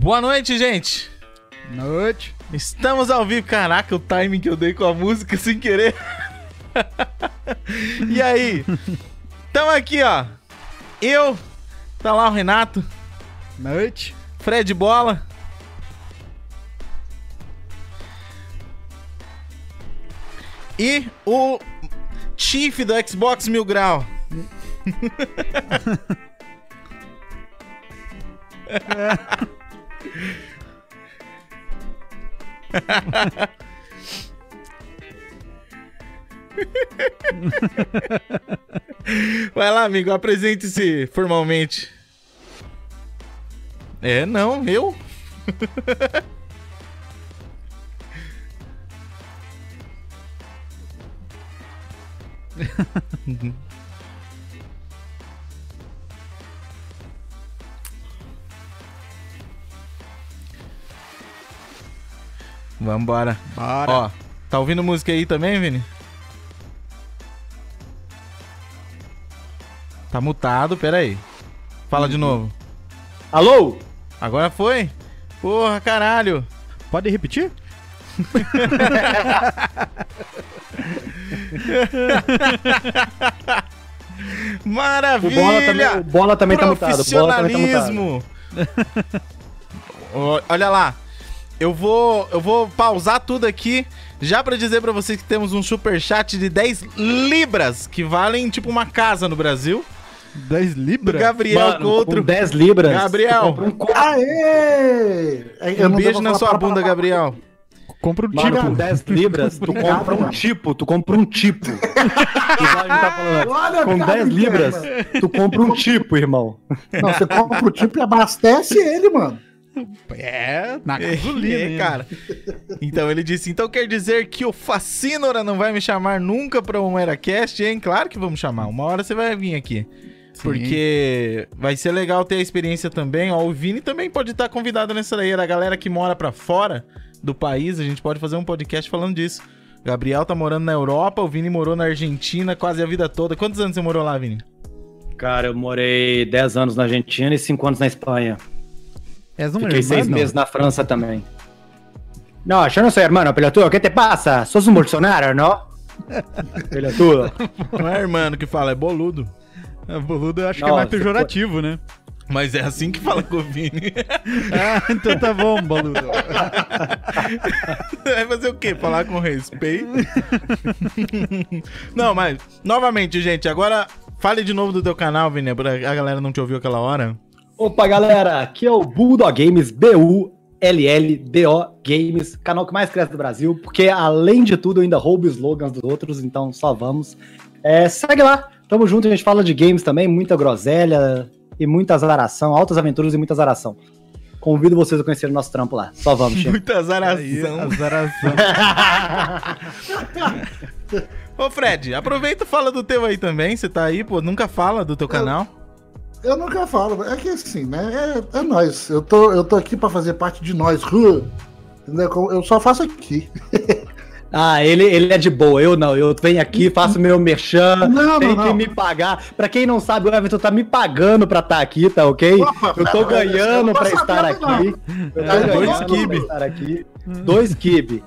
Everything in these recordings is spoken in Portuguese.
Boa noite, gente. Noite. Estamos ao vivo. Caraca, o timing que eu dei com a música sem querer. e aí? Tamo aqui, ó. Eu, tá lá o Renato, Noite. Fred Bola. E o Chief do Xbox Mil Grau. Vai lá, amigo, apresente-se formalmente. É, não, eu? Vambora. Bora. Ó, tá ouvindo música aí também, Vini? Tá mutado, pera aí. Fala de novo. Alô? Agora foi? Porra, caralho. Pode repetir? Maravilha! O Bola também, o bola também tá mutado. O Bola também tá mutado. Olha lá. Eu vou, eu vou pausar tudo aqui já pra dizer pra vocês que temos um super chat de 10 libras que valem tipo uma casa no Brasil. 10 Do libras? Gabriel Mano, Coutro. com 10 libras. Gabriel. um Aê! Eu Um beijo na sua para- bunda, para- Gabriel. Compra o Mano, com tipo. 10 libras, tu compra um tipo, tu compra um tipo. Igual a gente tá. Olha, Com cara, 10 libras, tu compra um tipo, irmão. Não, você compra o tipo e abastece ele, mano. É, na gasolina, É, hein? cara. Então ele disse: então quer dizer que o Facínora não vai me chamar nunca pra um EraCast, hein? Claro que vamos chamar. Uma hora você vai vir aqui. Sim. Porque vai ser legal ter a experiência também. Ó, o Vini também pode estar convidado nessa daí. A galera que mora pra fora do país, a gente pode fazer um podcast falando disso. Gabriel tá morando na Europa, o Vini morou na Argentina quase a vida toda. Quantos anos você morou lá, Vini? Cara, eu morei 10 anos na Argentina e 5 anos na Espanha. És um Fiquei 6 hermano? meses na França também. No, yo no soy hermano, pelotudo. ¿Qué te pasa? ¿Sos un Bolsonaro, no? Pelotudo. Não é irmão que fala, é boludo. É, boludo eu acho que é Não, mais pejorativo, né? Mas é assim que fala com o Vini. Ah, então tá bom, boludo. Vai fazer o quê? Falar com respeito? não, mas, novamente, gente, agora fale de novo do teu canal, Vini, pra a galera não te ouviu aquela hora. Opa, galera, aqui é o Bulldog Games, B-U-L-L-D-O Games, canal que mais cresce do Brasil, porque além de tudo eu ainda roubo slogans dos outros, então só vamos. É, segue lá, tamo junto, a gente fala de games também, muita groselha e muita azaração, altas aventuras e muita azaração. Convido vocês a conhecerem o nosso trampo lá, só vamos, gente. Muita Aí, azaração. azaração. Ô, Fred, aproveita e fala do teu aí também. Você tá aí, pô, nunca fala do teu canal. Eu nunca falo. É que assim, né? É, é nós. Eu tô, eu tô aqui pra fazer parte de nós. Entendeu? Eu só faço aqui. Ah, ele, ele é de boa, eu não. Eu venho aqui, faço meu merchan, Não, tem não, que não. me pagar. Pra quem não sabe, o Everton tá me pagando pra estar aqui, tá ok? Opa, eu tô eu ganhando tô pra estar aqui. Eu tô É, ganhando dois pra estar aqui. Dois kibe.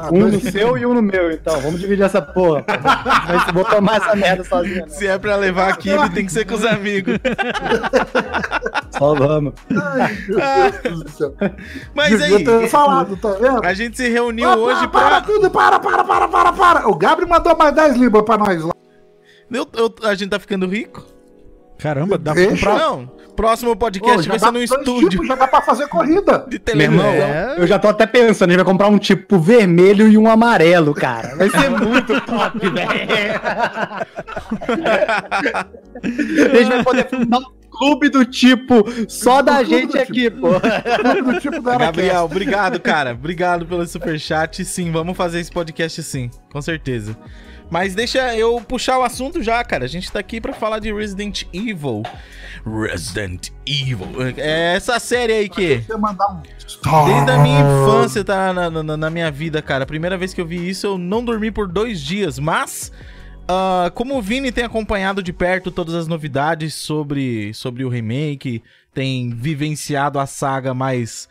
Ah, Um no seu e um no meu, então. Vamos dividir essa porra. Mas vou tomar essa merda sozinho. não. Se é pra levar a Kibe, tem que ser com os amigos. Só vamos. Ai, meu Deus do céu. Mas aí, ter falado, tá vendo? a gente se reuniu Ah, hoje para, pra. para tudo, para, para, para, para, para. O Gabriel mandou mais 10 libras pra nós lá. Eu- eu- a gente tá ficando rico? Caramba, dá pra comprar. Não. Próximo podcast Ô, vai ser no estúdio tipos, já dá pra fazer corrida. de Meu irmão, televisão. É. eu já tô até pensando, a gente vai comprar um tipo vermelho e um amarelo, cara. Vai ser muito top, velho. A gente vai poder fundar um clube do tipo só da Clube gente do aqui, pô. do tipo da Gabriel, obrigado, cara. Obrigado pelo superchat. Sim, vamos fazer esse podcast sim, com certeza. Mas deixa eu puxar o assunto já, cara. A gente tá aqui pra falar de Resident Evil. Resident Evil. É essa série aí que, desde a minha infância, tá na, na- na minha vida, cara. A primeira vez que eu vi isso, eu não dormi por dois dias, mas ah, como o Vini tem acompanhado de perto todas as novidades sobre, sobre o remake, tem vivenciado a saga mais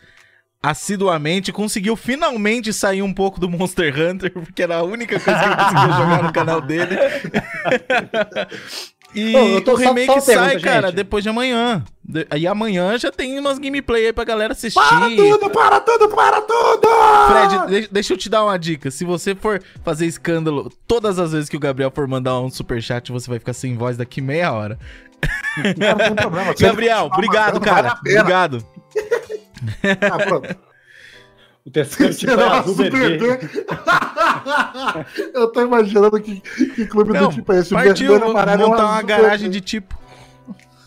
assiduamente, conseguiu finalmente sair um pouco do Monster Hunter, porque era a única coisa que ele conseguia jogar no canal dele. e Ô, o só- remake só uma sai, pergunta, cara, gente. depois de amanhã. De- Aí amanhã já tem umas gameplay aí pra galera assistir. Para tudo, para tudo, para tudo! Fred, de- deixa eu te dar uma dica. Se você for fazer escândalo todas as vezes que o Gabriel for mandar um superchat, você vai ficar sem voz daqui meia hora. Não, não tem problema. Gabriel, obrigado, cara. Obrigado. Ah, pronto. O terceiro tipo é azul bebê. Eu tô imaginando que, que clube Não, do tipo é esse. O partiu amarelo é um montar uma garagem de tipo.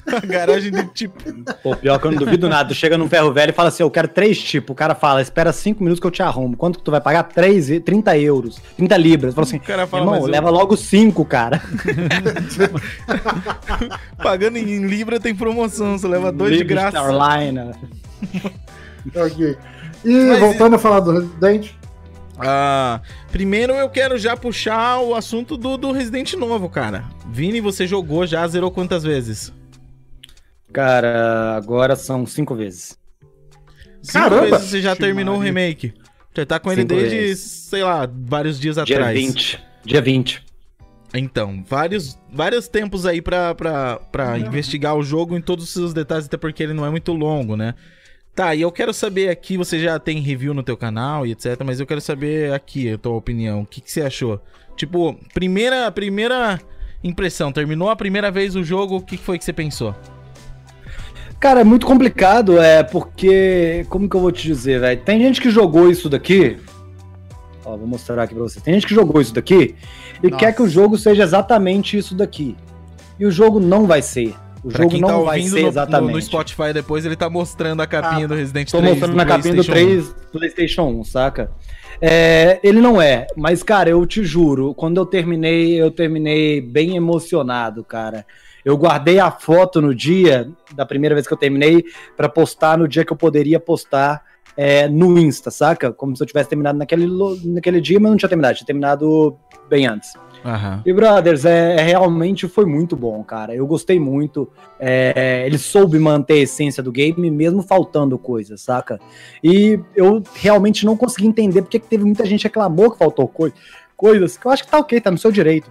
Uma garagem de tipo. Pô, pior que eu não duvido nada. Tu chega num ferro velho e fala assim: eu quero três tipos. O cara fala: espera cinco minutos que eu te arrumo. Quanto que tu vai pagar? Três, e- 30 euros, 30 libras. Fala assim: O cara fala, irmão, mas eu- leva logo cinco, cara. Pagando em Libra tem promoção, você leva dois de Livre graça. Starliner. Ok. E Mas- voltando a falar do Resident, Ah, primeiro eu quero já puxar o assunto do, do Resident novo, cara. Vini, você jogou já, zerou quantas vezes? Cara, agora são cinco vezes. Cinco Caramba! vezes você já terminou o remake. Já tá com ele Cinco desde, vezes. sei lá, vários dias Dia atrás. 20. Dia 20. Então, vários, vários tempos aí pra, pra, pra investigar o jogo em todos os seus detalhes, até porque ele não é muito longo, né? Tá, e eu quero saber aqui, você já tem review no teu canal e etc, mas eu quero saber aqui a tua opinião. O que, que você achou? Tipo, primeira, primeira impressão, terminou a primeira vez o jogo, o que que foi que você pensou? Cara, é muito complicado, é porque. Como que eu vou te dizer, velho? Tem gente que jogou isso daqui. Ó, vou mostrar aqui pra vocês. Tem gente que jogou isso daqui e Nossa. quer que o jogo seja exatamente isso daqui. E o jogo não vai ser. O Pra jogo quem não tá vai ouvindo ser no, exatamente. no, Spotify depois, ele tá mostrando a capinha do Resident Tô 3. mostrando do na capinha do PlayStation 3 PlayStation 1, saca? É, ele não é, mas cara, eu te juro, quando eu terminei, eu terminei bem emocionado, cara. Eu guardei a foto no dia da primeira vez que eu terminei pra postar no dia que eu poderia postar é, no Insta, saca? Como se eu tivesse terminado naquele, naquele dia, mas não tinha terminado, tinha terminado bem antes. 1. Aham. E, brothers, é, é- realmente foi muito bom, cara. Eu gostei muito. É, ele soube manter a essência do game, mesmo faltando coisas, saca? E eu realmente não consegui entender porque que teve muita gente que reclamou que faltou coi- coisas, que eu acho que tá ok, tá no seu direito.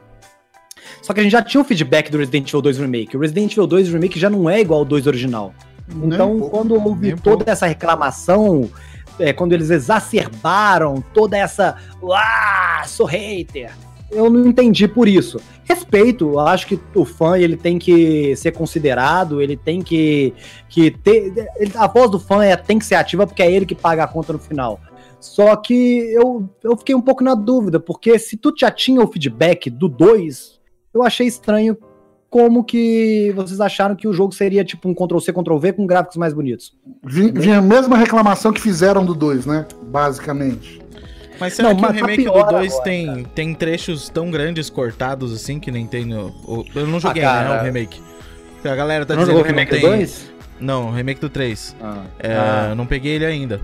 Só que a gente já tinha o feedback do Resident Evil 2 Remake. O Resident Evil 2 Remake já não é igual ao 2 original. Nem Então, pouco, quando houve toda pouco. essa reclamação, é, quando eles exacerbaram toda essa. Ah, sou hater. Eu não entendi por isso. Respeito, acho que o fã ele tem que ser considerado, ele tem que, que ter. a voz do fã é, tem que ser ativa porque é ele que paga a conta no final. Só que eu, eu fiquei um pouco na dúvida, porque se tu já tinha o feedback do 2, eu achei estranho como que vocês acharam que o jogo seria tipo um Ctrl-C, Ctrl-V com gráficos mais bonitos. vi- vinha a mesma reclamação que fizeram do 2, né? Basicamente. Mas será Não, que o mas tá remake do pior 2 agora, tem, tem trechos tão grandes cortados assim que nem tem no. o- eu não joguei, Ah, cara. né? O remake. A galera tá não dizendo o que não remake tem. do 2? Não, o remake do 3. Ah. É, Ah. eu não peguei ele ainda.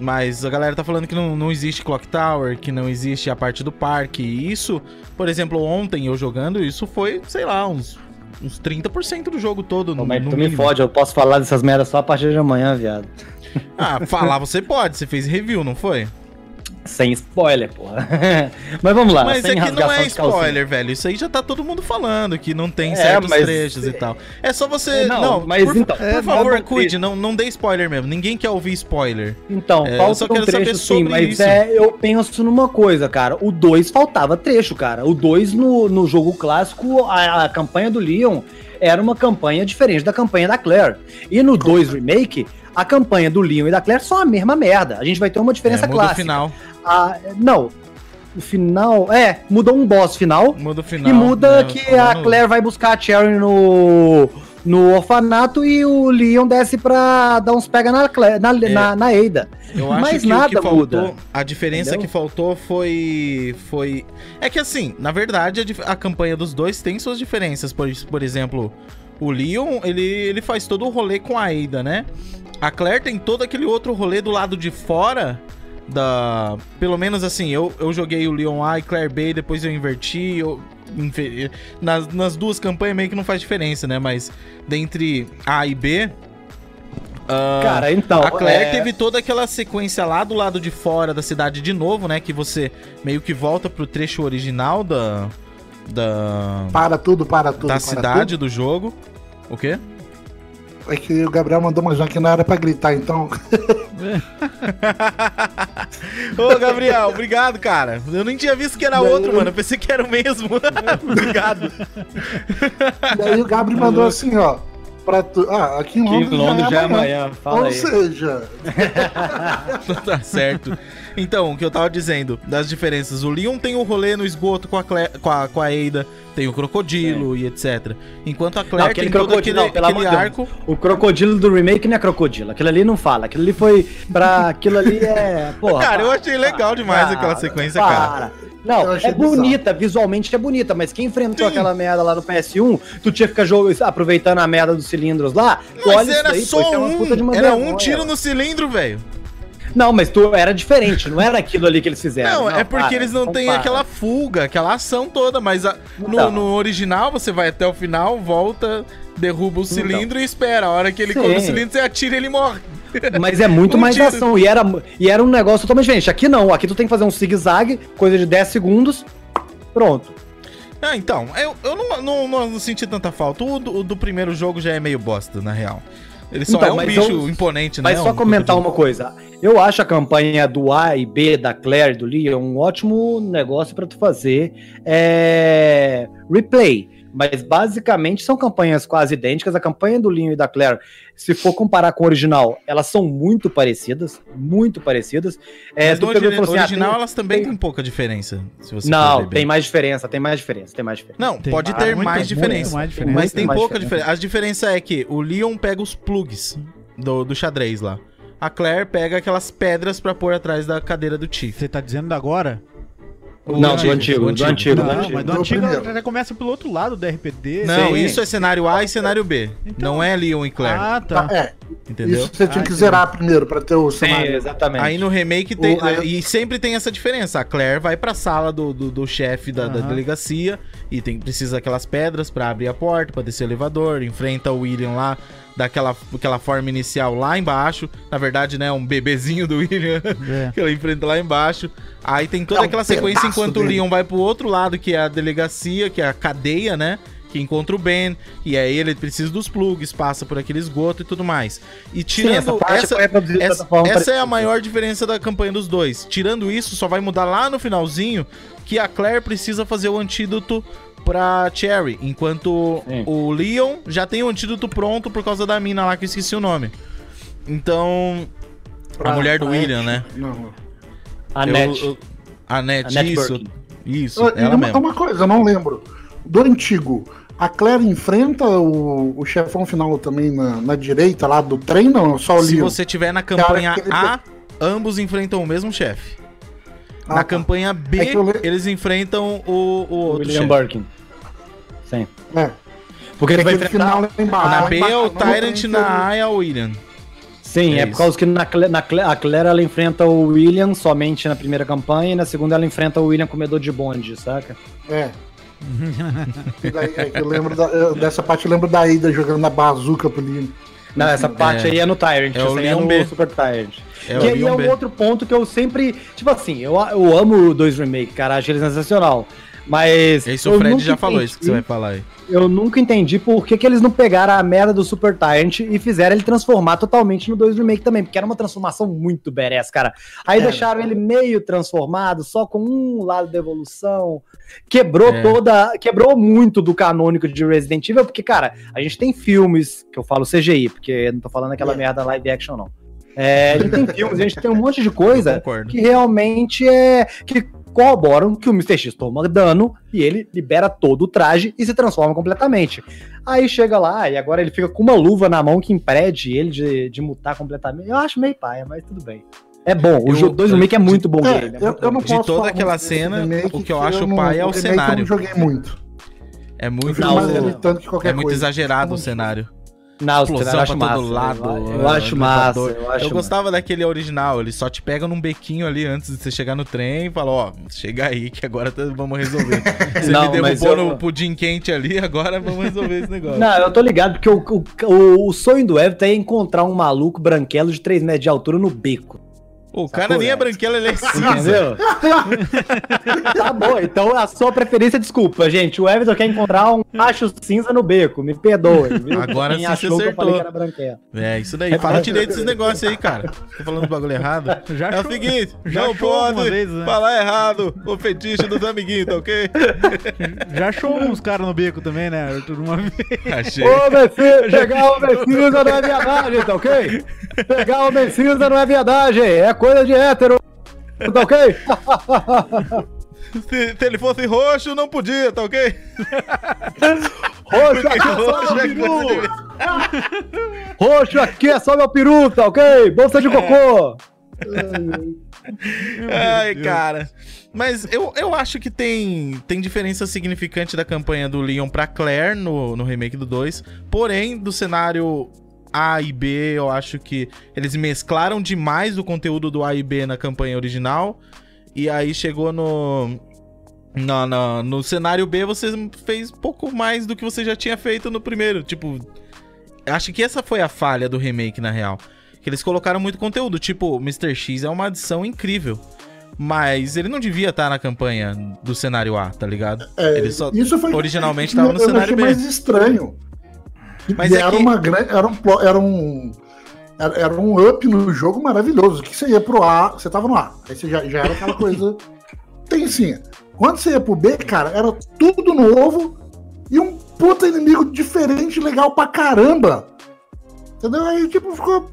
Mas a galera tá falando que não, não existe Clock Tower, que não existe a parte do parque. E isso, por exemplo, ontem eu jogando, isso foi, sei lá, uns, uns 30% do jogo todo. Mas no tu me mínimo. fode, eu posso falar dessas merdas só a partir de amanhã, viado. Ah, falar você pode, você fez review, não foi? Sem spoiler, porra. mas vamos lá, Mas sem é que não é spoiler, velho. Isso aí já tá todo mundo falando, que não tem É, certos mas- trechos e tal. É só você. É, não, não, mas por, então- por É, favor, cuide, não, não dê spoiler mesmo. Ninguém quer ouvir spoiler. Então, É, eu falta só um quero saber trecho sim, sobre mas isso. é, eu penso numa coisa, cara. O 2 faltava trecho, cara. O 2 no, no jogo clássico, a, a campanha do Leon era uma campanha diferente da campanha da Claire. E no 2 Remake, a campanha do Leon e da Claire são a mesma merda. A gente vai ter uma diferença é, clássica. final. Ah, não. O final. É, mudou um boss final. Muda o final. e muda né, que a Claire vai buscar a Cherry no, no orfanato e o Leon desce pra dar uns pega na, na, É. na, na Ada. Eu acho Mas que o nada que faltou, muda. a diferença Entendeu? que faltou foi foi é que assim, na verdade a, a campanha dos dois tem suas diferenças, por, por exemplo, o Leon, ele, ele faz todo o rolê com a Ada, né? A Claire tem todo aquele outro rolê do lado de fora da, pelo menos assim, eu, eu joguei o Leon A e Claire B, depois eu inverti, eu nas, nas duas campanhas meio que não faz diferença, né? Mas dentre A e B. ah, Cara, então. a Claire é, teve toda aquela sequência lá do lado de fora da cidade de novo, né? Que você meio que volta pro trecho original da. Da. Para tudo, para tudo. da para cidade do jogo. O quê? É que o Gabriel mandou mais uma que não era pra gritar, então. Ô, Gabriel, obrigado, cara. Eu nem tinha visto que era outro, mano. Eu pensei que era o mesmo. obrigado. E aí o Gabriel mandou assim, ó. Pra tu... Ah, aqui em Que Londres, em Londres já é amanhã. Fala Ou aí. seja, tá certo. Então, o que eu tava dizendo, das diferenças. O Leon tem o rolê no esgoto com a, Cle... com a, com a Ada, tem o crocodilo e etc. Enquanto a Claire Não, aquele tem todo crocodilo, aquele, não, pelo aquele arco. O crocodilo do remake não é crocodilo. Aquilo ali não fala. Aquilo ali foi pra. Aquilo ali é. Porra, Cara, eu para, achei legal demais para, aquela sequência, cara. para. Não, Eu é bonita, visualmente é bonita, mas quem enfrentou Sim. aquela merda lá no PS1, tu tinha que ficar jogo, aproveitando a merda dos cilindros lá. Mas olha isso era pô, só é uma um. puta de uma Era um tiro no cilindro, velho. Não, mas tu era diferente, não era aquilo ali que eles fizeram. Não, é porque para, eles não então têm para. aquela fuga, aquela ação toda, mas a- no, Então. no original você vai até o final, volta, derruba o cilindro e espera. A hora que ele come o cilindro, você atira e ele morre. Mas é muito Um mais tiro. ação. E era, e era um negócio totalmente diferente. Aqui não, aqui tu tem que fazer um zigue-zague, coisa de 10 segundos. Pronto. Ah, então, eu, eu não, não, não- não senti tanta falta. O do, o do primeiro jogo já é meio bosta, na real. Ele só Então, é um bicho eu- imponente, né? Mas só Um comentar uma coisa. Eu acho a campanha do A e B, da Claire e do Leon, um ótimo negócio pra tu fazer é, replay. Mas basicamente são campanhas quase idênticas. A campanha do Leon e da Claire, se for comparar com o original, elas são muito parecidas. Muito parecidas. É, Mas tu no pegou e ori- falou assim, ah, original tem- elas também tem- têm pouca diferença. Se você for Não, tem mais diferença, tem mais diferença, tem mais diferença. Não, Tem pode mais- ter muito, mais muito diferença. mais diferença. Mas tem pouca diferença. diferença. A diferença é que o Leon pega os plugs do, do xadrez lá. A Claire pega aquelas pedras pra pôr atrás da cadeira do Tiff. Você tá dizendo da agora? O Não, do antigo, do antigo. Não, do mas antigo. do Do antigo já começa pelo outro lado do RPD. Não, Sim. isso é cenário A e cenário B. Então- Não é Leon e Claire. Ah, tá. É, entendeu? isso você tinha Ah, que entendi. zerar primeiro pra ter o Sim, cenário. exatamente. Aí no remake tem. O- aí- E sempre tem essa diferença. A Claire vai pra sala do, do, do chefe da, da delegacia e tem, precisa daquelas pedras pra abrir a porta, pra descer o elevador. Enfrenta o William lá, daquela aquela forma inicial lá embaixo. Na verdade, né? Um bebezinho do William É. que ela enfrenta lá embaixo. Aí tem toda É um aquela sequência enquanto o dele. Leon vai pro outro lado, que é a delegacia, que é a cadeia, né? Que encontra o Ben, e aí ele precisa dos plugs, passa por aquele esgoto e tudo mais. E Sim, tirando essa parte essa, essa, outra forma essa é a maior diferença da campanha dos dois. Tirando isso, só vai mudar lá no finalzinho que a Claire precisa fazer o antídoto pra Cherry, enquanto Sim. o Leon já tem o antídoto pronto por causa da mina lá que eu esqueci o nome. Então, a Pra- mulher do pra William, né? Não. A Eu- net. eu- a Net, A isso. Birkin. Isso, Ah, e ela uma, mesmo. uma coisa, eu não lembro. Do antigo, a Claire enfrenta o, o chefão final também na, na direita lá do trem, não? Só o Se Leon. você tiver na campanha A, ambos enfrentam o mesmo chefe. Ah, na tá. campanha B, É eu le- eles enfrentam o, o outro William chefe. Birkin. Sim. É. Porque ele vai enfrentar... final lá embaixo. Na B é o Tyrant, na A é o William. Sim, É é, por causa que na, na, a Claire ela enfrenta o William somente na primeira campanha e na segunda ela enfrenta o William comedor de bonde, saca? É. Daí, é que eu lembro da- eu- dessa parte, eu lembro da Ida jogando na bazuca pro Leon. Não, essa parte É. aí é no Tyrant, É o aí é no B. Super Tyrant. É que aí é um B. outro ponto que eu sempre. Tipo assim, eu, eu amo o 2 Remake, cara, acho ele sensacional. Mas. Esse o Fred já falou isso que você vai entendi- falar aí. Eu nunca entendi por que, que eles não pegaram a merda do Super Tyrant e fizeram ele transformar totalmente no 2 Remake também, porque era uma transformação muito badass, cara. Aí Era. deixaram ele meio transformado, só com um lado da evolução. Quebrou É. toda. Quebrou muito do canônico de Resident Evil, porque, cara, a gente tem filmes, que eu falo CGI, porque eu não tô falando aquela É. merda live action, não. É, a gente tem filmes, a gente tem um monte de coisa que realmente é. que corroboram que o Mr. X toma dano e ele libera todo o traje e se transforma completamente. Aí chega lá e agora ele fica com uma luva na mão que impede ele de, de mutar completamente. Eu acho meio paia, mas tudo bem. É bom, o jogo 2 remake é muito bom É, dele. é eu, muito eu não bom. De posso toda falar aquela cena, o que eu acho pai é o cenário. Eu não joguei muito. É muito, Não, é muito coisa. exagerado o Muito. cenário. Explosão cenário eu acho massa. todo lado. eu, é, acho massa. Eu, acho Eu gostava daquele original, ele só te pega num bequinho ali antes de você chegar no trem e fala, ó, chega aí que agora tá- vamos resolver. Você Não, me derrubou eu- no pudim quente ali, agora vamos resolver esse negócio. Não, eu tô ligado, porque o, o, o, o sonho do Everton é encontrar um maluco branquelo de 3 metros de altura no beco. O cara nem é velho? branquelo, ele é cinza. Entendeu? tá bom, então a sua preferência, desculpa, gente. O Everton quer encontrar um macho cinza no beco. Me perdoe, viu? Agora Quem sim você achou que eu falei acertou. que era branquelo. É, isso daí. Fala direito desses negócios aí, cara. Tô falando bagulho errado. Já é o seguinte, já não pode vezes, né? falar errado o fetiche dos amiguinhos, tá ok? Já achou uns caras no beco também, né, Arthur? Uma vez. Achei. Homem cinza, pegar homem cinza não é viadagem, tá ok? Pegar homem cinza não é viadagem, é coisa de hétero, tá ok? Se, se ele fosse roxo, não podia, tá ok? Roxo aqui é só Roxo meu é peru! Roxo aqui é só meu peru, tá ok? Bolsa de cocô! Ai, cara. Mas eu, eu acho que tem, tem diferença significante da campanha do Leon pra Claire no, no remake do 2. Porém, do cenário A e B, eu acho que eles mesclaram demais o conteúdo do A e B na campanha original. E aí chegou no. No, no, no cenário B, você fez pouco mais do que você já tinha feito no primeiro. Tipo, acho que essa foi a falha do remake, na real. Que eles colocaram muito conteúdo. Tipo, Mr. X é uma adição incrível. Mas ele não devia estar na campanha do cenário A, tá ligado? É, ele só isso foi originalmente eu- tava no eu cenário achei B. mais estranho. Mas é era que- uma era um era um era, um up no jogo maravilhoso, que você ia pro A, você tava no A, aí você já, já era aquela coisa tensinha. Quando você ia pro B, cara, era tudo novo e um puta inimigo diferente, legal pra caramba. Entendeu? Aí tipo ficou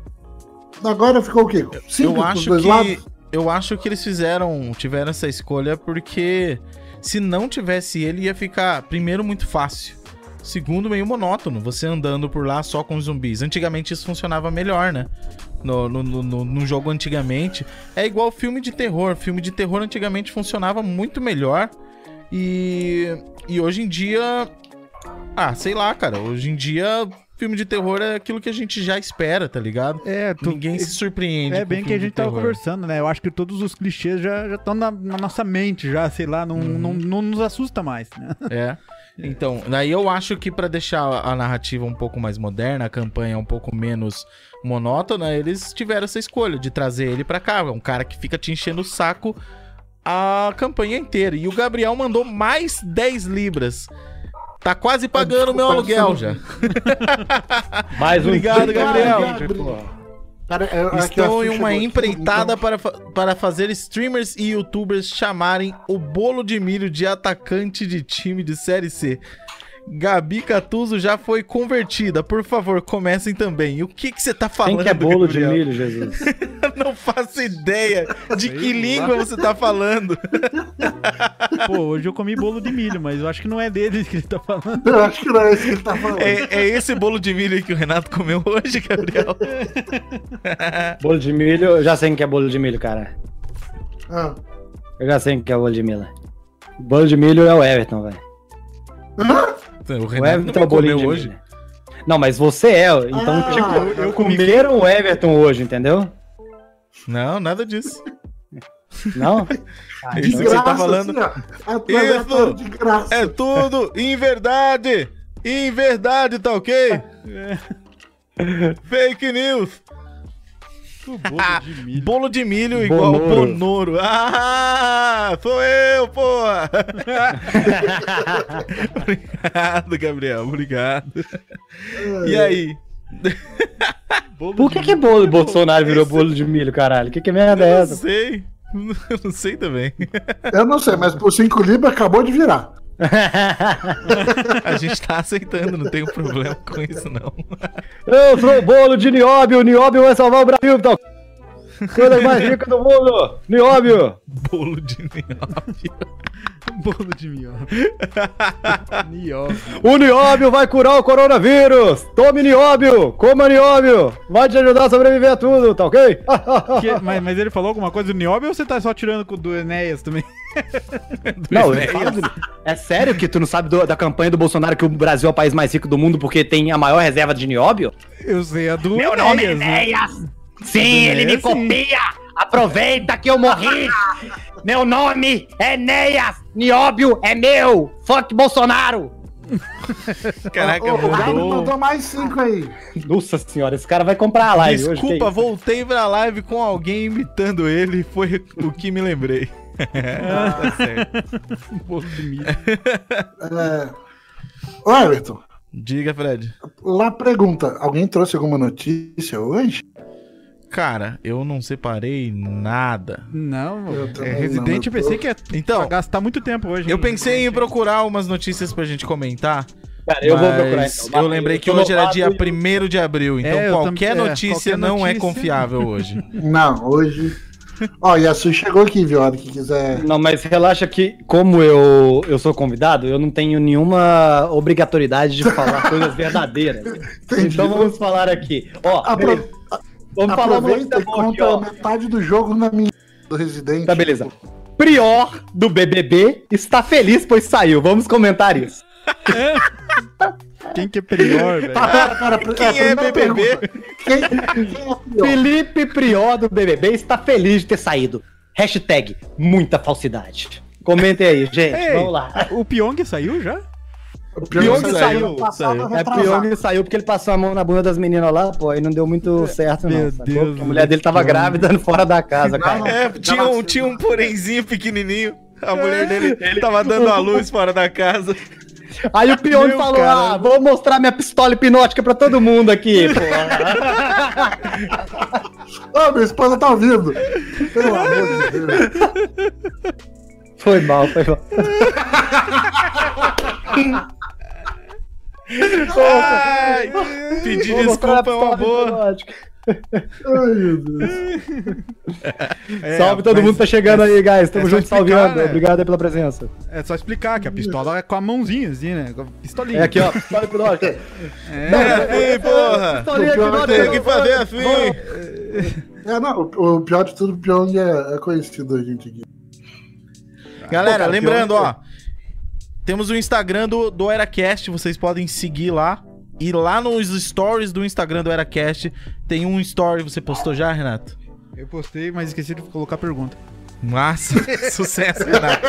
agora ficou o quê? Simples eu acho que lados? eu acho que eles fizeram tiveram essa escolha porque se não tivesse ele ia ficar primeiro muito fácil segundo meio monótono você andando por lá só com zumbis antigamente isso funcionava melhor né no, no, no, no- jogo antigamente é igual filme de terror filme de terror antigamente funcionava muito melhor e e hoje em dia ah sei lá cara hoje em dia filme de terror é aquilo que a gente já espera tá ligado É, tu, Ninguém se surpreende. é bem que a gente tava terror. conversando, né? Eu acho que todos os clichês já estão na, na nossa mente, já, sei lá, não, Uhum. não, não nos assusta mais, né? É. Então, daí eu acho que pra deixar a narrativa um pouco mais moderna, a campanha um pouco menos monótona, eles tiveram essa escolha de trazer ele pra cá. É um cara que fica te enchendo o saco a campanha inteira. E o Gabriel mandou mais 10 libras. Tá quase pagando o meu aluguel já. Mais um Obrigado, tipo- Gabriel. Cara, que Estão em uma aqui, empreitada então- para, para fazer streamers e youtubers chamarem o bolo de milho de atacante de time de Série C. Gabi Catuso já foi convertida. Por favor, comecem também. E o que que você tá falando, Quem que é bolo de Gabriel? milho, Jesus? Não faço ideia de que língua você tá falando. Pô, hoje eu comi bolo de milho, mas eu acho que não é deles que ele tá falando. Eu acho que não é isso que ele tá falando. É, é esse bolo de milho aí que o Renato comeu hoje, Gabriel? bolo de milho, eu já sei que é bolo de milho, cara. Ah. Eu já sei que é bolo de milho. Bolo de milho é o Everton, velho. Hã? O Renato é não o bolinho comeu hoje. Não, mas você é, então, Ah, tipo, eu- eu comeram o Everton hoje, entendeu? Não, nada disso. Não? Ah, Isso então- que você tá falando. assim, ó. Aleatório de graça. É tudo em verdade! Em verdade, tá ok? Fake news! O bolo de milho. Bolo de milho igual o Bonoro. Bonoro. Ah, sou eu, porra! obrigado, Gabriel, obrigado. E aí? Bolo Por que que bolo Bolsonaro virou bolo de milho, caralho? Que que merda é Eu não essa? sei. Eu não sei também. Eu não sei, mas por 5 libras acabou de virar. A gente tá aceitando, não tem problema com isso, não. Eu sou o bolo de Nióbio, o Nióbio vai salvar o Brasil, então. Coisa mais rica do mundo! Nióbio! Bolo de nióbio. Bolo de miolo. Nióbio. O nióbio vai curar o coronavírus! Tome nióbio! Coma nióbio! Vai te ajudar a sobreviver a tudo, tá ok? Que- mas, mas ele falou alguma coisa do Nióbio ou você tá só tirando com o do Enéas também? Não, ele fala do- é sério que tu não sabe do- da campanha do Bolsonaro que o Brasil é o país mais rico do mundo porque tem a maior reserva de nióbio? Eu sei a do Meu nome é né? Sim, ele me copia! Aproveita que eu morri! Meu nome é Enéas! Nióbio é meu! Fuck Bolsonaro! Caraca, Ô, o Gabi mandou. mais cinco aí. Nossa senhora, esse cara vai comprar a live hoje. Desculpa, que voltei pra live com alguém imitando ele, foi o que me lembrei. tá certo. É... Ô, Everton, Diga, Fred. lá pergunta: alguém trouxe alguma notícia hoje? Cara, eu não separei nada. Não, Eu é Resident não, eu pensei que ia Então, gastar muito tempo hoje. eu hein? pensei em procurar umas notícias pra gente comentar. Cara, eu vou procurar então. Eu lembrei que hoje era dia e- 1 de abril, então É, qualquer tam- é, notícia qualquer não é notícia. confiável hoje. Não, hoje. Ó, e a Su chegou aqui, viu? A hora que quiser. Não, mas relaxa que, como eu, eu sou convidado, eu não tenho nenhuma obrigatoriedade de falar coisas verdadeiras. Entendi. Então vamos falar aqui. Ó, Apro- beleza. Vamos falar Aproveita e aqui, conta ó. metade do jogo na minha do Resident. Tá, beleza. Prior do BBB está feliz pois saiu. Vamos comentar isso. Quem que é pior, velho? Tá, Quem é BBB? Quem, quem é pior? Felipe Prior do BBB está feliz de ter saído. Hashtag muita falsidade. Comentem aí, gente. Ei. Vamos lá. O Pyong saiu já? O Pyong saiu saiu, ano passado, saiu. É. Pyong saiu porque ele passou a mão na bunda das meninas lá, pô, e não deu muito certo, não. Meu sacou? Deus, Porque a mulher dele tava grávida fora da casa, Não, cara. não. É, tinha um, tinha um porenzinho pequenininho. A mulher dele tava dando a luz fora da casa. Aí o Pyong Meu falou: caralho. Ah, vou mostrar minha pistola hipnótica pra todo mundo aqui, pô. Ô, minha esposa tá ouvindo. Pelo amor de Deus. foi mal, foi mal. Ai, pedir desculpa é uma boa. Ai, meu Deus. É, Salve todo mundo que tá chegando aí, guys. Tamo é junto, explicar, salveando. né? Obrigado aí pela presença. É só explicar que a pistola é com a mãozinha, assim, né? Com a pistolinha. É aqui, ó. Pistola hipnótica. É. É assim, porra. Pistolinha O pior é hipnótica. Tem que fazer assim. É, não, o, o pior de tudo, o Pyong é, é conhecido a gente aqui. Galera, Pô, cara, lembrando, pior ó. Temos o Instagram do, do EraCast, vocês podem seguir lá. E lá nos stories do Instagram do EraCast tem um story. Você postou já, Renato? Eu postei, mas esqueci de colocar a pergunta. Massa, sucesso, Renato.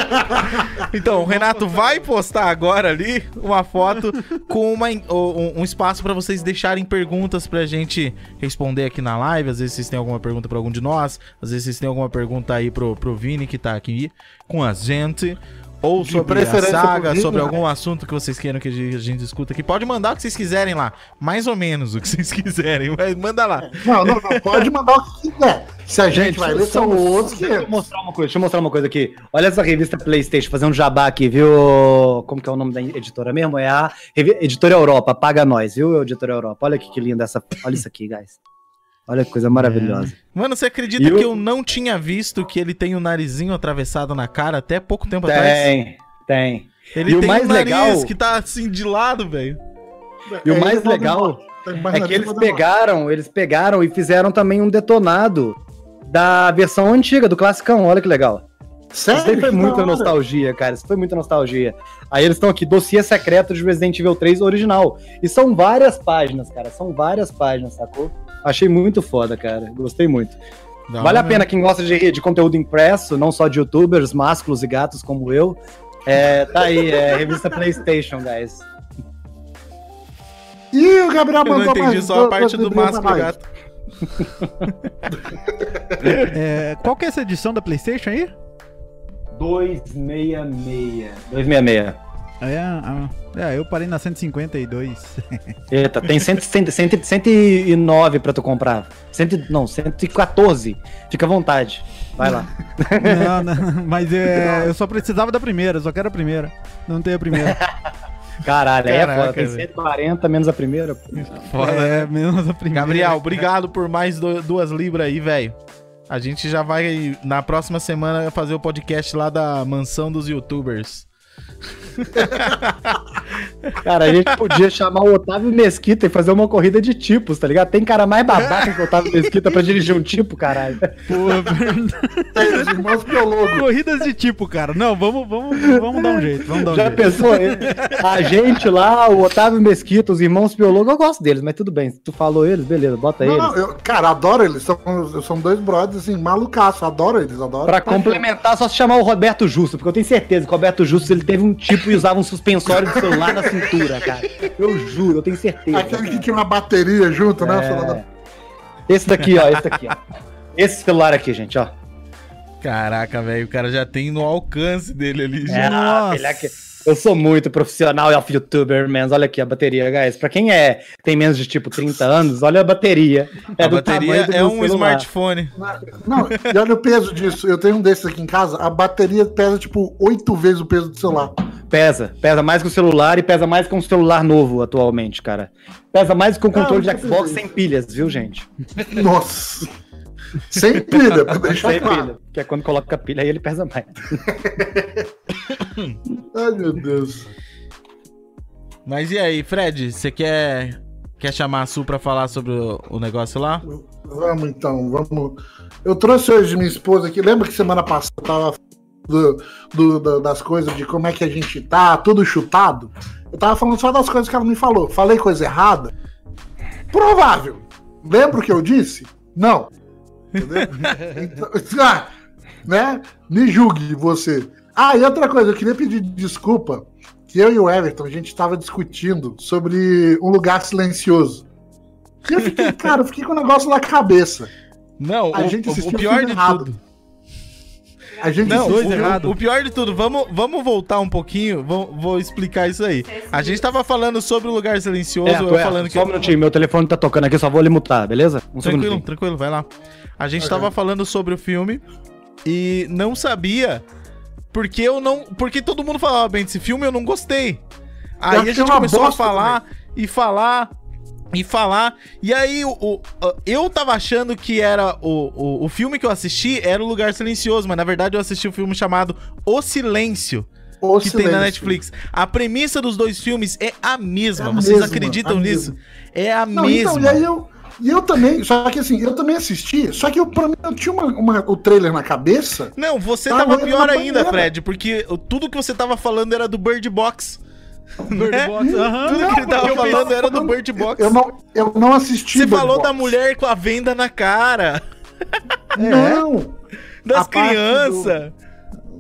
Então, o Renato vai postar agora ali uma foto com uma, um, um espaço para vocês deixarem perguntas pra gente responder aqui na live. Às vezes vocês têm alguma pergunta pra algum de nós, às vezes vocês têm alguma pergunta aí pro, pro Vini que tá aqui com a gente. Ou De sobre a saga, sobre né? algum assunto que vocês queiram que a gente gente discuta aqui. Pode mandar o que vocês quiserem lá. Mais ou menos o que vocês quiserem. Mas manda lá. Não, não, não, pode mandar o que quiser. Se a gente, vai ler, são outros que. Deixa eu mostrar uma coisa, deixa eu mostrar uma coisa aqui. Olha essa revista Playstation, fazendo jabá aqui, viu? Como que é o nome da editora mesmo? É a revi- Editora Europa, paga nós, viu, Editora Europa? Olha aqui que linda essa. Olha isso aqui, guys. Olha que coisa maravilhosa. Mano, você acredita E o- que eu não tinha visto que ele tem o narizinho atravessado na cara até pouco tempo atrás? Tem, tem. Ele E o tem mais um nariz legal- que tá assim de lado, velho. E o É, mais não legal. Tem É que eles pegaram, eles pegaram e fizeram também um detonado da versão antiga, do classicão. Olha que legal. Isso Sério? daí foi muita nostalgia, cara. Isso foi muita nostalgia. Aí eles estão aqui, dossiê secreto de Resident Evil 3 original. E são várias páginas, cara. São várias páginas, sacou? Achei muito foda, cara. Gostei muito. Da vale a pena quem gosta de, de conteúdo impresso, não só de youtubers, másculos e gatos como eu. É, tá aí, é revista PlayStation, guys. Ih, o Gabriel Eu não mandou entendi mais só a parte do másculo nós. gato. É, qual que é essa edição da PlayStation aí? 266. 266. É, é, eu parei na 152. Eita, tem 100, 100, 100, 109 pra tu comprar. 100, não, 114. Fica à vontade. Vai lá. não, não, mas é, eu só precisava da primeira, só quero a primeira. Não tem a primeira. Caralho, aí é Caraca, foda. Tem velho. 140 menos a primeira. Foda, é, né? menos a primeira. Gabriel, obrigado por mais do- duas libras aí, velho. A gente já vai, na próxima semana, fazer o podcast lá da mansão dos youtubers. Cara, a gente podia chamar o Otávio Mesquita e fazer uma corrida de tipos, tá ligado? Tem cara mais babaca que o Otávio Mesquita pra dirigir um tipo, caralho. Pô, verdade. Tem os irmãos biólogos. Corridas de tipo, cara. Não, vamos, vamos, vamos dar um jeito. Vamos dar um Já jeito. pensou? A gente lá, o Otávio Mesquita, os irmãos biólogos, eu gosto deles, mas tudo bem. Se tu falou eles, beleza, bota Não, eles. não, eu, cara, adoro eles. São, são dois brothers, assim, malucaços. Adoro eles, adoro. Pra complementar, só se chamar o Roberto Justo, porque eu tenho certeza que o Roberto Justo ele teve um tipo e usava um suspensório de celular na cintura, cara. Eu juro, eu tenho certeza. Aquele cara. que tinha uma bateria junto, né? É. celular Esse daqui, ó, esse daqui, ó. Esse celular aqui, gente, ó. Caraca, velho, o cara já tem no alcance dele ali. já. É, Nossa. filha, que- eu sou muito profissional of youtuber, mans. Olha aqui a bateria, guys. Pra quem é tem menos de tipo 30 anos, olha a bateria. É a do bateria tamanho do é um celular. smartphone. Não, e olha o peso disso. Eu tenho um desses aqui em casa. A bateria pesa, tipo, oito vezes o peso do celular. Pesa, pesa mais que o celular e pesa mais que um celular novo atualmente, cara. Pesa mais que um controle de Xbox sem pilhas, viu, gente? Nossa. Sem pilha, pra deixar Sem claro. pilha. Que é quando coloca a pilha aí ele pesa mais. Ai, meu Deus. Mas e aí, Fred, você quer, quer chamar a Su pra falar sobre o, o negócio lá? Vamos então, vamos. Eu trouxe hoje minha esposa aqui. Lembra que semana passada eu tava do, do- da- das coisas de como é que a gente tá, tudo chutado? Eu tava falando só das coisas que ela me falou. Falei coisa errada? Provável. Lembra o que eu disse? Não. Entendeu? Então, ah, né? Me julgue você. Ah, e outra coisa, eu queria pedir desculpa que eu e o Everton, a gente estava discutindo sobre um lugar silencioso. E eu fiquei, cara, eu fiquei com o negócio na cabeça. Não, A o, gente o- assistiu o pior de errado. tudo. A gente Não, dois o, errado. o pior de tudo, vamos, vamos voltar um pouquinho, vou, vou explicar isso aí. A gente tava falando sobre o lugar silencioso, É, eu errado. falando que. Só um minutinho, meu telefone tá tocando aqui, só vou lhe mutar, beleza? Um Tranquilo, segundinho. tranquilo, vai lá. A gente Ok. tava falando sobre o filme e não sabia porque eu não. Porque todo mundo falava bem desse filme eu não gostei. Aí a gente começou a falar e falar e falar. E aí o, o- eu tava achando que era o, o, o filme que eu assisti era o Lugar Silencioso, mas na verdade eu assisti um filme chamado O Silêncio. O que tem na silêncio. Netflix. A premissa dos dois filmes é a mesma. É a Vocês mesma, acreditam a nisso? mesma. É a Não, mesma. então, e aí eu. E eu também, só que assim, eu também assisti, só que eu, pra mim, eu tinha uma, uma- o trailer na cabeça. Não, você Tá tava loiro pior ainda, banheira. Fred, porque tudo que você tava falando era do Bird Box. Bird né? Box, aham. Tudo Não, que ele tava eu falando tava era do Bird Box. Eu não, eu não assisti. Você Bird falou Box. da mulher com a venda na cara, Não! das crianças.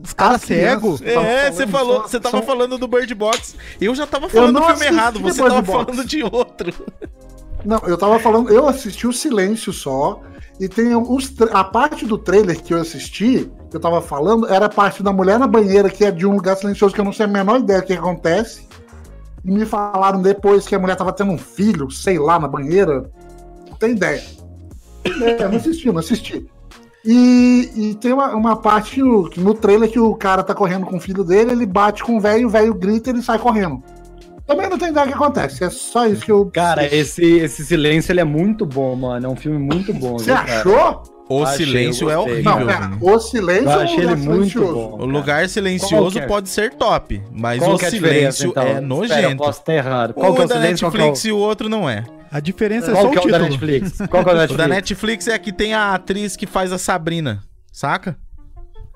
Os caras As crianças. cegos. Tava É, você falou, você tava só- falando do Bird Box. Eu já tava falando do não filme errado, você Bird tava Box. falando de outro. Não, eu tava falando, eu assisti o silêncio só. E tem a parte do trailer que eu assisti, que eu tava falando, era a parte da mulher na banheira, que é de um lugar silencioso, que eu não sei a menor ideia do que acontece. E me falaram depois que a mulher tava tendo um filho, sei lá, na banheira. Não tem ideia. É, não assisti, não assisti. E, e tem uma, uma parte no, no trailer que o cara tá correndo com o filho dele, ele bate com o velho, o velho grita e ele sai correndo. Também não tem ideia do que acontece, é só isso que eu. Cara, esse, esse silêncio ele é muito bom, mano. É um filme muito bom. Você cara? achou? O Achei, silêncio é horrível. Não, pera, o silêncio Eu o achei ele lugar muito silencioso? bom. O lugar silencioso é? pode ser top, mas Qual o é silêncio então? é Espera, eu nojento. posso estar errado. Qual um que é é o da silêncio? É o, Netflix e o outro não é. A diferença é qual só o que é o da título. Netflix? Qual que é o da O Netflix? da Netflix é que tem a atriz que faz a Sabrina, saca?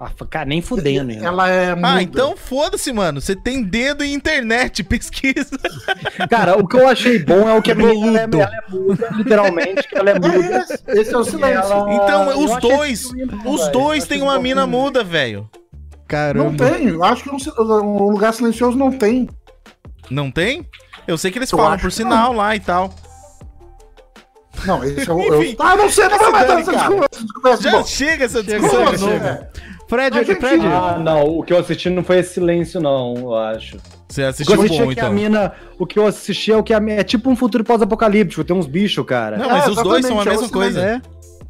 Ah, cara, nem fudendo, hein? Ela é Ah, então foda-se, mano. Você tem dedo e internet, pesquisa. Cara, o que eu achei bom é o que a menina ela é, ela é muda, literalmente, que ela é muda. É esse, é o silêncio. ela- Então, eu os dois, bom, os velho. dois têm uma mina muda, velho. Caramba. Não tem, eu acho que um, um lugar silencioso não tem. Não tem? Eu sei que eles Eu falam por sinal lá e tal. Não, esse é o. Enfim. Eu, ah, não sei, não vai mais dar essa desconversa Já bom. chega essa discussão. chega, Não, chega. É. Fred, A gente- Fred. Ah, não, o que eu assisti não foi esse silêncio, não, eu acho. Você O que eu assistiu assisti bom, é que a então. mina. O que eu assisti é o que a É tipo um futuro pós-apocalíptico, tem uns bichos, cara. Não, mas É, os dois são a é mesma coisa. É.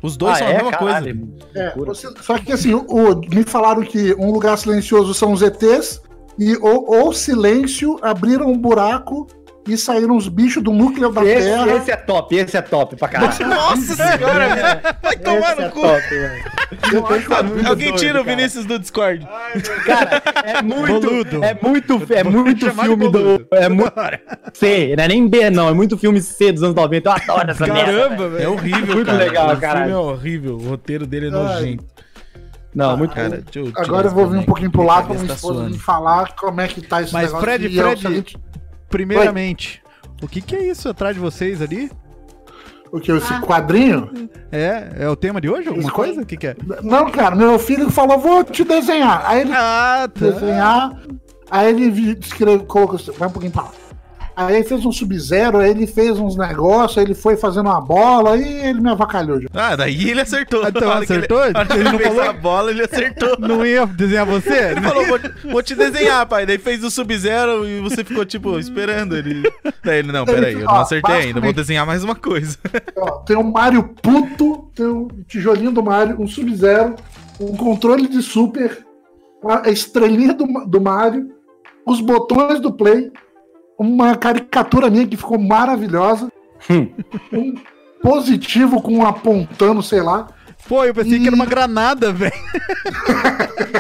Os dois Ah, são a é? mesma Caralho, coisa. É, você- só que assim, o, o- me falaram que um lugar silencioso são os ETs e o, o silêncio abriram um buraco e saíram os bichos do núcleo da Esse, Terra. esse é top, esse é top pra caralho. Nossa senhora, velho. Vai tomar Esse é no cu. Alguém doido, tira o cara. Vinícius do Discord. Cara, é muito, Boludo. é muito, é muito chamar de filme do, é muito C, não é nem B não, é muito filme C dos anos 90. Eu adoro essa merda. Caramba, É velho. horrível, Muito cara. legal, o filme é horrível. O roteiro dele é Ai. nojento. Não, muito Cara, deixa eu Agora eu vou vir um pouquinho pro lado pra cabeça minha tá esposa me falar como é que tá esse Mas, negócio. Fred, é o Fred, Primeiramente, o que, que é isso atrás de vocês ali? o que, esse Ah. quadrinho? É, é o tema de hoje? Alguma Isso. coisa? O que, que é? Não, cara, meu filho falou, vou te desenhar. Aí ele Ah, tá. desenhar, aí ele escreveu, colocou, assim, vai um pouquinho pra lá. Aí ele fez um Sub-Zero, aí ele fez uns negócios, aí ele foi fazendo uma bola e ele me avacalhou já. Ah, daí ele acertou. Ah, então acertou? Ele, Ele ele não fez falou? a bola, ele acertou. Não ia desenhar você? Ele falou, vou, vou te desenhar, pai. Daí fez o Sub-Zero e você ficou, tipo, esperando ele. Daí ele, não, peraí, eu não acertei ainda, vou desenhar mais uma coisa. Ó, tem um Mario puto, tem um tijolinho do Mario, um Sub-Zero, um controle de Super, a estrelinha do, do Mario, os botões do Play, uma caricatura minha que ficou maravilhosa, Hum. um positivo com um apontando, sei lá. Pô, eu pensei que era uma granada, velho.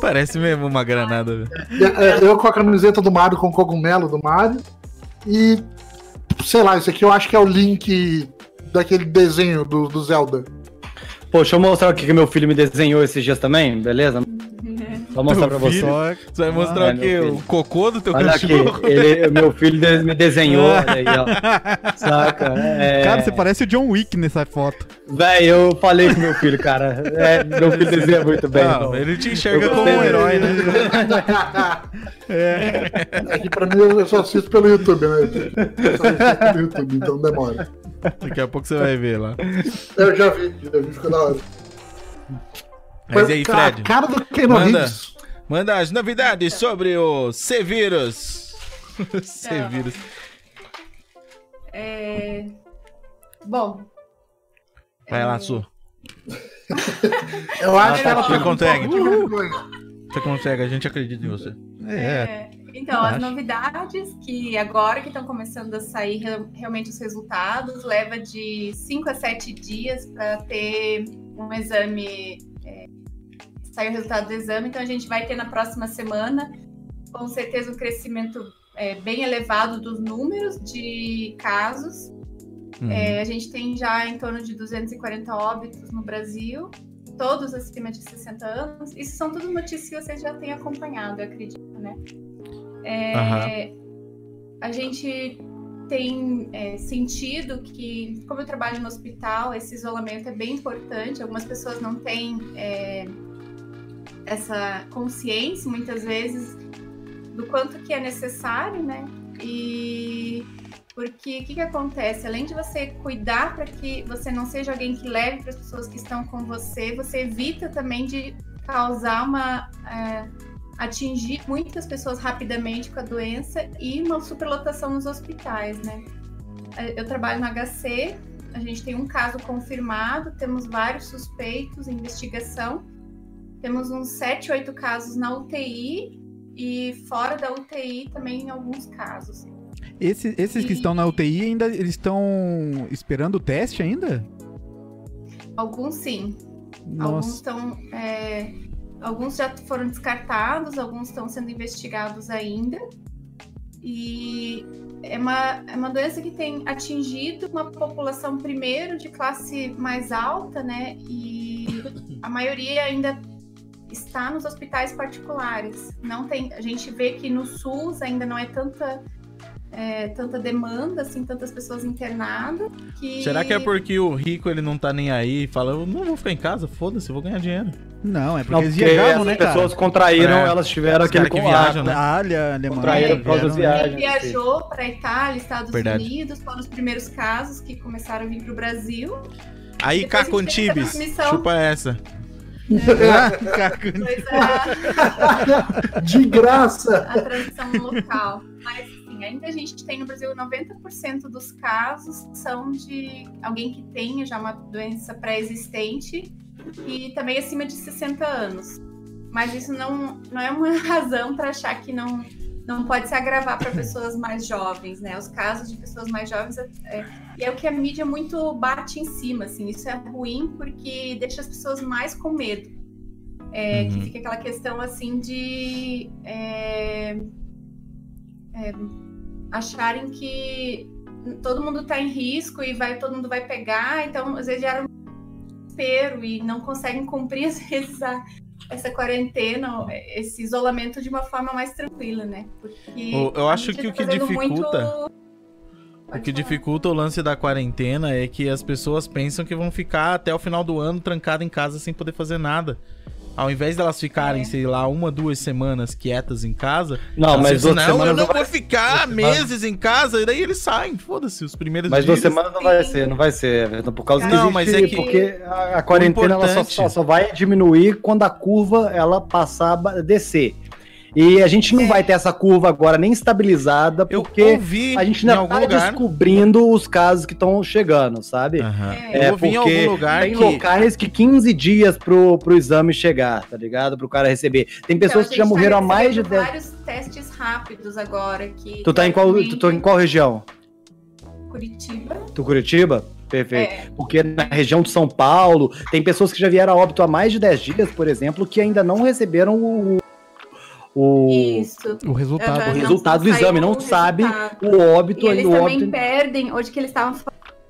Parece mesmo uma granada. velho. E, é, Eu com a camiseta do Mario, com o cogumelo do Mario. E, sei lá, isso aqui eu acho que é o link daquele desenho do, do Zelda. Pô, deixa eu mostrar o que que meu filho me desenhou esses dias também, beleza? Vou mostrar pra você. Você vai mostrar é, o quê? O cocô do teu Olha aqui, cachorro? ele, meu filho me desenhou, olha aí, ó. Saca? É... Cara, você parece o John Wick nessa foto. Véi, eu falei com meu filho, cara. É, meu filho desenha muito bem. Não, ele te enxerga Eu como um herói, né? É que pra mim eu só assisto pelo YouTube, né? Eu só assisto pelo YouTube, então demora. Daqui a pouco você vai ver lá. Eu já vi, já vi, ficou da hora. Mas e aí, Fred? A cara do Keanu Manda. Reeves. Manda as novidades sobre o C-Vírus. C-Vírus. É... Bom. Vai lá, Su. Eu acho que tá ela Você tá consegue. Você consegue, a gente acredita em você. É. É, então, as novidades que agora que estão começando a sair real- realmente os resultados, leva de 5 a 7 dias para ter um exame, é, sair o resultado do exame. Então, a gente vai ter na próxima semana, com certeza, um crescimento é, bem elevado dos números de casos. Uhum. É, a gente tem já em torno de 240 óbitos no Brasil, todos acima de 60 anos. Isso são tudo notícias que vocês já têm acompanhado, eu acredito, né? É, A gente tem é, sentido que, como eu trabalho no hospital, esse isolamento é bem importante. Algumas pessoas não têm é, essa consciência, muitas vezes, do quanto que é necessário, né? E porque o que, que acontece? Além de você cuidar para que você não seja alguém que leve para as pessoas que estão com você, você evita também de causar uma. é, atingir muitas pessoas rapidamente com a doença e uma superlotação nos hospitais, né? É, Eu trabalho no HC, a gente tem um caso confirmado, temos vários suspeitos investigação, temos uns 7, 8 casos na UTI e fora da UTI também em alguns casos. Esse- esses que E- estão na UTI ainda eles estão esperando o teste ainda? Alguns sim, Alguns Nossa. estão. é, alguns já foram descartados, alguns estão sendo investigados ainda. E é uma, é uma doença que tem atingido uma população, primeiro, de classe mais alta, né? E a maioria ainda está nos hospitais particulares. Não tem, a gente vê que no SUS ainda não é tanta. é, tanta demanda, assim, tantas pessoas internadas. Que... Será que é porque o rico ele não tá nem aí e fala, eu não vou ficar em casa, foda-se, eu vou ganhar dinheiro. Não, é porque Não, eles viajavam, as né, pessoas cara? contraíram, É. elas tiveram aquele que viajam, né? Itália, Alemanha. Contraíram por causa das né? viagens. Ele viajou para Itália, Estados Verdade. Unidos, foram os primeiros casos que começaram a vir para o Brasil. Aí, Depois a Caco gente tem essa Antibes, transmissão. chupa essa. Depois a, De graça. a local. Mas, assim, ainda a gente tem no Brasil 90% dos casos são de alguém que tenha já uma doença pré-existente e também acima de 60 anos. Mas isso não, não é uma razão para achar que não, não pode se agravar para pessoas mais jovens, né? Os casos de pessoas mais jovens é, é, e é o que a mídia muito bate em cima, assim. Isso é ruim porque deixa as pessoas mais com medo. É, uhum. Que fica aquela questão assim de é, é, acharem que todo mundo está em risco e vai todo mundo vai pegar, então às vezes gera um desespero e não conseguem cumprir às vezes a, essa quarentena, esse isolamento de uma forma mais tranquila, né? Porque eu acho que o que tá dificulta muito... O que dificulta o lance da quarentena é que as pessoas pensam que vão ficar até o final do ano trancado em casa sem poder fazer nada. Ao invés delas ficarem, é. sei lá, uma, duas semanas quietas em casa. Não, mas dizem, não, eu não vou ficar meses em casa. E daí eles saem, foda-se, os primeiros mas dias. Mas duas semanas não vai ser, não vai ser, Everton. Por causa não, que mas é que porque a, a quarentena ela só, só vai diminuir quando a curva ela passar a descer. E a gente não é. vai ter essa curva agora nem estabilizada, porque a gente ainda tá lugar. descobrindo os casos que estão chegando, sabe? Uhum. É, porque em algum lugar tem que... locais que 15 dias pro, pro exame chegar, tá ligado? Pro cara receber. Tem então, pessoas então, que já morreram tá há mais de 10... vários testes rápidos agora que... Tu tá em qual, tu tá em qual região? Curitiba. Tu Curitiba? Perfeito. É. Porque na região de São Paulo, tem pessoas que já vieram a óbito há mais de 10 dias, por exemplo, que ainda não receberam o, o, Isso. o resultado, uhum, o resultado do exame, não sabe o óbito. E eles o também óbito... perdem, hoje que eles estavam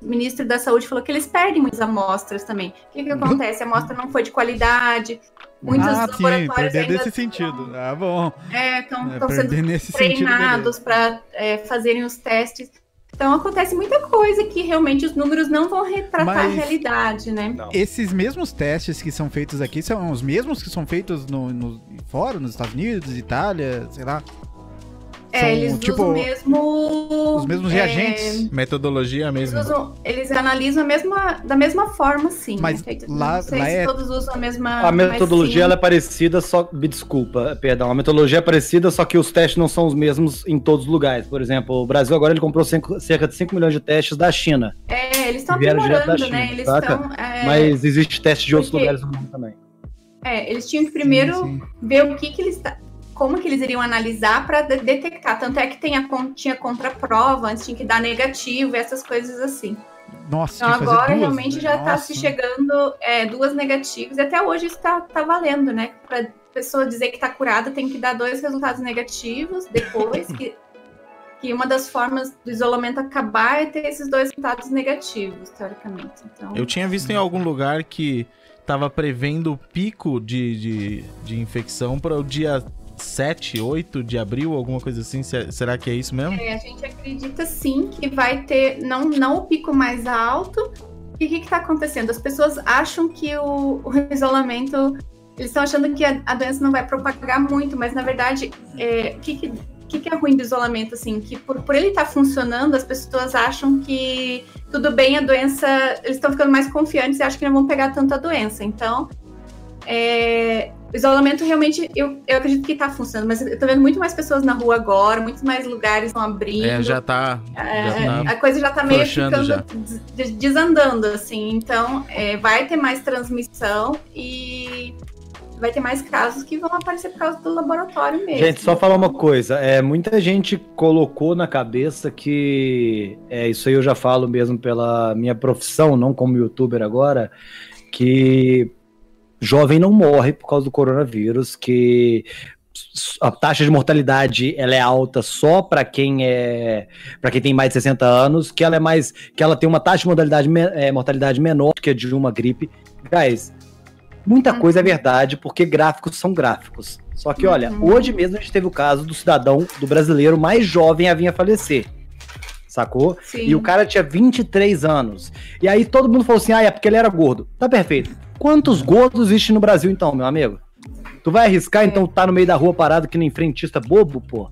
o ministro da Saúde falou que eles perdem muitas amostras também. O que, que acontece? A amostra não foi de qualidade. Muitos ah, sim, perder ainda nesse sentido. Ah, bom. É, estão é, sendo treinados para é, fazerem os testes. Então acontece muita coisa que realmente os números não vão retratar Mas a realidade, né? Não. Esses mesmos testes que são feitos aqui são os mesmos que são feitos no, no fora, nos Estados Unidos, Itália, sei lá. É, São, eles tipo, usam mesmo. Os mesmos reagentes. É, Metodologia mesmo. Eles, usam, eles, analisam a mesma, da mesma forma, sim. Mas né? lá, não sei lá se é... todos usam a mesma. A metodologia ela é parecida, só. Me desculpa, perdão. A metodologia é parecida, só que os testes não são os mesmos em todos os lugares. Por exemplo, o Brasil agora ele comprou cinco, cerca de 5 milhões de testes da China. É, eles estão aprimorando, né? Eles estão. É... Mas existe teste de Porque... outros lugares no mundo também. É, eles tinham que primeiro sim, sim. ver o que, que eles como que eles iriam analisar para de detectar. Tanto é que tem a, tinha contraprova, antes tinha que dar negativo, essas coisas assim. Nossa, então agora duas, realmente né? já está se chegando é, duas negativas, e até hoje está tá valendo, né? Para pessoa dizer que está curada, tem que dar dois resultados negativos depois, que, que uma das formas do isolamento acabar é ter esses dois resultados negativos, teoricamente. Então... Eu tinha visto em algum lugar que estava prevendo o pico de, de, de infecção para o dia 7, 8 de abril, alguma coisa assim? Será que é isso mesmo? É, a gente acredita sim que vai ter, não, não o pico mais alto. E o que está acontecendo? As pessoas acham que o, o isolamento. Eles estão achando que a, a, doença não vai propagar muito, mas na verdade, é, o que, que que, que, é ruim do isolamento, assim? Que por, por ele estar tá funcionando, as pessoas acham que tudo bem, a doença. Eles estão ficando mais confiantes e acham que não vão pegar tanta doença. Então, é, o isolamento realmente, eu, eu acredito que está funcionando, mas eu tô vendo muito mais pessoas na rua agora, muitos mais lugares estão abrindo. É, já tá. É, já tá a coisa já tá meio ficando já. desandando, assim. Então, é, vai ter mais transmissão e vai ter mais casos que vão aparecer por causa do laboratório mesmo. Gente, só falar uma coisa. É, muita gente colocou na cabeça que. É, isso aí eu já falo mesmo pela minha profissão, não como youtuber agora, que jovem não morre por causa do coronavírus, que a taxa de mortalidade ela é alta só para quem é para quem tem mais de 60 anos, que ela é mais que ela tem uma taxa de mortalidade, é, mortalidade menor do que a de uma gripe. Guys, muita uhum. coisa é verdade porque gráficos são gráficos. Só que olha, uhum. hoje mesmo a gente teve o caso do cidadão do brasileiro mais jovem a vir a falecer. Sacou? Sim. E o cara tinha 23 anos. E aí todo mundo falou assim: "Ah, é porque ele era gordo". Tá perfeito Quantos gordos existe no Brasil, então, meu amigo? Tu vai arriscar, então, tá no meio da rua parado que nem frentista bobo, pô?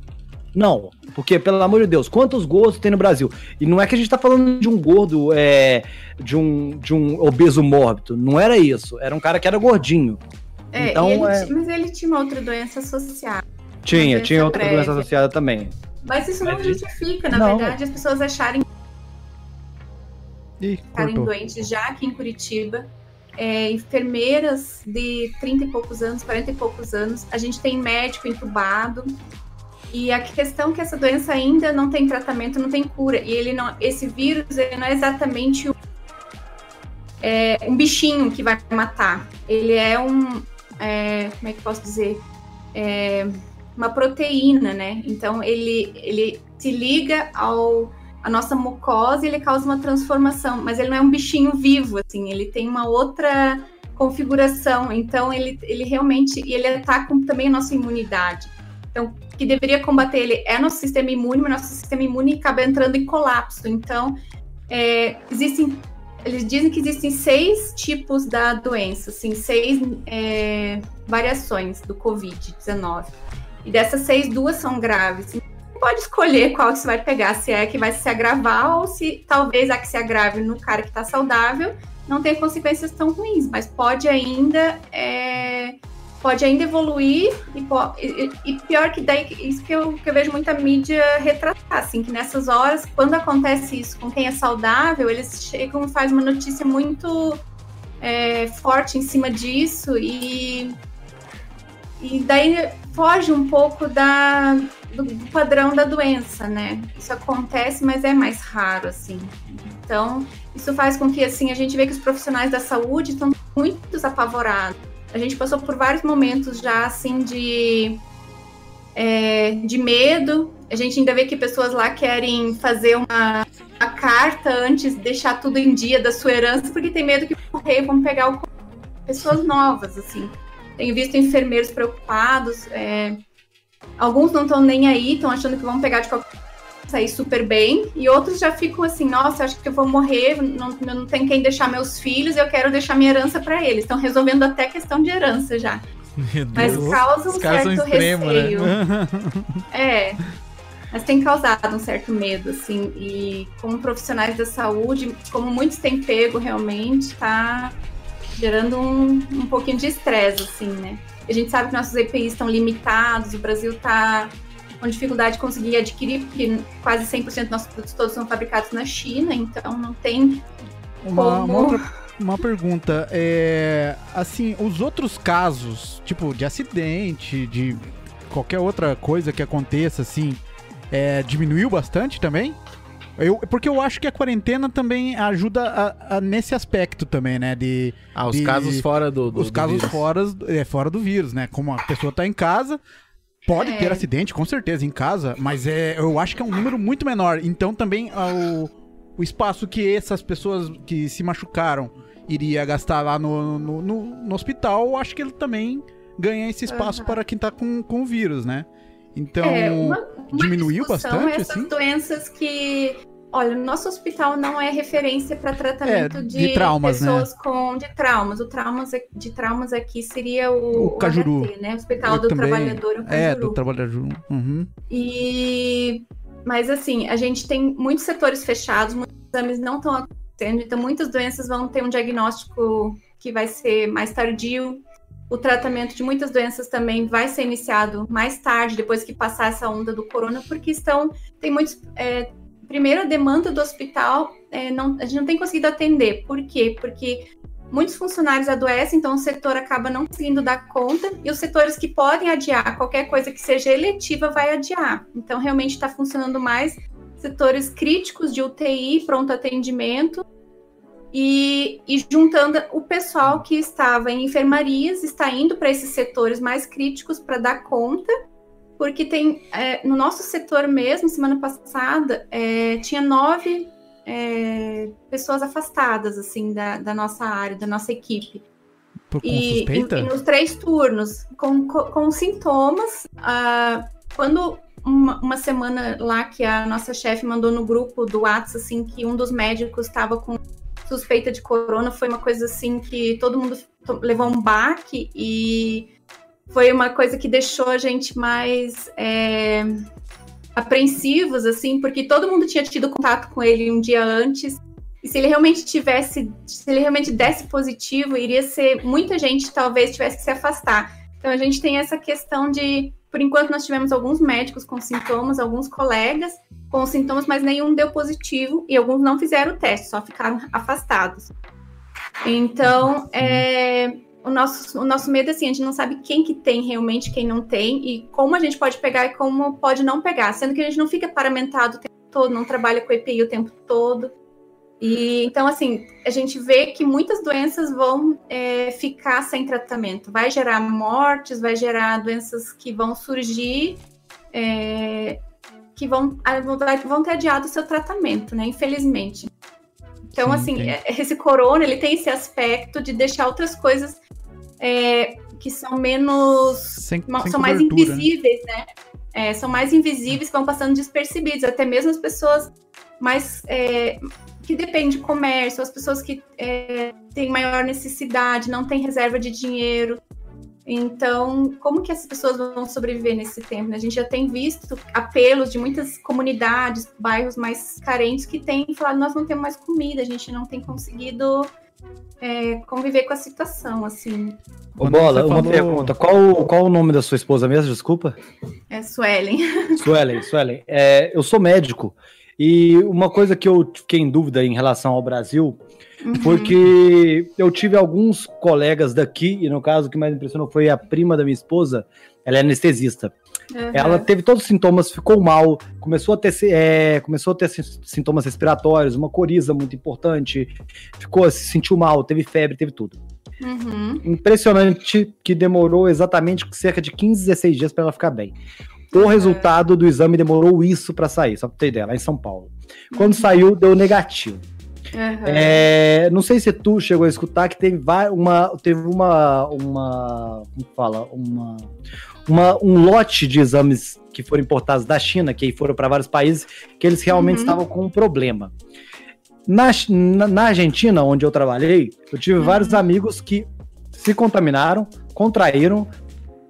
Não, porque, pelo amor de Deus, quantos gordos tem no Brasil? E não é que a gente tá falando de um gordo, é, de, um, de um obeso mórbido. Não era isso. Era um cara que era gordinho. É, então, ele, é... mas ele tinha uma outra doença associada. Tinha, tinha outra prévia. doença associada também. Mas isso não justifica, na não. verdade, as pessoas acharem Ih, ficarem doentes já aqui em Curitiba é, enfermeiras de 30 e poucos anos, 40 e poucos anos, a gente tem médico entubado. E a questão é que essa doença ainda não tem tratamento, não tem cura. E ele não, esse vírus ele não é exatamente um, é, um bichinho que vai matar. Ele é um, é, como é que posso dizer? Uma proteína, né? Então ele, ele se liga ao a nossa mucosa e ele causa uma transformação, mas ele não é um bichinho vivo, assim, ele tem uma outra configuração, então ele, ele realmente ele ataca também a nossa imunidade. Então, o que deveria combater ele é nosso sistema imune, mas nosso sistema imune acaba entrando em colapso. Então, é, existem eles dizem que existem seis tipos da doença, assim, seis é, variações do Covid-19. E dessas seis, duas são graves. Você pode escolher qual você vai pegar, se é que vai se agravar ou se talvez a que se agrave no cara que está saudável não tenha consequências tão ruins, mas pode ainda é, pode ainda evoluir e, e, pior que daí isso que eu, que eu vejo muita mídia retratar, assim, que nessas horas, quando acontece isso com quem é saudável, eles chegam fazem uma notícia muito é, forte em cima disso e, e daí foge um pouco da, do, padrão da doença, né? Isso acontece, mas é mais raro, assim. Então, isso faz com que, assim, a gente vê que os profissionais da saúde estão muito apavorados a gente passou por vários momentos já assim de, é, de medo. A gente ainda vê que pessoas lá querem fazer uma, uma carta antes de deixar tudo em dia da sua herança, porque tem medo que morrer vão pegar o pessoas novas, assim. Tenho visto enfermeiros preocupados, é, alguns não estão nem aí, estão achando que vão pegar de qualquer sair super bem, e outros já ficam assim, nossa, acho que eu vou morrer, não, não tem quem deixar meus filhos, eu quero deixar minha herança para eles. Estão resolvendo até questão de herança já. Mas causa um certo extremo, né? receio. Né? é. Mas tem causado um certo medo, assim, e como profissionais da saúde, como muitos têm pego realmente, tá gerando um, um pouquinho de estresse, assim, né? A gente sabe que nossos EPIs estão limitados, o Brasil está com dificuldade de conseguir adquirir, porque quase 100% dos nossos produtos todos são fabricados na China, então não tem uma, como... uma, outra, uma pergunta, é, assim, os outros casos, tipo, de acidente, de qualquer outra coisa que aconteça, assim, é, diminuiu bastante também? Eu, porque eu acho que a quarentena também ajuda a, a, nesse aspecto também, né? De, ah, os de, casos fora do, do Os casos vírus. fora, é, fora do vírus, né? Como a pessoa tá em casa, Pode é. ter acidente, com certeza, em casa, mas é, eu acho que é um número muito menor. Então também ah, o, o espaço que essas pessoas que se machucaram iria gastar lá no, no, no, no hospital, eu acho que ele também ganha esse espaço uhum. para quem tá com, com o vírus, né? Então, é, uma, uma diminuiu bastante, essas assim? doenças que Olha, o nosso hospital não é referência para tratamento é, de, de traumas, né? pessoas né? com de traumas. O traumas de traumas aqui seria o, o Cajuru, o HT, né? Hospital Eu do também, Trabalhador. O é, do Trabalhador. Uhum. E mas assim, a gente tem muitos setores fechados, muitos exames não estão acontecendo, então muitas doenças vão ter um diagnóstico que vai ser mais tardio. O tratamento de muitas doenças também vai ser iniciado mais tarde, depois que passar essa onda do corona, porque estão tem muitos é, primeiro, a demanda do hospital é, não, a gente não tem conseguido atender. Por quê? Porque muitos funcionários adoecem, então o setor acaba não conseguindo dar conta, e os setores que podem adiar qualquer coisa que seja eletiva vai adiar. Então, realmente está funcionando mais setores críticos de UTI, pronto atendimento, e, e, juntando o pessoal que estava em enfermarias, está indo para esses setores mais críticos para dar conta porque tem é, no nosso setor mesmo, semana passada, é, tinha nove é, pessoas afastadas assim da, da, nossa área, da nossa equipe. Por, com e, suspeita? E, e nos três turnos, com, com, com sintomas. Ah, quando uma, uma, semana lá que a nossa chefe mandou no grupo do WhatsApp assim que um dos médicos estava com suspeita de corona, foi uma coisa assim que todo mundo levou um baque e foi uma coisa que deixou a gente mais é, apreensivos, assim, porque todo mundo tinha tido contato com ele um dia antes. E se ele realmente tivesse, se ele realmente desse positivo, iria ser muita gente talvez tivesse que se afastar. Então a gente tem essa questão de, por enquanto nós tivemos alguns médicos com sintomas, alguns colegas com sintomas, mas nenhum deu positivo e alguns não fizeram o teste, só ficaram afastados. Então, é, o nosso, o nosso medo, assim, a gente não sabe quem que tem realmente, quem não tem, e como a gente pode pegar e como pode não pegar, sendo que a gente não fica paramentado o tempo todo, não trabalha com EPI o tempo todo. E então, assim, a gente vê que muitas doenças vão é, ficar sem tratamento. Vai gerar mortes, vai gerar doenças que vão surgir, é, que vão, vão ter adiado o seu tratamento, né? Infelizmente. Então, Sim, assim, tem. É, esse corona, ele tem esse aspecto de deixar outras coisas é, que são menos. Sem, são sem mais né? invisíveis, né? né? É, são mais invisíveis, vão passando despercebidos. Até mesmo as pessoas mais. É, que dependem de comércio, as pessoas que é, têm maior necessidade, não têm reserva de dinheiro. Então, como que as pessoas vão sobreviver nesse tempo? Né? A gente já tem visto apelos de muitas comunidades, bairros mais carentes que têm falado: nós não temos mais comida, a gente não tem conseguido é, conviver com a situação, assim. Ô, Bola, uma falou... pergunta. Qual, qual o nome da sua esposa mesmo? Desculpa. É Suelen. Suelen, Suelen. É, eu sou médico e uma coisa que eu fiquei em dúvida em relação ao Brasil uhum. porque eu tive alguns colegas daqui, e no caso o que mais impressionou foi a prima da minha esposa, ela é anestesista. Uhum. Ela teve todos os sintomas, ficou mal, começou a ter, é, começou a ter sintomas respiratórios, uma coriza muito importante, ficou, se sentiu mal, teve febre, teve tudo. Uhum. Impressionante que demorou exatamente cerca de 15, 16 dias para ela ficar bem. O uhum. resultado do exame demorou isso para sair, só para ter ideia, lá em São Paulo. Quando uhum. saiu, deu negativo. Uhum. É, não sei se tu chegou a escutar que teve uma, teve uma, uma, como fala, uma, uma, um lote de exames que foram importados da China, que foram para vários países, que eles realmente uhum. estavam com um problema. Na, na, na, Argentina, onde eu trabalhei, eu tive uhum. vários amigos que se contaminaram, contraíram,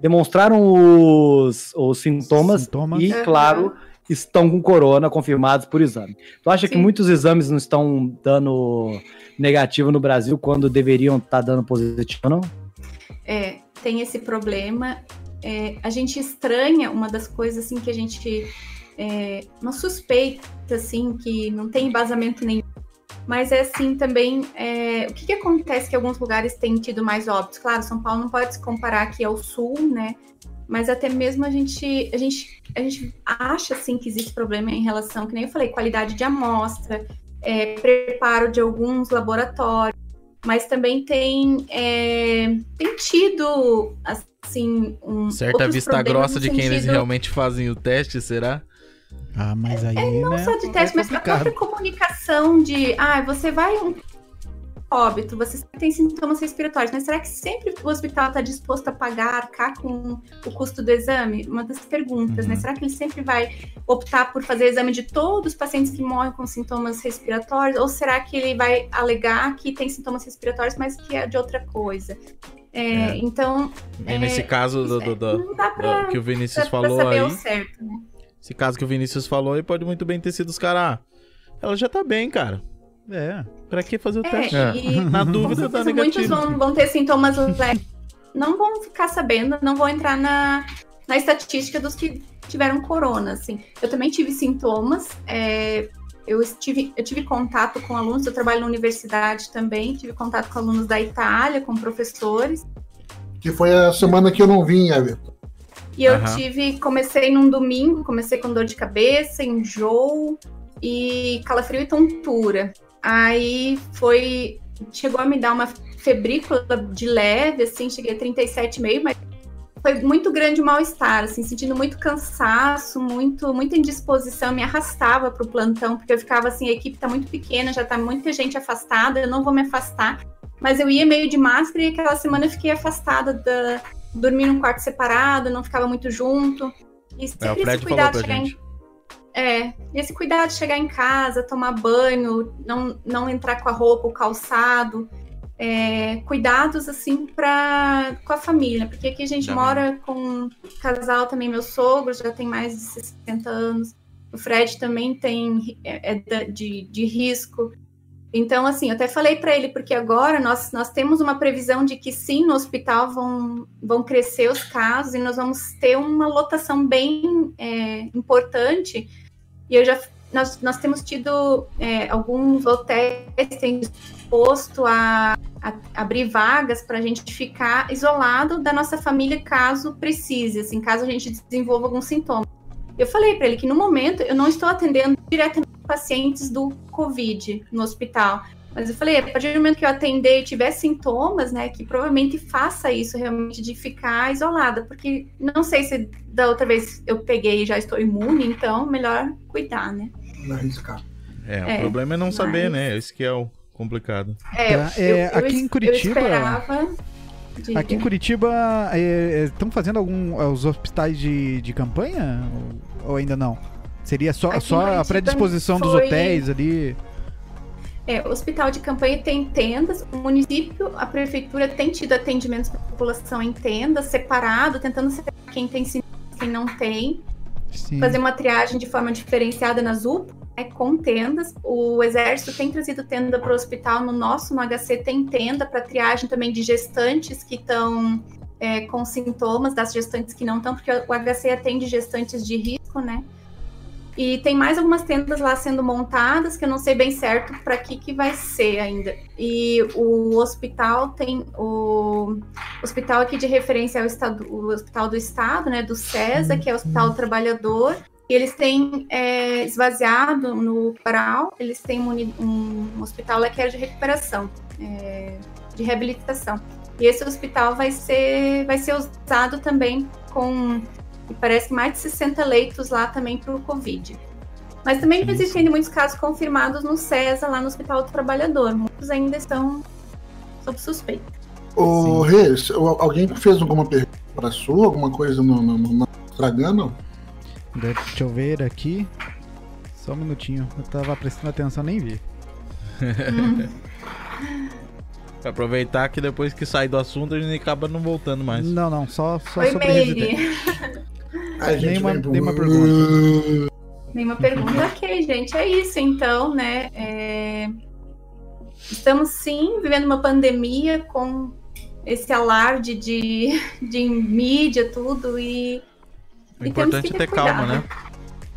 demonstraram os, os sintomas, sintomas. e, claro, estão com corona confirmados por exame. Tu acha Sim. que muitos exames não estão dando negativo no Brasil quando deveriam estar tá dando positivo, não? É, tem esse problema é, a gente estranha uma das coisas assim que a gente é, uma suspeita assim que não tem embasamento nenhum mas é assim também é, o que, que, acontece que alguns lugares têm tido mais óbitos claro São Paulo não pode se comparar aqui ao sul né mas até mesmo a gente a gente a gente acha assim que existe problema em relação que nem eu falei qualidade de amostra é, preparo de alguns laboratórios mas também tem é, tem tido assim, um. Certa vista grossa de quem sentido... eles realmente fazem o teste, será? Ah, mas aí. É, não né, só de teste, mas a própria comunicação de. Ah, você vai um óbito, você tem sintomas respiratórios, mas será que sempre o hospital está disposto a pagar, arcar com o custo do exame? Uma das perguntas, né? uhum. né? Será que ele sempre vai optar por fazer exame de todos os pacientes que morrem com sintomas respiratórios? Ou será que ele vai alegar que tem sintomas respiratórios, mas que é de outra coisa? É, é. Então. E é, nesse caso do, do, do, pra, do, que o Vinícius falou aí. Certo, né? Esse caso que o Vinícius falou aí pode muito bem ter sido os caras. Ah, ela já tá bem, cara. É. Pra que fazer o é, teste? E... Na dúvida, tá negativo. Muitos vão, vão ter sintomas leves. Não vão ficar sabendo, não vão entrar na, na estatística dos que tiveram corona, assim. Eu também tive sintomas. É, eu tive, eu tive contato com alunos, eu trabalho na universidade também, tive contato com alunos da Itália, com professores. Que foi a semana que eu não vim, Everton. E eu uhum. tive, comecei num domingo, comecei com dor de cabeça, enjoo e calafrio e tontura. Aí foi, chegou a me dar uma febrícula de leve, assim, cheguei a 37,5, mas foi muito grande o mal-estar, assim, sentindo muito cansaço, muito, muita indisposição, me arrastava para o plantão, porque eu ficava assim, a equipe está muito pequena, já está muita gente afastada, eu não vou me afastar. Mas eu ia meio de máscara e aquela semana eu fiquei afastada, da, dormi num quarto separado, não ficava muito junto. E sempre é, esse cuidado chegar em... É, esse cuidado de chegar em casa, tomar banho, não, não entrar com a roupa, o calçado é, cuidados assim para com a família, porque aqui a gente já mora bem. com um casal também, meu sogro já tem mais de 60 anos, o Fred também tem é, é de, de risco. Então, assim, eu até falei para ele, porque agora nós, nós temos uma previsão de que sim, no hospital vão, vão crescer os casos e nós vamos ter uma lotação bem é, importante. E eu já nós, nós temos tido é, alguns hotéis têm disposto a, a, abrir vagas para a gente ficar isolado da nossa família caso precise, assim, caso a gente desenvolva algum sintoma. Eu falei para ele que no momento eu não estou atendendo diretamente pacientes do Covid no hospital. Mas eu falei, a partir do momento que eu atender e tiver sintomas, né, que provavelmente faça isso realmente de ficar isolada, porque não sei se da outra vez eu peguei e já estou imune, então melhor cuidar, né? Não arriscar. É, o É, problema é não saber, mas- né? Esse que é o complicado. É, Tá, é, aqui em es- Curitiba- Eu esperava... Diga. Aqui em Curitiba, estão fazendo algum eh, os hospitais de, de campanha? Ou, ou ainda não? Seria só, Aqui em só a predisposição dos foi- hotéis ali? É, hospital de campanha tem tendas, o município, a prefeitura tem tido atendimentos para a população em tendas, separado, tentando separar quem tem sintomas e quem não tem, Sim. fazer uma triagem de forma diferenciada nas UPA, né, com tendas. O Exército tem trazido tenda para o hospital, no nosso, no HC, tem tenda para triagem também de gestantes que estão é, com sintomas, das gestantes que não estão, porque o HC atende gestantes de risco, né? E tem mais algumas tendas lá sendo montadas, que eu não sei bem certo para que, que vai ser ainda. E o hospital tem o hospital aqui de referência é o, estado, o Hospital do Estado, né? Do CESA, que é o Hospital do Trabalhador. E eles têm é, esvaziado no Paral, eles têm um, um hospital lá que é de recuperação, é, de reabilitação. E esse hospital vai ser, vai ser usado também com e parece que mais de 60 leitos lá também para o Covid. Mas também Sim, existem ainda muitos casos confirmados no CESA, lá no Hospital do Trabalhador. Muitos ainda estão sob suspeita. Ô, o- alguém fez alguma pergunta pra sua, alguma coisa no, no, no? Deixa eu ver aqui. Só um minutinho. Eu tava prestando atenção, nem vi. Pra aproveitar que depois que sai do assunto a gente acaba não voltando mais. Não, não, só, só Oi, sobre Resident. A gente Nenhuma- vem pro- nenhuma pergunta. Nenhuma pergunta. ok, gente. É isso, então, né? É, Estamos sim vivendo uma pandemia com esse alarde de, de mídia, tudo, e, O E temos importante que é ter ter calma, né?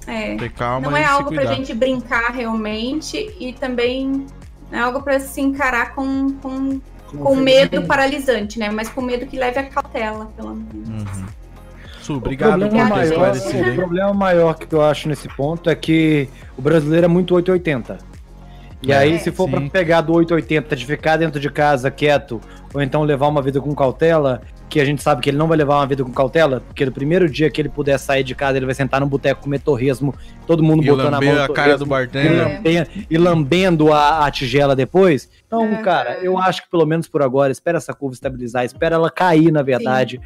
é, Ter calma não é algo pra cuidar. gente brincar realmente e também não é algo para se encarar com, com, com medo paralisante, né? Mas com medo que leve a cautela, pelo menos. Uhum. Su, obrigado por ter maior, esclarecido, o problema maior que eu acho nesse ponto é que o brasileiro é muito 880. E É, aí, se for pra pegar do 880 de ficar dentro de casa quieto, ou então levar uma vida com cautela, que a gente sabe que ele não vai levar uma vida com cautela, porque no primeiro dia que ele puder sair de casa, ele vai sentar no boteco comer torresmo, todo mundo E botando a mão a cara do e, bartender. e lambendo a, a tigela depois. Então, É, cara, cara. eu acho que pelo menos por agora, espera essa curva estabilizar, espera ela cair, na verdade.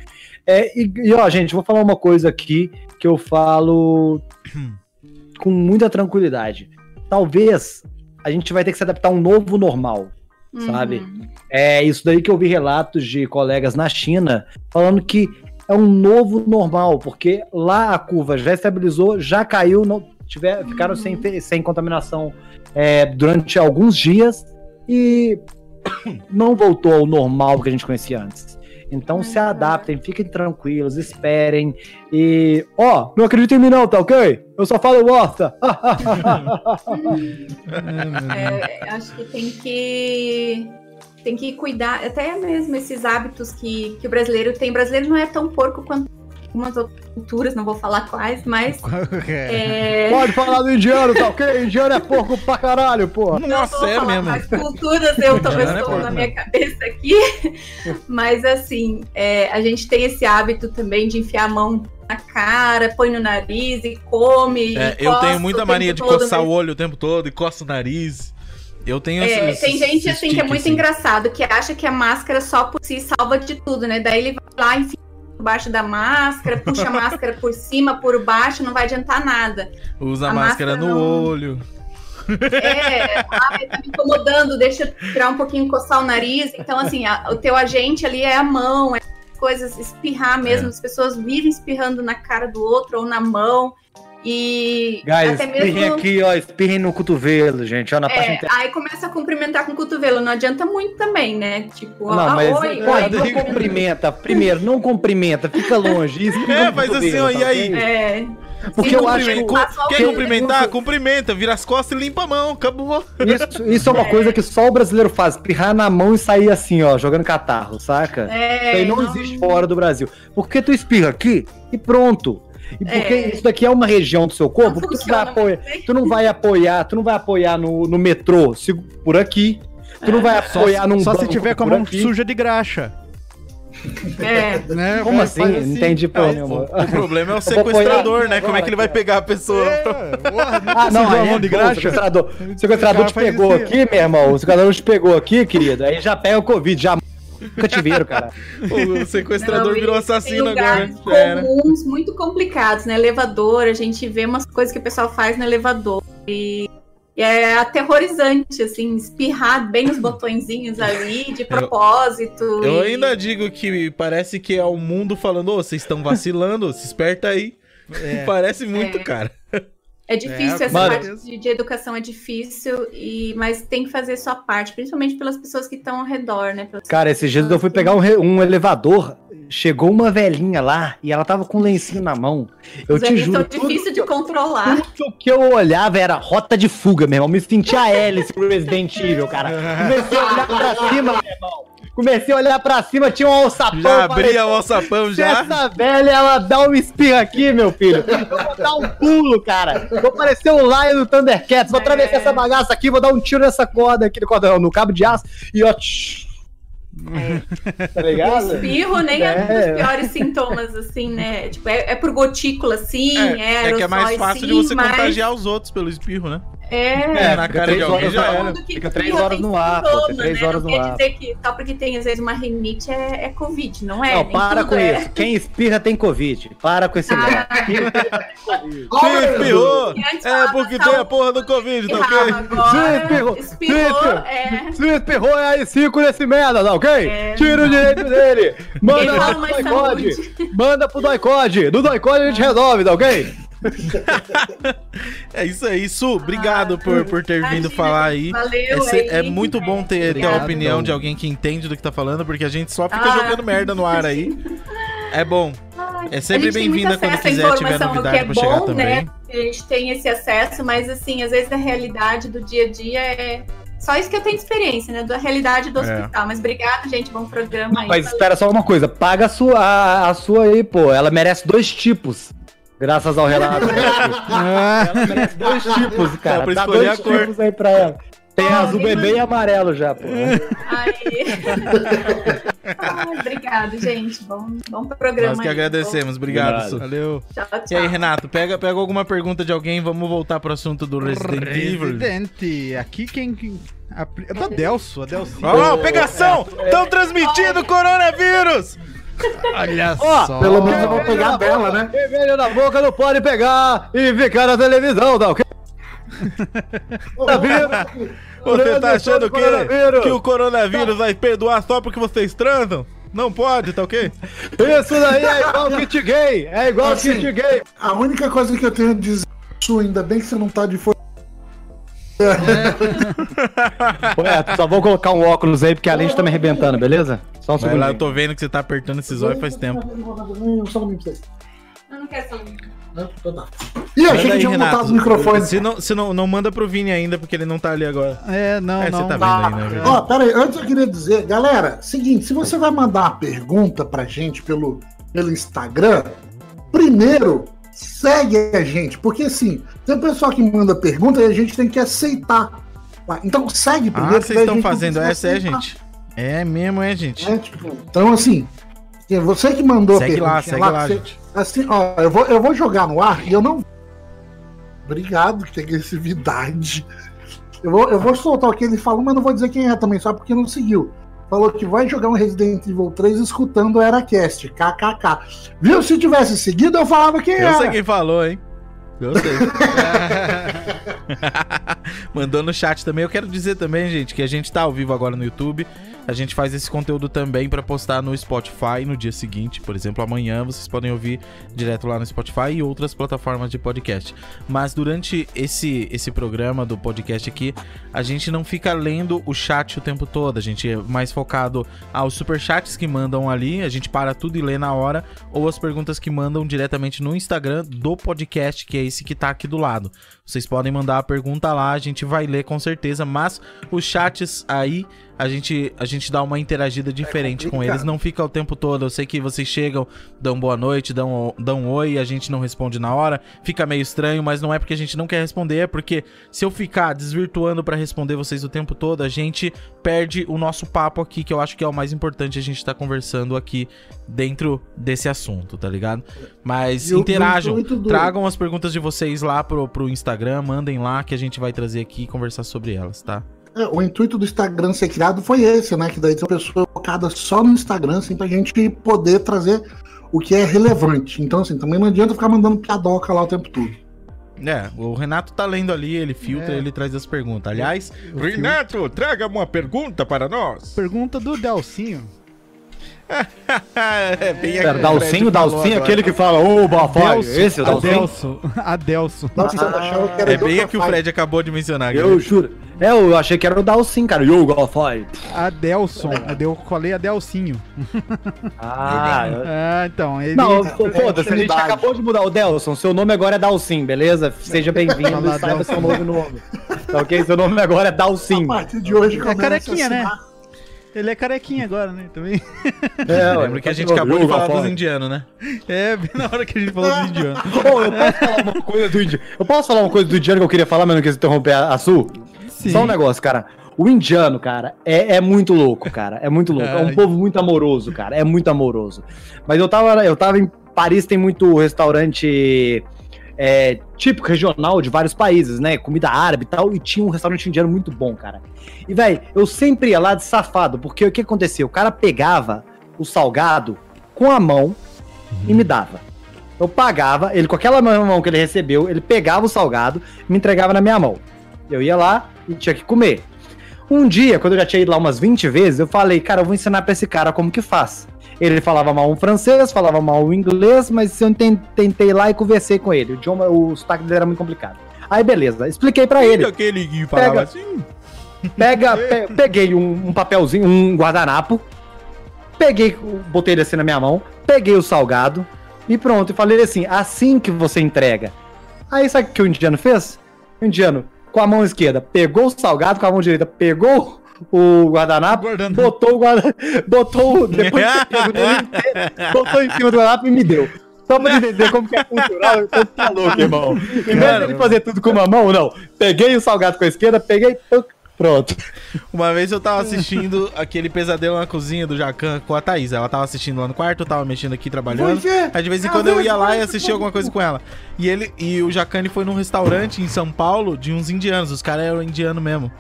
É, e, e, ó, gente, vou falar uma coisa aqui que eu falo com muita tranquilidade. Talvez a gente vai ter que se adaptar a um novo normal. Sabe? Uhum. É isso daí que eu vi relatos de colegas na China falando que é um novo normal, porque lá a curva já estabilizou, já caiu, não tiver, ficaram sem, fe- sem contaminação é, durante alguns dias e não voltou ao normal que a gente conhecia antes. Então se Uhum. adaptem, fiquem tranquilos, esperem e ó, não acreditem em mim não, tá ok? Eu só falo bosta. É, acho que tem que tem que cuidar, até mesmo esses hábitos que, que o brasileiro tem. O brasileiro não é tão porco quanto algumas outras culturas, não vou falar quais, mas É. é, Pode falar do indiano, tá ok? Indiano é porco pra caralho, pô. não Nossa, vou é falar mesmo. quais culturas eu tô, eu Não é estou porco, na não. minha cabeça aqui, mas assim, é, a gente tem esse hábito também de enfiar a mão na cara, põe no nariz e come. É, e eu tenho muita mania de coçar mas- o olho o tempo todo e coça o nariz. Eu tenho É, esses- tem gente assim que é muito assim. engraçado, que acha que a máscara só por si salva de tudo, né? Daí ele vai lá, enfia baixo da máscara, puxa a máscara por cima, por baixo, não vai adiantar nada. Usa a máscara, máscara no não- olho. É, ah, tá me incomodando, deixa eu tirar um pouquinho, coçar o nariz. Então, assim, a- o teu agente ali é a mão, é coisas, espirrar mesmo. É. As pessoas vivem espirrando na cara do outro ou na mão. E Guys, até espirrem mesmo. aqui, ó, espirrem no cotovelo, gente, ó, na parte É, interna. aí começa a cumprimentar com o cotovelo. Não adianta muito também, né? Tipo, Não, ah, mas oi, pô, oi. não cumprimenta. Primeiro, não cumprimenta, fica longe. É, faz assim, ó, tá e aí? ok? É, Porque Sim, eu acho que. Quer cumprimentar? Cumprimenta, vira as costas e limpa a mão, acabou. Isso, isso é uma coisa que só o brasileiro faz, espirrar na mão e sair assim, ó, jogando catarro, saca? É, Isso aí não, existe fora do Brasil. Porque tu espirra aqui e pronto. E porque É. isso daqui é uma região do seu corpo, Não porque tu, vai funciona apoiar, tu não vai apoiar, tu não vai apoiar no, no metrô se- por aqui. Tu não vai Só, apoiar num só se tiver com a mão aqui. suja de graxa. É. Né? Como Vai, assim? faz Não entendi porra O, nenhuma. o problema é o sequestrador, apoiar né? Como é que ele vai pegar a pessoa? É, porra, Ah, não, sujou a aí mão é de bom, o graxa. sequestrador, o sequestrador te pegou aqui, meu irmão. O sequestrador te pegou aqui, querido. Aí já pega o Covid, já cativeiro, cara. O sequestrador Não, virou assassino tem agora. comuns muito complicados, no elevador, a gente vê umas coisas que o pessoal faz no elevador e, e é aterrorizante, assim, espirrar bem nos botõezinhos ali, de propósito. Eu e- ainda digo que parece que é o mundo falando, ô, vocês estão vacilando, se esperta aí. Parece muito, É. cara. É difícil, É, essa mano. parte de, de educação é difícil, e, mas tem que fazer sua parte, principalmente pelas pessoas que estão ao redor, né? pelas Cara, esses dias eu fui pegar um, re- um elevador, chegou uma velhinha lá e ela tava com um lencinho na mão. Eu Os te juro, são difíceis de controlar. tudo que eu olhava era rota de fuga, meu irmão. Me sentia a Alice pro Resident Evil, cara. Comecei a olhar pra cima, meu irmão. Comecei a olhar pra cima, tinha um alçapão. Já falei, abria o alçapão já. essa velha, ela dá um espirro aqui, meu filho. Eu vou dar um pulo, cara. Vou parecer o Lion do Thundercats. Vou atravessar É. essa bagaça aqui, vou dar um tiro nessa corda aqui, no cabo de aço. E ó, tch, tá O ligado? espirro nem é. um É. dos piores sintomas, assim, né? Tipo, é, é por gotícula, sim, É, é, é que é mais fácil de sim, você mas contagiar os outros pelo espirro, né? É, na fica cara três de alguém já era. que Fica três horas no ar, pô. três né? horas Não no quer ar. dizer que só porque tem, às vezes, uma rinite é, é Covid, não é? Não, Nem para com é. isso. Quem espirra tem Covid. Para com esse negócio. Se espirrou! É porque tem a porra do Covid, tá ok? Sim, espirrou. espirrou, é. Se espirrou é aí cinco nesse merda, tá ok? É. Tira o direito dele. Manda pro Doicode. Manda pro Doicode. Do Doicode a gente resolve, tá ok? É isso aí, Su. Obrigado por, por ter vindo Imagina, falar aí. Valeu, É, é muito né? bom ter, ter a Obrigado. opinião de alguém que entende do que tá falando, porque a gente só fica Ah. jogando merda no ar aí. É bom. É sempre bem-vinda quando quiser, tiver novidade é pra chegar bom, também. Né? A gente tem esse acesso, mas assim, às vezes a realidade do dia a dia é só isso que eu tenho de experiência, né? Da realidade do É. hospital. Mas obrigado, gente. Bom programa aí. Mas Valeu. espera só uma coisa. Paga a sua, a, a sua aí, pô. Ela merece dois tipos. Graças ao relato. Ah, ela merece dois tipos, cara. pra Dá escolher dois tipos aí pra ela. Tem Ah, azul bebê e amarelo já, pô. Aí. Ai, obrigado, gente. Bom, bom programa. Nós que aí. agradecemos. Obrigado, Obrigado. Valeu. Tchau, tchau. E aí, Renato, pega, pega alguma pergunta de alguém, vamos voltar pro assunto do Resident Evil. Residente. Aqui quem. É do Adelso, Adelso. Ó, pegação! Estão transmitindo coronavírus! Olha Ó, só. Pelo menos eu vou pegar a dela, né? Vermelho na boca não pode pegar e ficar na televisão, tá ok? Tá? Você tá achando que, que o coronavírus vai perdoar só porque vocês transam? Não pode, tá ok? Isso daí é igual kit gay. É igual Assim, kit gay. A única coisa que eu tenho a dizer, ainda bem que você não tá de fora. Ué, só vou colocar um óculos aí porque a lente tá me arrebentando, beleza? Só um Vai lá, eu segundo. tô vendo que você tá apertando esses olhos faz tempo. Só um minuto aí. Eu não quero saber. Tá. Ih, achei que tinha montado os microfones. Se não, se não, não manda pro Vini ainda, porque ele não tá ali agora. É, não, É, não. você tá Tá. vendo aí, né? Ó, pera aí, antes eu queria dizer, galera, seguinte, se você vai mandar uma pergunta pra gente pelo, pelo Instagram, primeiro segue a gente, porque assim, tem pessoal que manda pergunta e a gente tem que aceitar. Tá? Então segue Ah, primeiro. que vocês a estão fazendo essa, é, aceitar, gente? É mesmo, é, gente? né? Tipo, então assim, você que mandou Segue lá, perguntinha segue lá, você- gente. Assim, ó, eu vou, eu vou jogar no ar e eu não. Obrigado, que agressividade. Eu vou, eu vou soltar o que ele falou, mas não vou dizer quem é também, só porque não seguiu. Falou que vai jogar um Resident Evil 3 escutando o Eracast. KKK. Viu? Se tivesse seguido, eu falava quem Eu era. sei quem falou, hein? Eu sei. Mandou no chat também. Eu quero dizer também, gente, que a gente tá ao vivo agora no YouTube. A gente faz esse conteúdo também para postar no Spotify no dia seguinte. Por exemplo, amanhã vocês podem ouvir direto lá no Spotify e outras plataformas de podcast. Mas durante esse, esse programa do podcast aqui, a gente não fica lendo o chat o tempo todo. A gente é mais focado aos superchats que mandam ali. A gente para tudo e lê na hora. Ou as perguntas que mandam diretamente no Instagram do podcast, que é esse que tá aqui do lado. Vocês podem mandar a pergunta lá, a gente vai ler com certeza, mas os chats aí a gente, a gente dá uma interagida diferente com eles, não fica o tempo todo. Eu sei que vocês chegam, dão boa noite, dão, dão oi, a gente não responde na hora, fica meio estranho, mas não é porque a gente não quer responder, é porque se eu ficar desvirtuando para responder vocês o tempo todo, a gente perde o nosso papo aqui, que eu acho que é o mais importante a gente tá conversando aqui dentro desse assunto, tá ligado? Mas E o- interajam, tragam as perguntas de vocês lá pro, pro Instagram, mandem lá que a gente vai trazer aqui e conversar sobre elas, tá? É, o intuito do Instagram ser criado foi esse, né? Que daí tem uma pessoa focada só no Instagram, assim, pra gente poder trazer o que é relevante. Então, assim, também não adianta ficar mandando piadoca lá o tempo todo. É, o Renato tá lendo ali, ele filtra, É. ele traz as perguntas. Aliás, Renato, traga uma pergunta para nós. Pergunta do Delcinho. é bem Pera, a- Dalcinho, Dalcinho, agora. aquele que fala, ô, Bafai, esse é o Dalcinho? Adelso. Adelso. Nossa, eu achava que era É bem a que o Fred acabou de mencionar. Eu juro. É, eu achei que era o Dalcinho, cara. Yo, Bafai. Adelson. Eu falei Adelcinho. Ah, Ah, então. Ele... Não, foda-se, a gente acabou de mudar. O Delson, seu nome agora é Dalcin, beleza? Seja bem-vindo saiba seu novo nome. Tá ok? Seu nome agora é Dalcin. A partir de hoje É começa carequinha, a né? Ele é carequinha agora, né? Também. É, Lembra que a gente acabou de falar dos indianos, né? É, bem na hora que a gente falou dos indianos. Ô, eu posso falar uma coisa do indiano? Eu posso falar uma coisa do indiano que eu queria falar, mas não quis interromper a, a Su? Sim. Só um negócio, cara. O indiano, cara, é, é muito louco, cara. É muito louco. É um povo muito amoroso, cara. É muito amoroso. Mas eu tava, eu tava em Paris, tem muito restaurante é, típico regional de vários países, né? Comida árabe e tal. E tinha um restaurante indiano muito bom, cara. E, velho, eu sempre ia lá de safado, porque o que acontecia? O cara pegava o salgado com a mão e me dava. Eu pagava, ele com aquela mesma mão que ele recebeu, ele pegava o salgado me entregava na minha mão. Eu ia lá e tinha que comer. Um dia, quando eu já tinha ido lá umas 20 vezes, eu falei, cara, eu vou ensinar pra esse cara como que faz. Ele falava mal o francês, falava mal o inglês, mas eu ten- tentei lá e conversei com ele. O idioma, o sotaque dele era muito complicado. Aí, beleza, expliquei pra ele. aquele que falava Pega. assim. Pega, pe- peguei um, um papelzinho, um guardanapo, peguei, botei ele assim na minha mão, peguei o salgado e pronto. E falei assim: assim que você entrega. Aí sabe o que o indiano fez? O indiano, com a mão esquerda, pegou o salgado, com a mão direita, pegou o guardanapo, Guardanapo. botou o guarda, botou, depois inteiro, botou em cima do guardanapo e me deu. Só pra entender como que é cultural, eu tô tá louco, irmão. Em vez de ele fazer tudo com uma mão, não. Peguei o salgado com a esquerda, peguei, pronto. Uma vez eu tava assistindo aquele pesadelo na cozinha do Jacan com a Thaís. Ela tava assistindo lá no quarto, eu tava mexendo aqui, trabalhando. Aí de vez em quando eu ia lá e assistia alguma coisa com ela. E ele e o Jacane foi num restaurante em São Paulo de uns indianos. Os caras eram indianos mesmo.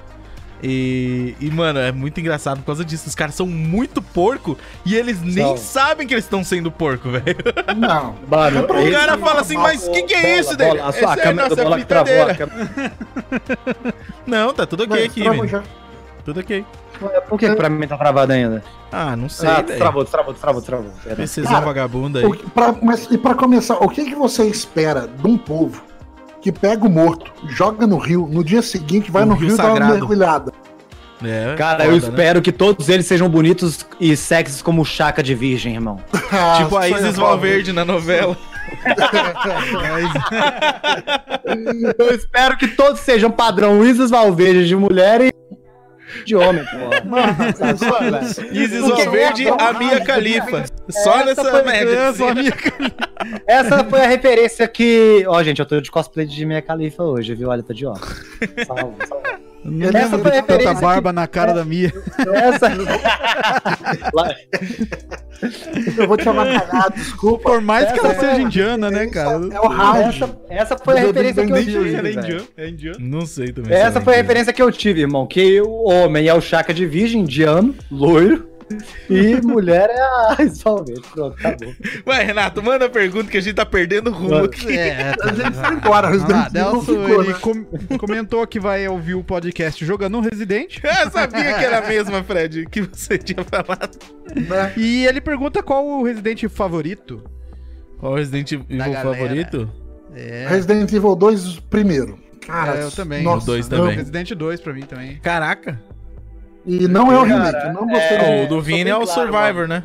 E, e, mano, é muito engraçado por causa disso. Os caras são muito porco e eles nem sabem que eles estão sendo porco, velho. Não. Mano, O cara fala assim, mas o que, que é isso, dele? Bola, a Essa sua é câmera nossa bola que travou. a câmera. Não, tá tudo ok Mas aqui, velho. já. Tudo ok. Por que, que pra mim tá travado ainda? Ah, não sei, Ah, travou, travou, travou, travou. Cara, vagabundo aí. O pra- mas, e pra começar, o que, que você espera de um povo que pega o morto, joga no rio, no dia seguinte vai Um no rio rio, dar uma mergulhada? É, Cara, foda, eu né? espero que todos eles sejam bonitos e sexys como chaca de virgem, irmão. Ah, Tipo a Isis. Valverde na novela. Eu espero que todos sejam padrão Isis Valverde de mulher e de homem, pô. Isis Porque- Valverde, a Mia Khalifa. Só Essa nessa foi- média. É, só a minha... Essa foi a referência que. Ó, gente, eu tô de cosplay de minha califa hoje, viu? Olha, tô de óculos. Salve, salve. Não Essa lembro foi a de tanta referência barba na cara da minha. Essa. Eu vou te avacalhar, desculpa. Por mais que ela Essa seja é- indiana, né, cara? É o Raj. essa, essa foi a Eu referência que eu tive. Ela é indiana, é indiana. Não sei também. Essa se foi a referência que eu tive, irmão. Que o homem é o chaca de virgem, indiano, loiro. E mulher é a. Pronto, acabou. Vai, Renato, manda a pergunta que a gente tá perdendo o rumo aqui. É, A gente foi embora, Ah, Resident Evil Nelson, ficou, ele né? com- comentou que vai ouvir o podcast jogando um Resident. Eu sabia que era a mesma, Fred, que você tinha falado. Né? E ele pergunta qual o Resident favorito. Qual o Resident Evil favorito? É, Resident Evil 2 primeiro. Cara, É, eu também. Nossa, O dois não. também. Resident 2 pra mim também. Caraca. E não é o remake, eu não gostei. é- o do Vini é o claro, Survivor, né?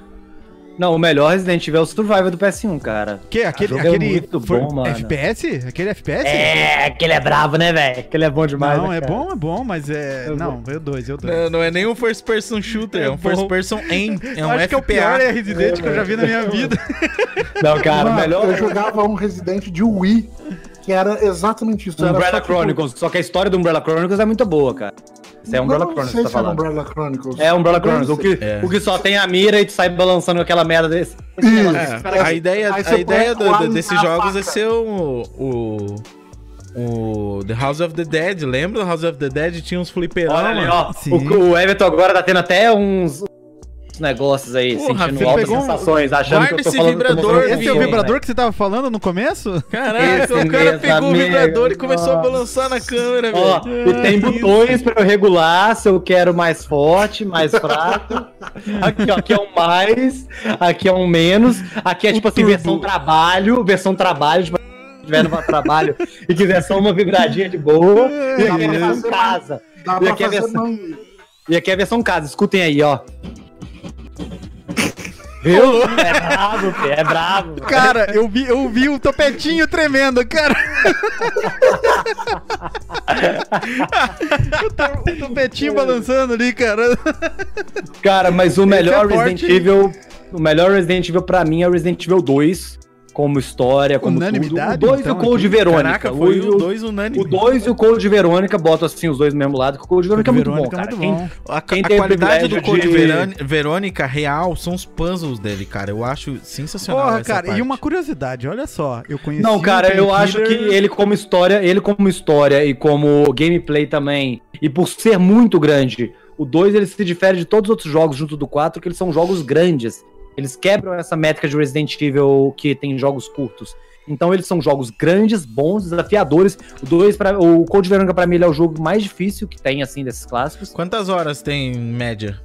Não, o melhor Resident Evil é o Survivor do PS1, cara. Que? Aquele, jogo é aquele muito bom, mano. FPS? Aquele FPS? É, aquele é bravo, né, velho? Aquele é bom demais. Não, né, é cara? bom, é bom, mas é. Eu Não, veio dois, veio dois. Não, não é nem um first person shooter, é, É um bom. first person aim. É um Acho que é o pior FPA. é Resident que eu já vi na minha vida. Não, cara, o Mano, melhor Eu jogava um Resident de Wii, que era exatamente isso. era Umbrella só, tipo, Chronicles. Só que a história do Umbrella Chronicles é muito boa, cara. Isso é Umbrella Chronicles sei tá falando. Umbrella Chronicles. É Umbrella Chronicles. O que, É. o que só tem a mira e tu sai balançando com aquela merda desse. É, a ideia, a ideia do- desses jogos é faca. ser o, o, o The House of the Dead. Lembra do House of the Dead? Tinha uns fliperão, Olha ali, mano. ó. O, o Everton agora tá tendo até uns negócios aí, Porra, sentindo altas um- sensações, achando que eu tô esse falando que eu tô vibrador, Esse é o vibrador que você tava falando no começo? Caraca, Esse o cara pegou o amigo. vibrador e começou a Nossa. balançar na câmera, Ó, velho. e tem botões pra eu regular se eu quero mais forte, mais fraco. Aqui, ó, aqui é um mais, aqui é um menos. Aqui é tipo assim, versão trabalho, versão trabalho, tipo, se tiver no trabalho e quiser só uma vibradinha de boa. E aqui é a versão casa. Dá E aqui é a versão-. E aqui é a versão casa, escutem aí, ó. Viu? É bravo, Fê, é bravo. Cara, eu vi, eu vi o topetinho tremendo, cara. o, to- o topetinho balançando ali, cara. Cara, mas o melhor é Resident. Evil. O melhor Resident Evil pra mim é o Resident Evil 2. Como história, como tudo. O Unanimidade, 2 e então, o Code aqui. Verônica. Caraca, foi o, o 2 unânime. o 2 e o Code Verônica, boto assim os dois no mesmo lado, que o Code Verônica é muito bom, Verônica é cara. muito Quem- bom. A, Quem a tem o qualidade do Code privilégio de- Verônica, real são os puzzles dele, cara. Eu acho sensacional. Porra, cara, parte. e uma curiosidade, olha só, eu conheci Não, cara, eu acho que ele como história, ele como história e como gameplay também, e por ser muito grande, o 2 ele se difere de todos os outros jogos junto do 4, que eles são jogos grandes. Eles quebram essa métrica de Resident Evil que tem jogos curtos. Então eles são jogos grandes, bons, desafiadores. O 2 para o Code Verônica pra mim ele é o jogo mais difícil que tem assim desses clássicos. Quantas horas tem em média?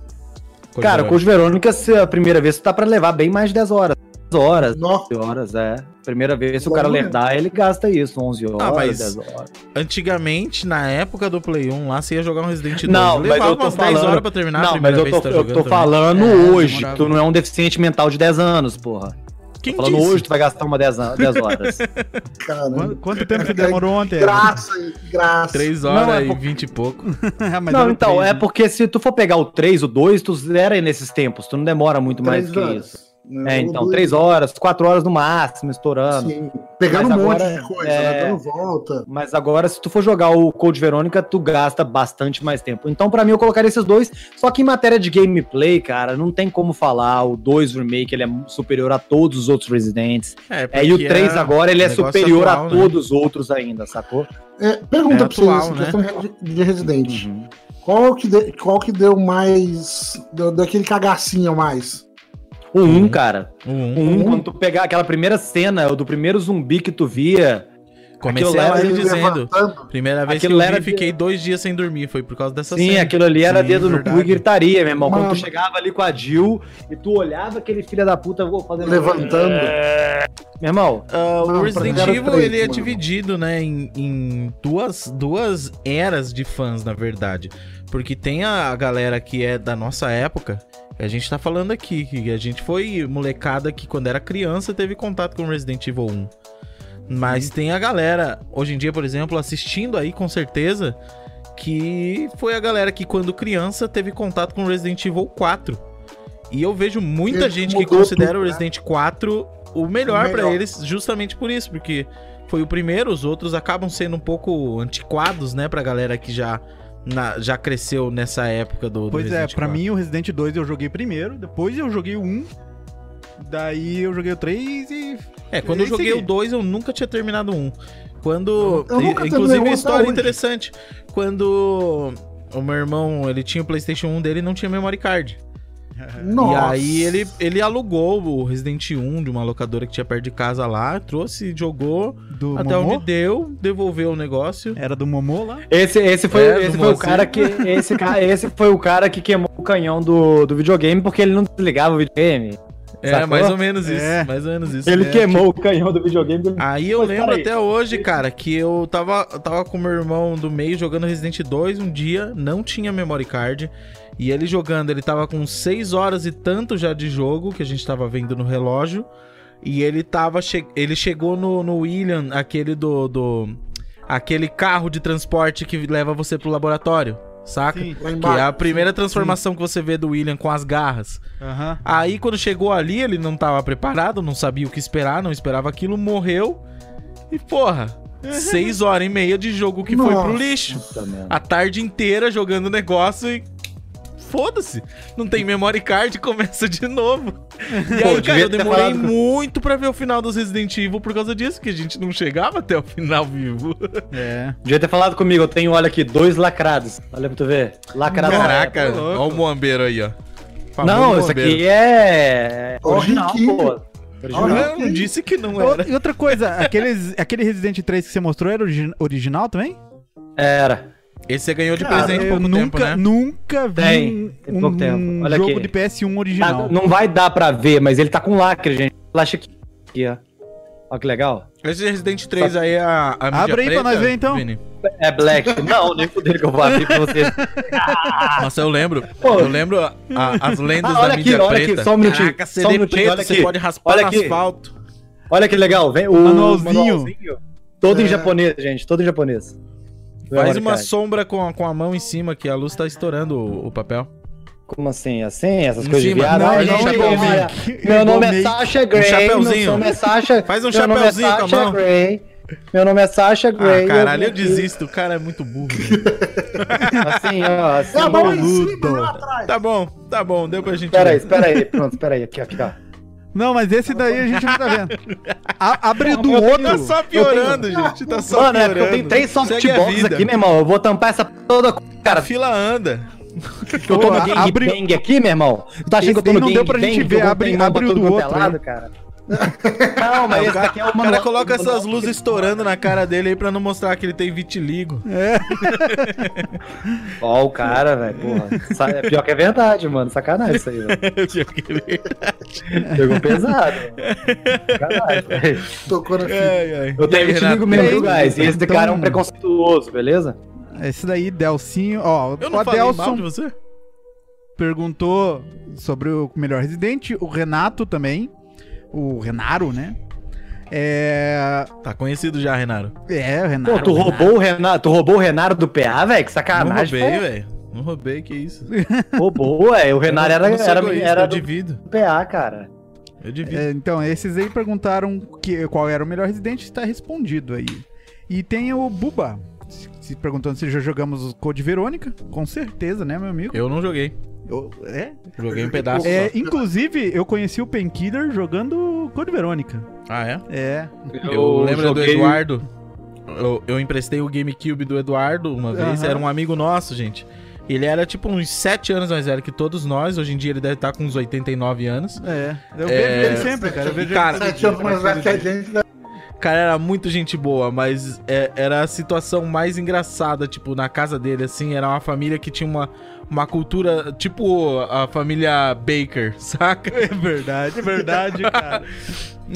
Code Cara, o Verônica? Code Verônica, se a primeira vez, tá pra levar bem mais de 10 horas. 10 horas, Nossa, 11 horas, é. Primeira vez, se o cara lerdar, ele gasta isso, 11 horas, Ah, mas 10 horas. Antigamente, na época do Play 1, lá você ia jogar um Resident Evil. Não, mas levava eu tô umas 10 falando- horas pra terminar a Não, primeira mas eu vez tô, que tá eu tô falando É, hoje. Tu não é um deficiente mental de 10 anos, porra. Quem falando disse? hoje, tu vai gastar uma 10, an- 10 horas. Quanto, cara. quanto tempo você demorou ontem? Graça, graça. 3 Não, horas é e por- 20 e pouco. Mas não, então, três, é né? porque se tu for pegar o 3, o 2, tu zera aí nesses tempos. Tu não demora muito mais Três que horas. isso. Né? É, então, 3 horas, 4 horas no máximo, estourando. Sim, pegando Mas um monte agora, de coisa, é- né? Dando volta. Mas agora, se tu for jogar o Code Verônica, tu gasta bastante mais tempo. Então, pra mim, eu colocaria esses dois. Só que em matéria de gameplay, cara, não tem como falar. O 2 Remake, ele é superior a todos os outros Residents. É, É, e o porque 3 é agora, ele é superior atual, a né? todos os outros ainda, sacou? É, pergunta É pra vocês, atual, assim, né? questão de, de Resident. Uhum. Qual, que de- qual que deu mais. Deu, deu aquele cagacinho a mais? O 1, Uhum. cara. O 1. O 1, quando tu pegar aquela primeira cena, o do primeiro zumbi que tu via. Comecei aquilo a Ele dizendo. levantando. Primeira vez Aquilo que eu vi, era- fiquei dois dias sem dormir. Foi por causa dessa sim, cena. aquilo ali era Sim, dedo no cu verdade. e gritaria, meu irmão. Quando Mano. tu chegava ali com a Jill e tu olhava aquele filho da puta fazendo. Levantando. Meu irmão, Não, o Resident Evil três, ele é mano. dividido, né, em, em duas, duas eras de fãs, na verdade. Porque tem a galera que é da nossa época, a gente tá falando aqui, que a gente foi molecada que quando era criança teve contato com Resident Evil 1. Mas tem a galera, hoje em dia, por exemplo, assistindo aí com certeza, que foi a galera que quando criança teve contato com Resident Evil 4. E eu vejo muita Ele gente que considera tudo, o né? Resident 4 o melhor melhor. eles, justamente por isso, porque foi o primeiro, os outros acabam sendo um pouco antiquados, né, pra galera que já, na- já cresceu nessa época do, do Pois é, Resident pra 4. mim o Resident 2 eu joguei primeiro, depois eu joguei o 1, daí eu joguei o 3 e... É, quando eu E joguei segui. o 2, eu nunca tinha terminado o 1. Quando. Eu nunca e- inclusive, um história hoje. interessante. Quando o meu irmão, ele tinha o PlayStation 1 dele e não tinha memory card. Nossa. E aí ele, ele alugou o Resident 1 de uma locadora que tinha perto de casa lá, trouxe, jogou Do até Momô? onde deu, devolveu o negócio. Era do Momô lá? Esse, esse foi, É, esse foi o cara que. Esse, esse foi o cara que queimou o canhão do, do videogame porque ele não desligava o videogame. É, Sacou? mais ou menos isso, É. mais ou menos isso. Ele É, queimou o canhão do videogame. ele- Aí eu Mas lembro peraí. até hoje, cara, que eu tava, eu tava com meu irmão do meio jogando Resident 2 um dia, não tinha memory card. E ele jogando, ele tava com 6 horas e tanto já de jogo, que a gente tava vendo no relógio. E ele tava. che- Ele chegou no, no William, aquele do, do. Aquele carro de transporte que leva você pro laboratório, saca? Sim. Que é a primeira transformação que você vê do William com as garras. Aham. Aí quando chegou ali, ele não tava preparado, não sabia o que esperar, não esperava aquilo, morreu. E porra, seis horas e meia de jogo que foi pro Nossa. lixo. Merda. A tarde inteira jogando negócio e. Foda-se. Não tem memory card, começa de novo. E Pô, aí, cara, devia eu demorei muito pra ver o final dos Resident Evil por causa disso, que a gente não chegava até o final vivo. É. Devia ter falado comigo, eu tenho, olha aqui, dois lacrados. Olha pra tu ver. Lacrado. Caraca, tá olha o moambeiro aí, ó. Famoso Não, isso aqui é. Original, pô. Original. Eu não disse que não era. E outra coisa, aqueles, aquele Resident 3 que você mostrou era origi- original também? Era. Esse você ganhou de Cara, presente há eu pouco nunca, tempo, né? nunca vi Tem, tem um, pouco tempo. um Olha jogo aqui. de PS1 Tá- original. não vai dar pra ver, mas ele tá com lacre, gente. Flash aqui. Aqui, ó. Olha que legal. Esse Resident 3 aí é a, a mídia Abre aí pra nós ver, então. Vini? É Black. Não, nem fudeu que eu vou abrir pra vocês. Nossa, eu lembro. Pô. Eu lembro a- a- as lendas Ah, da olha aqui, mídia olha preta. aqui, só um minutinho, Caraca, só um CD minutinho, preto, olha você aqui. pode raspar Olha no aqui. asfalto. Olha que legal. Vem o Manualzinho. Todo em É. japonês, gente. Todo em japonês. Faz uma sombra com a, com a mão em cima, que a luz tá estourando o, o papel. Como assim? Assim? Essas Em coisas de cima. viado? Não, não, gente, chapéuzinho. olha, Meu nome é. Sasha Gray. chapéuzinho. Meu nome é Sasha. Faz um meu nome é chapéuzinho com a mão. Gray. Meu nome é Sasha Gray. Ah, caralho, eu vim desisto. O cara é muito burro. Assim, ó. Assim, É tá bom, tá bom. Deu pra gente Espera aí, espera aí. Pronto, espera aí. Aqui, aqui, ó. Não, mas esse daí a gente não tá vendo. A- abre do eu tenho- outro. Tá só piorando, gente. Tá só Mano, é piorando. porque eu tenho três a softbox aqui, meu irmão. Eu vou tampar essa toda. A Cara, fila anda. eu tô no gangbang abre- aqui, meu irmão. Tu tá achando Esse que eu tô no não deu pra gente ver, abre- abre o do é outro, lado, hein? cara. Não, mas o esse cara, daqui é o o cara manual. coloca o essas luzes que- estourando na cara dele aí pra não mostrar que ele tem vitiligo. Ó, o cara, velho, porra. É pior que é verdade, mano. Sacanagem isso aí, velho. Pegou pesado. Sacanagem, velho. Tocou na fita. Eu tenho vitiligo mesmo, E guys? E esse então- cara é um preconceituoso, beleza? Esse daí, Delcinho. Ó, Eu o não falei mal Adelson de você? perguntou sobre o melhor residente. O Renato também. O Renaro, né? É. Tá conhecido já, Renato. É, o Renaro. Pô, tu roubou o Renato, tu roubou o Renato do PA, velho? Que Não sacanagem. roubei, velho. Não roubei, que isso. Roubou, é. O Renato Eu era, não era, egoísta, era do divido. PA, cara. Eu divido. É, então, esses aí perguntaram que, qual era o melhor residente, está respondido aí. E tem o Buba, se- se perguntando se já jogamos o Code Verônica. Com certeza, né, meu amigo? Eu não joguei. Eu- é? Joguei um pedaço. É, inclusive, eu conheci o Painkiller jogando Code Verônica. Ah, é? É. Eu, lembro do joguei- Eduardo. Eu, eu emprestei o GameCube do Eduardo uma vez. Aham. Era um amigo nosso, gente. Ele era tipo uns 7 anos mais velho que todos nós. Hoje em dia ele deve estar com uns 89 anos. É. Eu É, vejo ele sempre, cara. Eu vejo cara, ele Sete anos mais velho que a gente, né? Cara, era muito gente boa, mas é- era a situação mais engraçada, tipo, na casa dele, assim, era uma família que tinha uma, uma cultura, tipo a família Baker, saca? É verdade, é verdade, cara.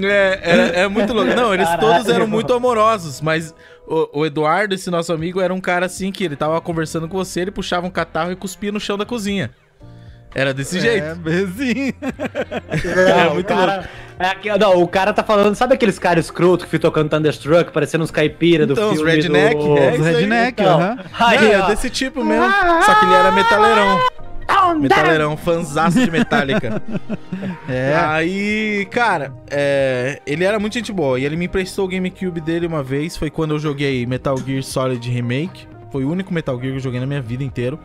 É, era, é muito louco. Não, eles Caralho. todos eram muito amorosos, mas o, o Eduardo, esse nosso amigo, era um cara assim que ele tava conversando com você, ele puxava um catarro e cuspia no chão da cozinha. Era desse jeito. É, bezinho. É, muito o cara, é aqui, não, o cara tá falando, sabe aqueles caras escroto que ficam tocando Thunderstruck, parecendo uns caipira do Então, os filme redneck, do... é Os isso aí, redneck, então. aham. Aí, Não, é ó. desse tipo mesmo. Só que ele era metaleirão. Metaleirão, fanzaço de Metallica. É. Aí, cara, é, ele era muito gente boa. E ele me emprestou o GameCube dele uma vez. Foi quando eu joguei Metal Gear Solid Remake. Foi o único Metal Gear que eu joguei na minha vida inteira.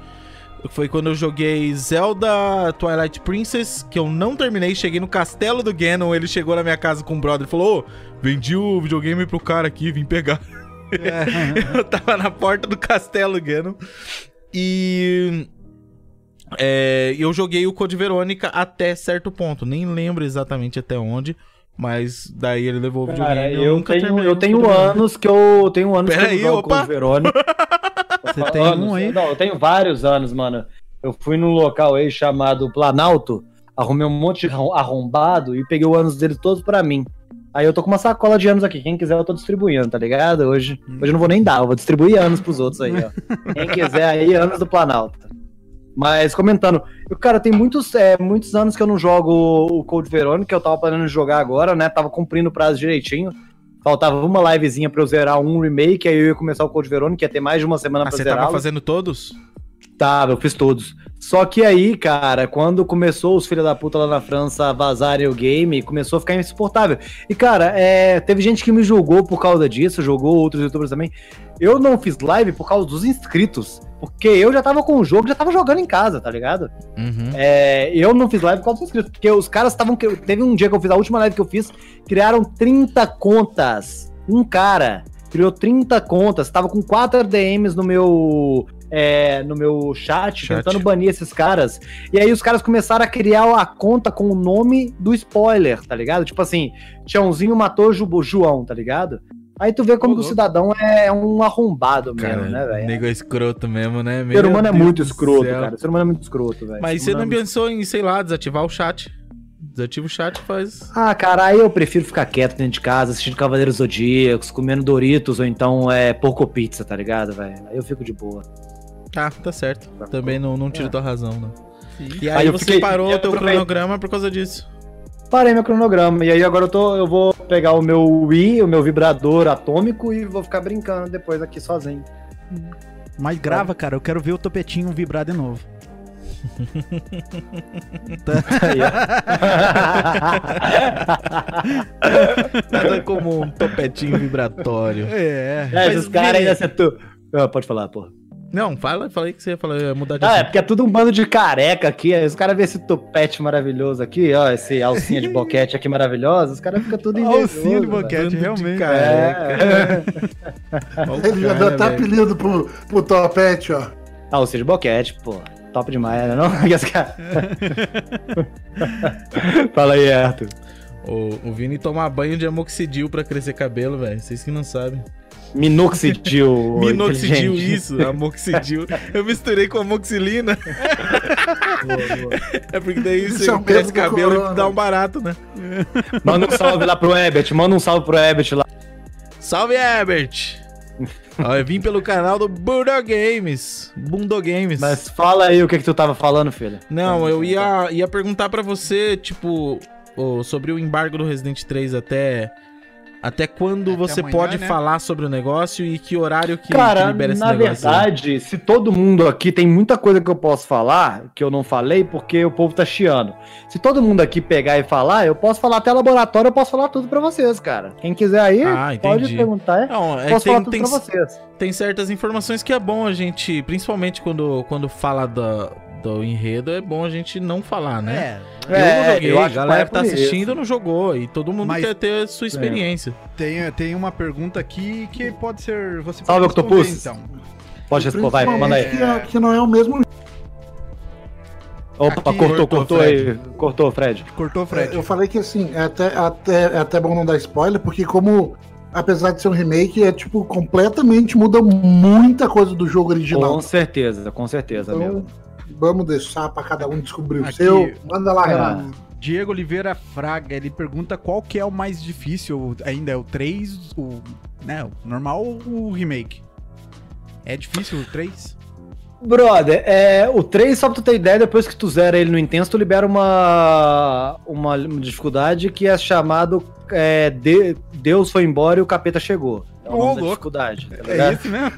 Foi quando eu joguei Zelda Twilight Princess, que eu não terminei. Cheguei no castelo do Ganon. Ele chegou na minha casa com o brother e falou: Ô, vendi o videogame pro cara aqui, vim pegar. eu tava na porta do castelo Ganon. E. É, eu joguei o Code Verônica até certo ponto. Nem lembro exatamente até onde. Mas daí ele levou o videogame. Cara, e eu, nunca tenho, eu tenho anos que eu tenho anos Pera que eu aí, jogo opa. Code Verônica. Você tem Anos. um aí? Não, eu tenho vários anos, mano. Eu fui num local aí chamado Planalto, arrumei um monte de arrom- arrombado e peguei os anos deles todos pra mim. Aí eu tô com uma sacola de anos aqui. Quem quiser, eu tô distribuindo, tá ligado? Hoje, hoje eu não vou nem dar, eu vou distribuir anos pros outros aí, ó. Quem quiser aí, anos do Planalto. Mas comentando, eu, cara, tem muitos, é, muitos anos que eu não jogo o Code Verônica, eu tava planejando jogar agora, né? Tava cumprindo o prazo direitinho. Faltava uma livezinha pra eu zerar um remake, aí eu ia começar o Code Verônica, ia ter mais de uma semana Ah, pra você zerar. tava fazendo todos? Tava, eu fiz todos. Só que aí, cara, quando começou os filhos da puta lá na França vazarem o game, começou a ficar insuportável. E, cara, é, teve gente que me julgou por causa disso, jogou outros youtubers também. Eu não fiz live por causa dos inscritos. Porque eu já tava com o jogo, já tava jogando em casa, tá ligado? Uhum. É, eu não fiz live por causa dos inscritos. Porque os caras estavam. Teve um dia que eu fiz, a última live que eu fiz, criaram 30 contas. Um cara criou 30 contas, tava com 4 DMs no meu. é, no meu chat, Chat. tentando banir esses caras. E aí os caras começaram a criar a conta com o nome do spoiler, tá ligado? Tipo assim, Tiãozinho matou Ju- João, tá ligado? Aí tu vê como o cidadão é um arrombado Cara, mesmo, né, velho? nego é escroto mesmo, né? O ser humano é muito Deus do escroto, céu. cara. O ser humano é muito escroto, velho. Mas você não é pensou em, sei lá, desativar o chat? Desativa o chat e faz. Ah, cara, aí eu prefiro ficar quieto dentro de casa, assistindo Cavaleiros Zodíacos, comendo Doritos ou então é Poco Pizza, tá ligado, velho? Aí eu fico de boa. Ah, tá certo. Também não, não tiro É. tua razão, não. E Aí aí, você fiquei- parou o teu cronograma por causa disso. Parei meu cronograma. E aí agora eu, tô, eu vou pegar o meu Wii, o meu vibrador atômico e vou ficar brincando depois aqui sozinho. Mas grava, cara. Eu quero ver o topetinho vibrar de novo. Aí, Nada como um topetinho vibratório. É. é, esses caras ainda tu... Ah, pode falar, pô. Não, fala, falei que você ia falar, ia mudar de Ah, é assunto. porque é tudo um bando de careca aqui. Aí os caras vêem esse topete maravilhoso aqui, ó, esse alcinha de boquete aqui maravilhosa. Os caras ficam tudo Alcinha de boquete, Bando de realmente. careca. É. O Ele já deu até apelido pro, pro Topete, ó. Alcinha de boquete, pô. Top demais, né? Não? E Fala aí, Arthur. O, o Vini toma banho de amoxidil pra crescer cabelo, velho. Vocês que não sabem. Minoxidil. Minoxidil, isso, amoxidil. Eu misturei com amoxilina. É porque daí Isso você é o cresce cabelo e corona. dá um barato, né? Manda um salve lá pro Ebert. Manda um salve pro Ebert lá. Salve, Herbert! Ó, eu vim pelo canal do Bundo Games. Bundo Games. Mas fala aí o que, que tu tava falando, filho. Não, eu ia, ia perguntar pra você, tipo, ô, sobre o embargo do Resident 3 até. Até quando Até você amanhã, pode né? falar sobre o negócio e que horário que, que Cara, libera esse na negócio? aí? verdade, se todo mundo aqui tem muita coisa que eu posso falar, que eu não falei, porque o povo tá chiando. Se todo mundo aqui pegar e falar, eu posso falar até laboratório, eu posso falar tudo pra vocês, cara. Quem quiser aí, Ah, pode perguntar. Não, é posso que falar tem, tudo tem, pra vocês. tem certas informações que é bom a gente, principalmente quando, quando fala da, do enredo, é bom a gente não falar, né? É. Eu É, não joguei, eu a acho galera que tá é assistindo isso. não jogou e todo mundo Mas- quer ter sua experiência. Tem, tem uma pergunta aqui que pode ser. Você Salve, pode responder, Octopus. então. Pode responder, vai, manda aí. Que, é- que não é o mesmo. Opa, Aqui- cortou, Cortou, cortou aí. Cortou, Fred. Cortou, Fred. Eu falei que assim, é até, até, é até bom não dar spoiler, porque como, apesar de ser um remake, é tipo, completamente muda muita coisa do jogo original. Com certeza, com certeza, Então, meu. Vamos deixar pra cada um descobrir o Aqui- seu. Manda lá, Ah. Renato. Diego Oliveira Fraga, ele pergunta qual que é o mais difícil, ainda é o 3, o, né, o normal ou o remake? É difícil o 3? Brother, é, o 3, só pra tu ter ideia, depois que tu zera ele no intenso, tu libera uma, uma dificuldade que é chamado é, De- Deus foi embora e o capeta chegou. É o Ô, nome da louco. dificuldade. Tá É esse mesmo?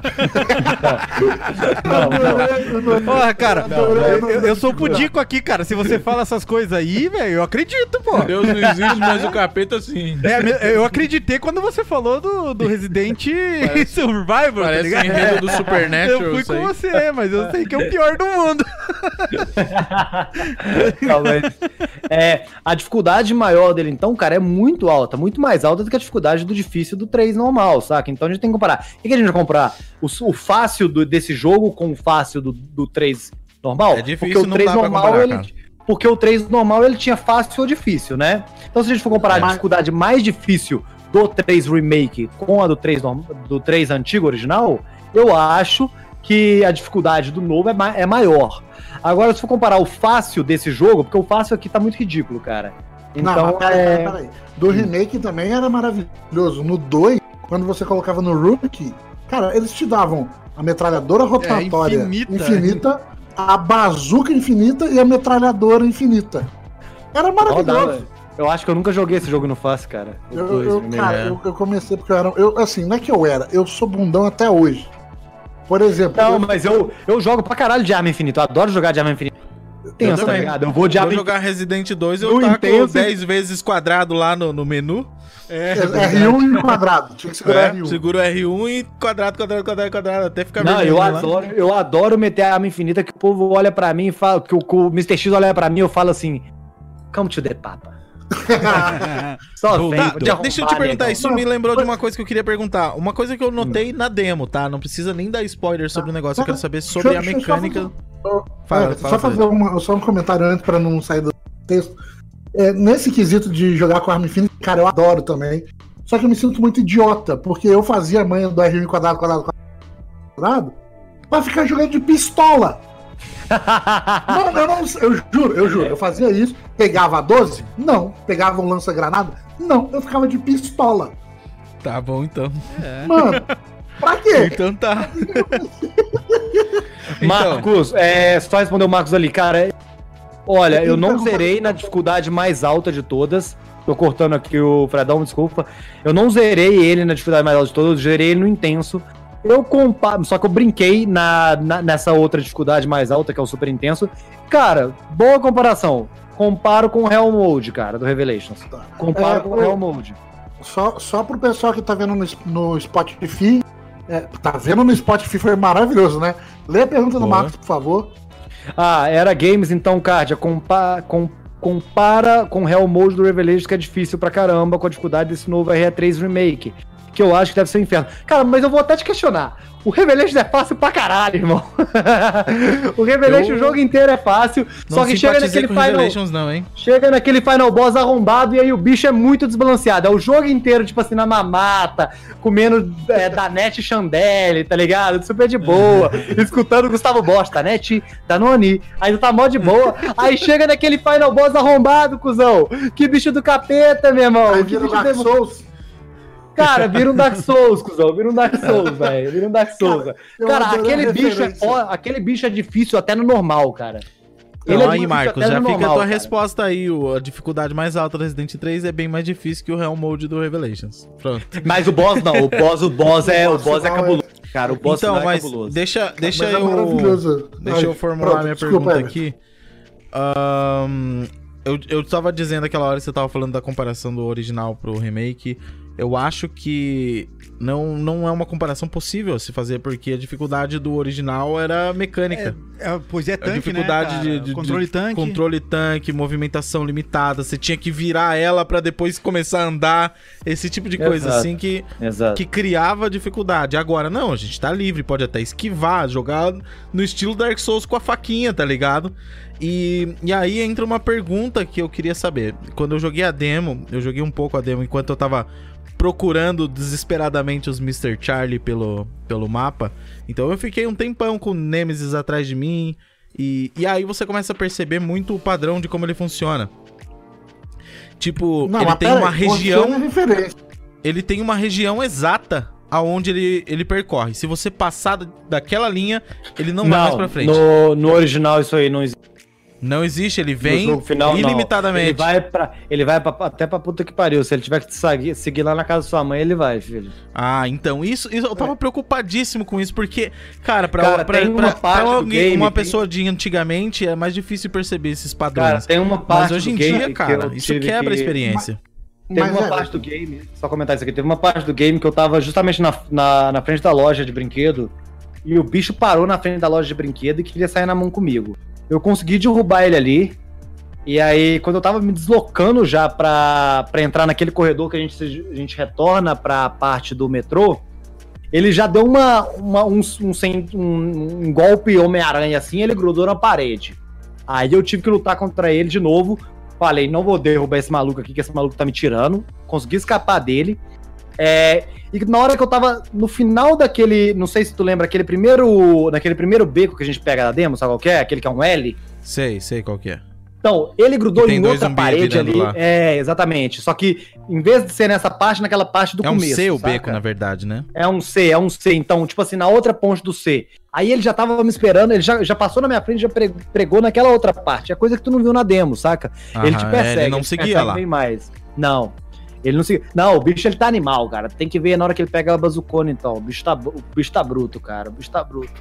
Não, não. Porra, cara, Não, não, eu, eu- eu sou pudico aqui, cara. Se você fala essas coisas aí, velho, eu acredito, pô. Deus não existe, mas o capeta sim. É, eu acreditei quando você falou do, do Resident Survivor, tá Parece o ligado? enredo do Supernatural. Eu fui isso com aí. você, mas eu sei que é o pior do mundo. Não, mas, é, a dificuldade maior dele, então, cara, é muito alta, muito mais alta do que a dificuldade do difícil do 3 normal, saca? Então a gente tem que comparar. O que, a gente vai comparar? O, o fácil do- desse jogo com o fácil do, do 3 normal. É difícil, porque o não 3 dá pra normal, comparar, ele, cara. porque o 3 normal ele tinha fácil ou difícil, né? Então se a gente for comparar a dificuldade mais difícil do 3 remake com a do 3 norm- do 3 antigo original, eu acho que a dificuldade do novo é, ma- é maior. Agora se for comparar o fácil desse jogo, porque o fácil aqui tá muito ridículo, cara. Não, Então, mas peraí, é... peraí, peraí. Do remake também era maravilhoso. No 2, quando você colocava no Rookie, cara, eles te davam a metralhadora rotatória infinita. infinita, a bazuca infinita e a metralhadora infinita. Era maravilhoso. Eu acho que eu nunca joguei esse jogo no fácil, cara. Eu, dois eu- cara, eu, eu comecei porque eu era. Eu, assim, não é que eu era, eu sou bundão até hoje. Por exemplo, Não, eu- mas eu, eu jogo pra caralho de arma infinita. Eu adoro jogar de arma infinita. Tenso, tá ligado? Eu vou de Vou jogar Resident 2 eu taco intenso- 10 vezes quadrado lá no, no menu. é, R1 e quadrado. Tinha que segurar É, R1. segura o R1 e quadrado, quadrado, quadrado, quadrado, até ficar Não, eu lá. adoro, eu adoro meter a arma infinita que o povo olha pra mim e fala, que o, que o Mr. X olha pra mim e eu falo assim, come to the papa. Só vem, Tá, deixa eu te perguntar, isso me lembrou de uma coisa que eu queria perguntar. Uma coisa que eu notei na demo, tá? Não precisa nem dar spoiler sobre o negócio, eu quero saber sobre Deixa- a mecânica. Fala, é, fala, só fazer uma- só um comentário antes pra não sair do texto. É, nesse quesito de jogar com arma infinita, cara, eu adoro também. Só que eu me sinto muito idiota, porque eu fazia a manha do R1 quadrado, quadrado, quadrado, pra ficar jogando de pistola. Mano, eu não eu juro, eu juro, eu fazia isso, pegava a 12? Não. Pegava um lança-granada? Não, eu ficava de pistola. Tá bom, então. Mano, pra quê? Então tá. Então, Marcos, é, só responder o Marcos ali, cara. é- Olha, eu não zerei na dificuldade mais alta de todas. Tô cortando aqui o Fredão, desculpa. Eu não zerei ele na dificuldade mais alta de todas, eu zerei ele no intenso. Eu comparo, só que eu brinquei na, na- nessa outra dificuldade mais alta, que é o super intenso. Cara, boa comparação. Comparo com o Hell Mode, cara, do Revelations. Comparo É, com o Hell Mode. Só, só pro pessoal que tá vendo no, no Spotify. é, tá vendo no Spotify foi maravilhoso, né? Lê a pergunta do. Marcos, por favor. Ah, era games, então, Cardia, compa com- compara com o Hell Mode do Revelations, que é difícil pra caramba, com a dificuldade desse novo RE3 Remake. Que eu acho que deve ser um inferno. Cara, mas eu vou até te questionar. O Revelations é fácil pra caralho, irmão. o Revelations, Eu o jogo inteiro é fácil. não só que chega naquele com final. Revelations não, hein? Chega naquele final boss arrombado e aí o bicho é muito desbalanceado. É o jogo inteiro, tipo assim, na mamata, comendo é, Danete Chandelle, tá ligado? Super de boa, escutando Gustavo Bosta, Danete Danone, ainda tá mó de boa. Aí chega naquele final boss arrombado, cuzão. Que bicho do capeta, meu irmão. Aí Que o bicho Dark demo- Souls. Cara, vira um Dark Souls, cuzão. Vira um Dark Souls, velho. Vira um Dark Souls. Cara, adorei aquele bicho, é, ó, aquele bicho é difícil até no normal, cara. Então, Ele é aí, Marcos, já no fica a normal, tua cara. resposta aí. o- A dificuldade mais alta do Resident 3 é bem mais difícil que o Hell Mode do Revelations. Pronto. Mas o boss não, o boss, o boss é, o boss é é- cabuloso. Cara, o boss então, é mas cabuloso. deixa, deixa Mas é eu. maravilhoso. Deixa eu formular pronto, minha desculpa, pergunta aqui. Ahn, eu, eu tava dizendo aquela hora que você tava falando da comparação do original pro remake. Eu acho que não, não é uma comparação possível se fazer, porque a dificuldade do original era mecânica. É, pois é, a tanque, dificuldade né, de, de- Controle de tanque. controle tanque, movimentação limitada. Você tinha que virar ela pra depois começar a andar. Esse tipo de coisa, Exato. assim, que, Exato. que criava dificuldade. Agora, não, a gente tá livre, pode até esquivar, jogar no estilo Dark Souls com a faquinha, tá ligado? E, e aí entra uma pergunta que eu queria saber. Quando eu joguei a demo, eu joguei um pouco a demo enquanto eu tava procurando desesperadamente os Mr. Charlie pelo, pelo mapa. Então eu fiquei um tempão com o Nemesis atrás de mim. E, e aí você começa a perceber muito o padrão de como ele funciona. Tipo, Não, ele tem uma aí, região ele tem uma região exata aonde ele, ele percorre. Se você passar da- daquela linha, ele não, vai mais pra frente. No, no original isso aí não existe. Não existe, ele vem final, não. ilimitadamente. Ele vai, pra, ele vai pra- até pra puta que pariu. Se ele tiver que seguir, seguir lá na casa da sua mãe, ele vai, filho. Ah, então, isso, isso eu tava preocupadíssimo com isso, porque, cara, pra, Cara, pra, tem uma pra- pra alguém, game, uma tem- pessoa de antigamente é mais difícil perceber esses Cara, padrões. tem uma parte Mas hoje em do game dia, que cara, eu isso quebra a que- experiência. Teve Mas uma é, parte do game, só comentar isso aqui, teve uma parte do game que eu tava justamente na, na, na frente da loja de brinquedo e o bicho parou na frente da loja de brinquedo e queria sair na mão comigo. Eu consegui derrubar ele ali. E aí, quando eu tava me deslocando já pra, pra entrar naquele corredor que a gente, a gente retorna pra parte do metrô, ele já deu uma, uma um, um, um- um golpe Homem-Aranha assim, ele grudou na parede. Aí eu tive que lutar contra ele de novo. Falei, não vou derrubar esse maluco aqui, que esse maluco tá me tirando. Consegui escapar dele. É, e na hora que eu tava no final daquele. Não sei se tu lembra, aquele primeiro. Naquele primeiro beco que a gente pega na demo, sabe qual que é? Aquele que é um L. Sei, sei qual que é. Então, ele grudou em outra parede ali. lá. É, exatamente. Só que, em vez de ser nessa parte, naquela parte do é um começo. C o saca? beco, na verdade, né? É um C, é um C. Então, tipo assim, na outra ponte do C. Aí ele já tava me esperando, ele já, já passou na minha frente, já pre- pregou naquela outra parte. É coisa que tu não viu na demo, saca? ele te é, persegue. ele não te seguia lá. bem mais. Não. Ele não seguia. Não, o bicho ele tá animal, cara. Tem que ver na hora que ele pega a bazucona, então. O bicho tá, o bicho tá bruto, cara. O bicho tá bruto.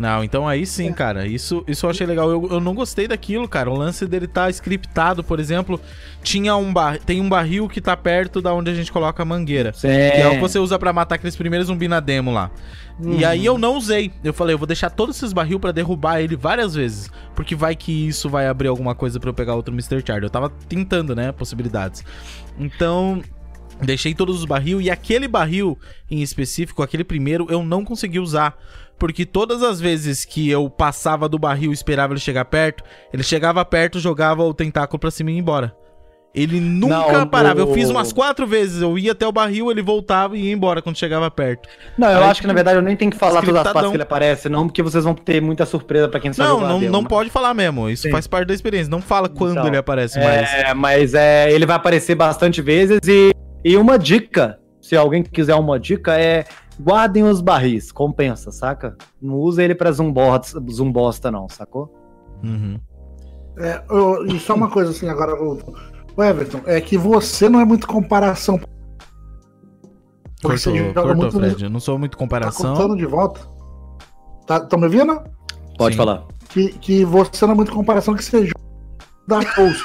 Não, então aí sim, cara. Isso, isso eu achei legal. Eu, eu não gostei daquilo, cara. O lance dele tá scriptado, por exemplo, tinha um bar... tem um barril que tá perto da onde a gente coloca a mangueira. Que é o que você usa pra matar aqueles primeiros zumbi na demo lá. E aí eu não usei. Eu falei, eu vou deixar todos esses barril pra derrubar ele várias vezes. Porque vai que isso vai abrir alguma coisa pra eu pegar outro Mr. Charger. Eu tava tentando, né, possibilidades. Então, deixei todos os barril. E aquele barril em específico, aquele primeiro, eu não consegui usar. Porque todas as vezes que eu passava do barril e esperava ele chegar perto, ele chegava perto, jogava o tentáculo pra cima e ia embora. Ele nunca Não, parava. Eu o- fiz umas quatro vezes. Eu ia até o barril, ele voltava e ia embora quando chegava perto. Não, eu Aí, acho que na verdade eu nem tenho que falar todas as partes que ele aparece, não, porque vocês vão ter muita surpresa pra quem Não, jogou a não, demo, não né? pode falar mesmo. Isso Sim. faz parte da experiência. Não fala quando Então, ele aparece mais. É, mas é, ele vai aparecer bastante vezes e, e uma dica, se alguém quiser uma dica, é guardem os barris, compensa, saca? Não usa ele pra zumbosta, zumbosta não, sacou? Uhum. É, eu- e só uma coisa assim, agora, o, o Everton, é que você não é muito comparação. Porque você Cortou, joga cortou muito Fred. Eu não sou muito Tá comparação. contando de volta? Tá, tão me ouvindo? Pode Sim. falar. Que, que você não é muito comparação que você joga da Souls.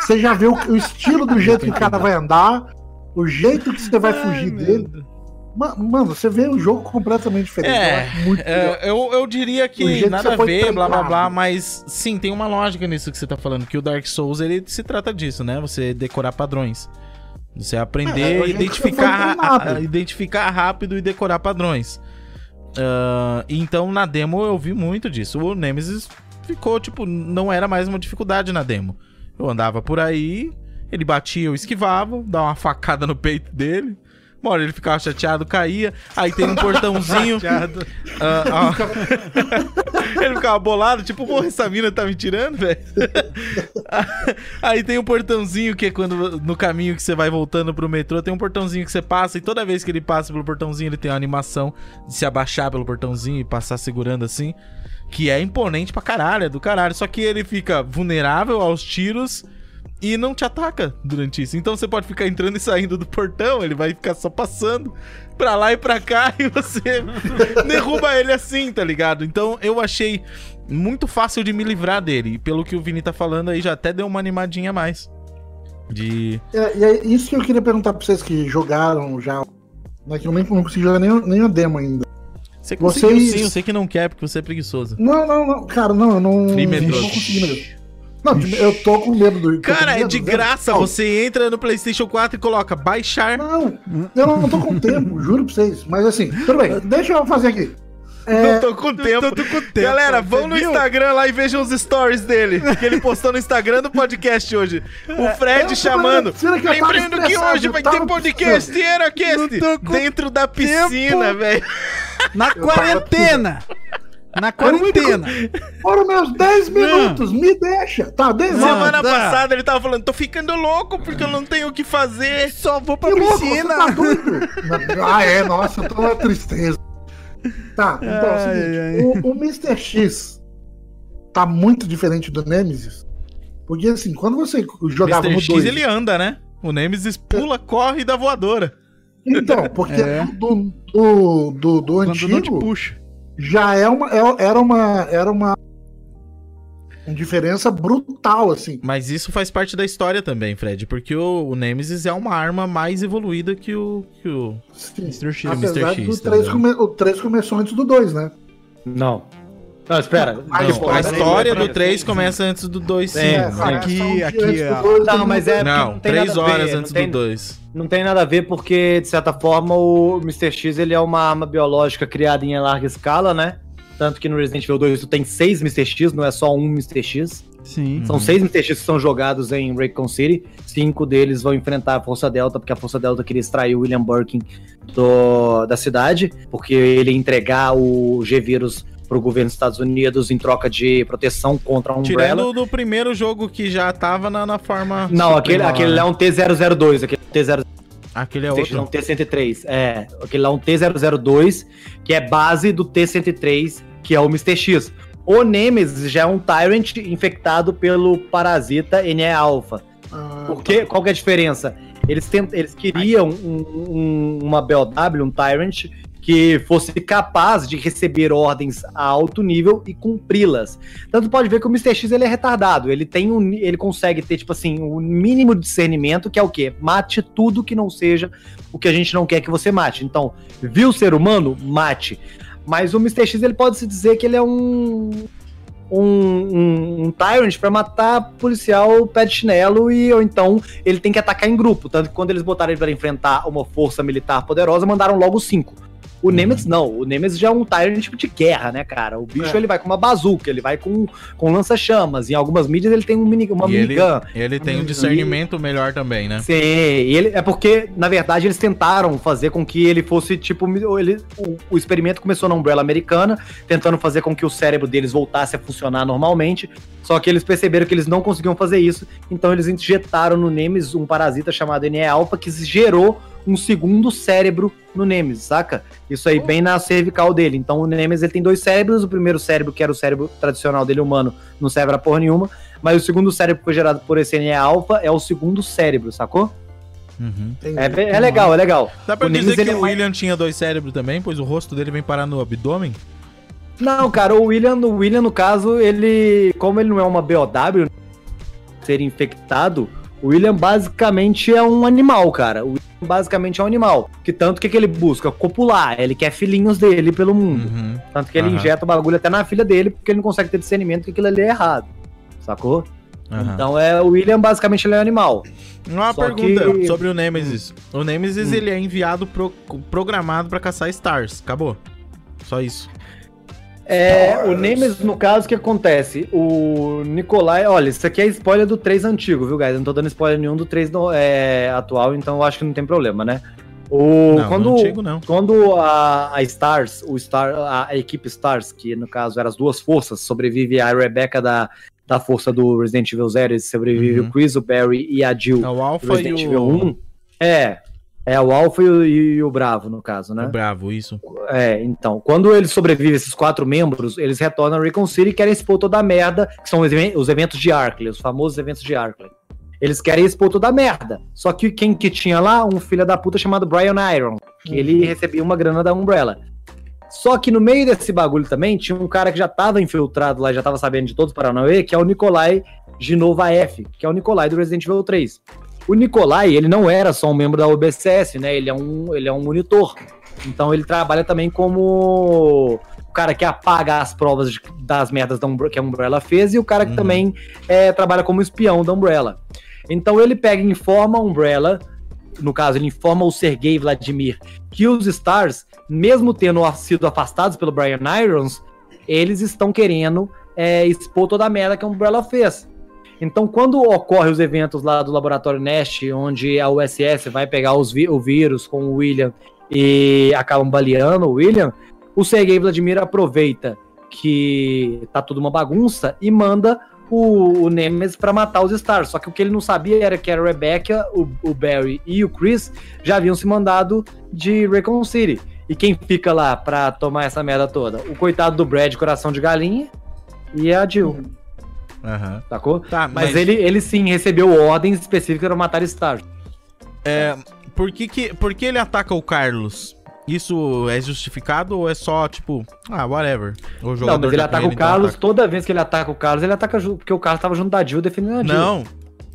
Você já vê o, o estilo do jeito que o cara vai andar, o jeito que você vai fugir dele. Ma- Mano, você vê o jogo completamente diferente. É. É, eu, eu diria que nada a ver, blá blá blá, mas sim, tem uma lógica nisso que você tá falando, que o Dark Souls ele se trata disso, né? Você decorar padrões. Você aprender, É, identificar, a- identificar rápido e decorar padrões. Ah, então na demo eu vi muito disso. O Nemesis ficou, tipo, não era mais uma dificuldade na demo. Eu andava por aí, ele batia, eu esquivava, dava uma facada no peito dele. Uma hora ele ficava chateado, caía. Aí tem um portãozinho. Ah, ó. ele ficava bolado, tipo, porra, essa mina tá me tirando, velho. Aí tem um portãozinho que é quando no caminho que você vai voltando pro metrô, tem um portãozinho que você passa e toda vez que ele passa pelo portãozinho, ele tem uma animação de se abaixar pelo portãozinho e passar segurando assim, que é imponente pra caralho, é do caralho. Só que ele fica vulnerável aos tiros e não te ataca durante isso. Então você pode ficar entrando e saindo do portão, ele vai ficar só passando pra lá e pra cá e você derruba ele assim, tá ligado? Então eu achei muito fácil de me livrar dele. E pelo que o Vini tá falando aí, já até deu uma animadinha a mais. De. É, e é isso que eu queria perguntar pra vocês que jogaram já. Né, que eu nem não consegui jogar nem, nem a demo ainda. Você conseguiu Vocês- sim, eu sei que não quer porque você é preguiçoso. Não, não, não, cara, não, eu não. Free não consegui mesmo. Não, eu tô com medo do. Cara, é medo, de né? graça. Não, Você entra no PlayStation 4 e coloca baixar. Não, eu não tô com tempo, juro pra vocês. Mas assim, tudo bem, deixa eu fazer aqui. É, Não tô com tempo. tô com tempo, Galera, vão no viu? Instagram lá e vejam os stories dele. Que ele postou no Instagram do podcast hoje. O eu Fred tô chamando. parecendo que eu Lembrando que hoje eu vai ter podcast Não tô com dentro da piscina, velho. Na quarentena! Na quarentena! Foram meus 10 minutos, me deixa. Tá, 10 Não, minutos. Semana dá. passada ele tava falando, tô ficando louco porque eu não tenho o que fazer. Só vou pra Que louco, você piscina! tá doido? ah, é, nossa, eu tô na tristeza. Tá, então é o Ai, seguinte: ai. O, o Mr. X tá muito diferente do Nemesis. Porque assim, quando você jogava Mr. no X 2. ele anda, né? O Nemesis pula, corre da voadora. Então, porque É. do, do, do, do Quando não te antigo puxa. Já é uma, é- era uma. Era uma diferença brutal, assim. Mas isso faz parte da história também, Fred. Porque o, o Nemesis é uma arma mais evoluída que o. Que o... Sim. Mr. X. Apesar Mr. X, do tá 3 ligado? come, o 3 começou antes do 2, né? Não. Não, espera. A Não, A história do 3 sim, começa antes do 2, sim. É, sim. Aqui- aqui, dois, Não, mas é. Não, não tem 3 nada a ver, horas antes tem- do 2. Não tem nada a ver porque, de certa forma, o Mr. X ele é uma arma biológica criada em larga escala, né? Tanto que no Resident Evil 2 tu tem seis Mr. X, não é só um Mr. X. Sim. São Uhum. seis Mr. X que são jogados em Raycon City. Cinco deles vão enfrentar a Força Delta, porque a Força Delta queria extrair o William Birkin do, da cidade, porque ele ia entregar o G-Vírus pro governo dos Estados Unidos em troca de proteção contra a Umbrella. Tirando do primeiro jogo que já tava na, na forma. Não, aquele, aquele lá é um T002, aquele T0 Aquele é T103, um outro. T103. É, aquele lá é um T002, que é base do T103, que é o Mr. X. O Nemesis já é um Tyrant infectado pelo parasita NE-alpha. Ah, Por quê? Qual que é a diferença? Eles, tent, eles queriam um- um- uma BOW, um Tyrant, que fosse capaz de receber ordens a alto nível e cumpri-las. Tanto pode ver que o Mr. X ele é retardado. Ele tem um, ele consegue ter tipo assim o mínimo de discernimento que é o quê? Mate tudo que não seja o que a gente não quer que você mate. Então, viu ser humano? Mate. Mas o Mr. X ele pode se dizer que ele é um um, um, um Tyrant pra matar policial pé de chinelo e ou então ele tem que atacar em grupo. Tanto que quando eles botaram ele para enfrentar uma força militar poderosa, mandaram logo cinco. O Uhum. Nemesis não, o Nemesis já é um Tyrant tipo de guerra, né, cara? O bicho É. ele vai com uma bazuca, ele vai com, com lança-chamas. Em algumas mídias ele tem um mini, uma E ele, minigun. ele tem um E- discernimento melhor também, né? Sim, e ele, é porque, na verdade, eles tentaram fazer com que ele fosse tipo. Ele, o, o experimento começou na Umbrella americana, tentando fazer com que o cérebro deles voltasse a funcionar normalmente. Só que eles perceberam que eles não conseguiam fazer isso, então eles injetaram no Nemesis um parasita chamado NE-alpha que gerou um segundo cérebro no Nemesis, saca? Isso aí bem na cervical dele. Então o Nemesis ele tem dois cérebros, o primeiro cérebro, que era o cérebro tradicional dele humano, não serve pra porra nenhuma, mas o segundo cérebro que foi gerado por esse NE-alpha é o segundo cérebro, sacou? Uhum. É, é legal, é legal. Dá pra O dizer Nemesis, que ele é o mais- William tinha dois cérebros também, pois o rosto dele vem parar no abdômen? Não, cara, o William, o William, no caso, ele. Como ele não é uma BOW, ser infectado, o William basicamente é um animal, cara. O William basicamente é um animal. Que tanto que, que ele busca? Copular. Ele quer filhinhos dele pelo mundo. Uhum. Tanto que ele Aham. injeta o bagulho até na filha dele, porque ele não consegue ter discernimento que aquilo ali é errado. Sacou? Aham. Então é o William basicamente ele é um animal. Uma Só pergunta que- sobre o Nemesis. O Nemesis Hum. ele é enviado pro- programado pra caçar stars. Acabou. Só isso. É, o Nemesis, no caso, o que acontece? O Nikolai, olha, isso aqui é spoiler do 3 antigo, viu, guys? Eu não tô dando spoiler nenhum do 3 no- é, atual, então eu acho que não tem problema, né? O, Não, quando, antigo não. quando a, a Stars, o Star, a, a equipe Stars, que no caso eram as duas forças, sobrevive a Rebecca da, da força do Resident Evil 0, e sobrevive Uhum. o Chris, o Barry e a Jill É o do Alpha e Resident Evil o... 1. É, é o Alpha e o, e o Bravo, no caso, né? o Bravo, isso. É, então, quando eles sobrevivem, esses quatro membros, eles retornam a Recon City e querem expor toda a merda, que são os, os eventos de Arkley, os famosos eventos de Arkley. Eles querem expor toda a merda. Só que quem que tinha lá? Um filho da puta chamado Brian Iron, que ele recebia uma grana da Umbrella. Só que no meio desse bagulho também tinha um cara que já tava infiltrado lá, já tava sabendo de todos os Paranauê, que é o Nikolai F, que é o Nikolai do Resident Evil 3. O Nikolai, ele não era só um membro da OBCS, né? Ele é um, ele é um monitor. Então ele trabalha também como o cara que apaga as provas de- das merdas da Umbre- que a Umbrella fez e o cara que Uhum. também é, trabalha como espião da Umbrella. Então ele pega e informa a Umbrella, no caso, ele informa o Sergei Vladimir que os Stars, mesmo tendo sido afastados pelo Brian Irons, eles estão querendo é, expor toda a merda que a Umbrella fez. Então, quando ocorrem os eventos lá do Laboratório Nest, onde a USS vai pegar o vírus com o William e acabam baleando o William, o Sergei Vladimir aproveita que tá tudo uma bagunça e manda o, o Nemesis pra matar os Stars. Só que o que ele não sabia era que a Rebecca, o, o Barry e o Chris já haviam se mandado de Recon City. E quem fica lá pra tomar essa merda toda? O coitado do Brad, coração de galinha, e a Jill, Aham. sacou? Tá, Mas, ele, ele sim recebeu ordens específicas para matar Stars. É, por, que, que, por que ele ataca o Carlos? Isso é justificado ou é só, tipo, ah, whatever? O Não, mas ele tá ataca o então Carlos, ataca. toda vez que ele ataca o Carlos, ele ataca porque o Carlos tava junto da Jill defendendo a Jill. Não.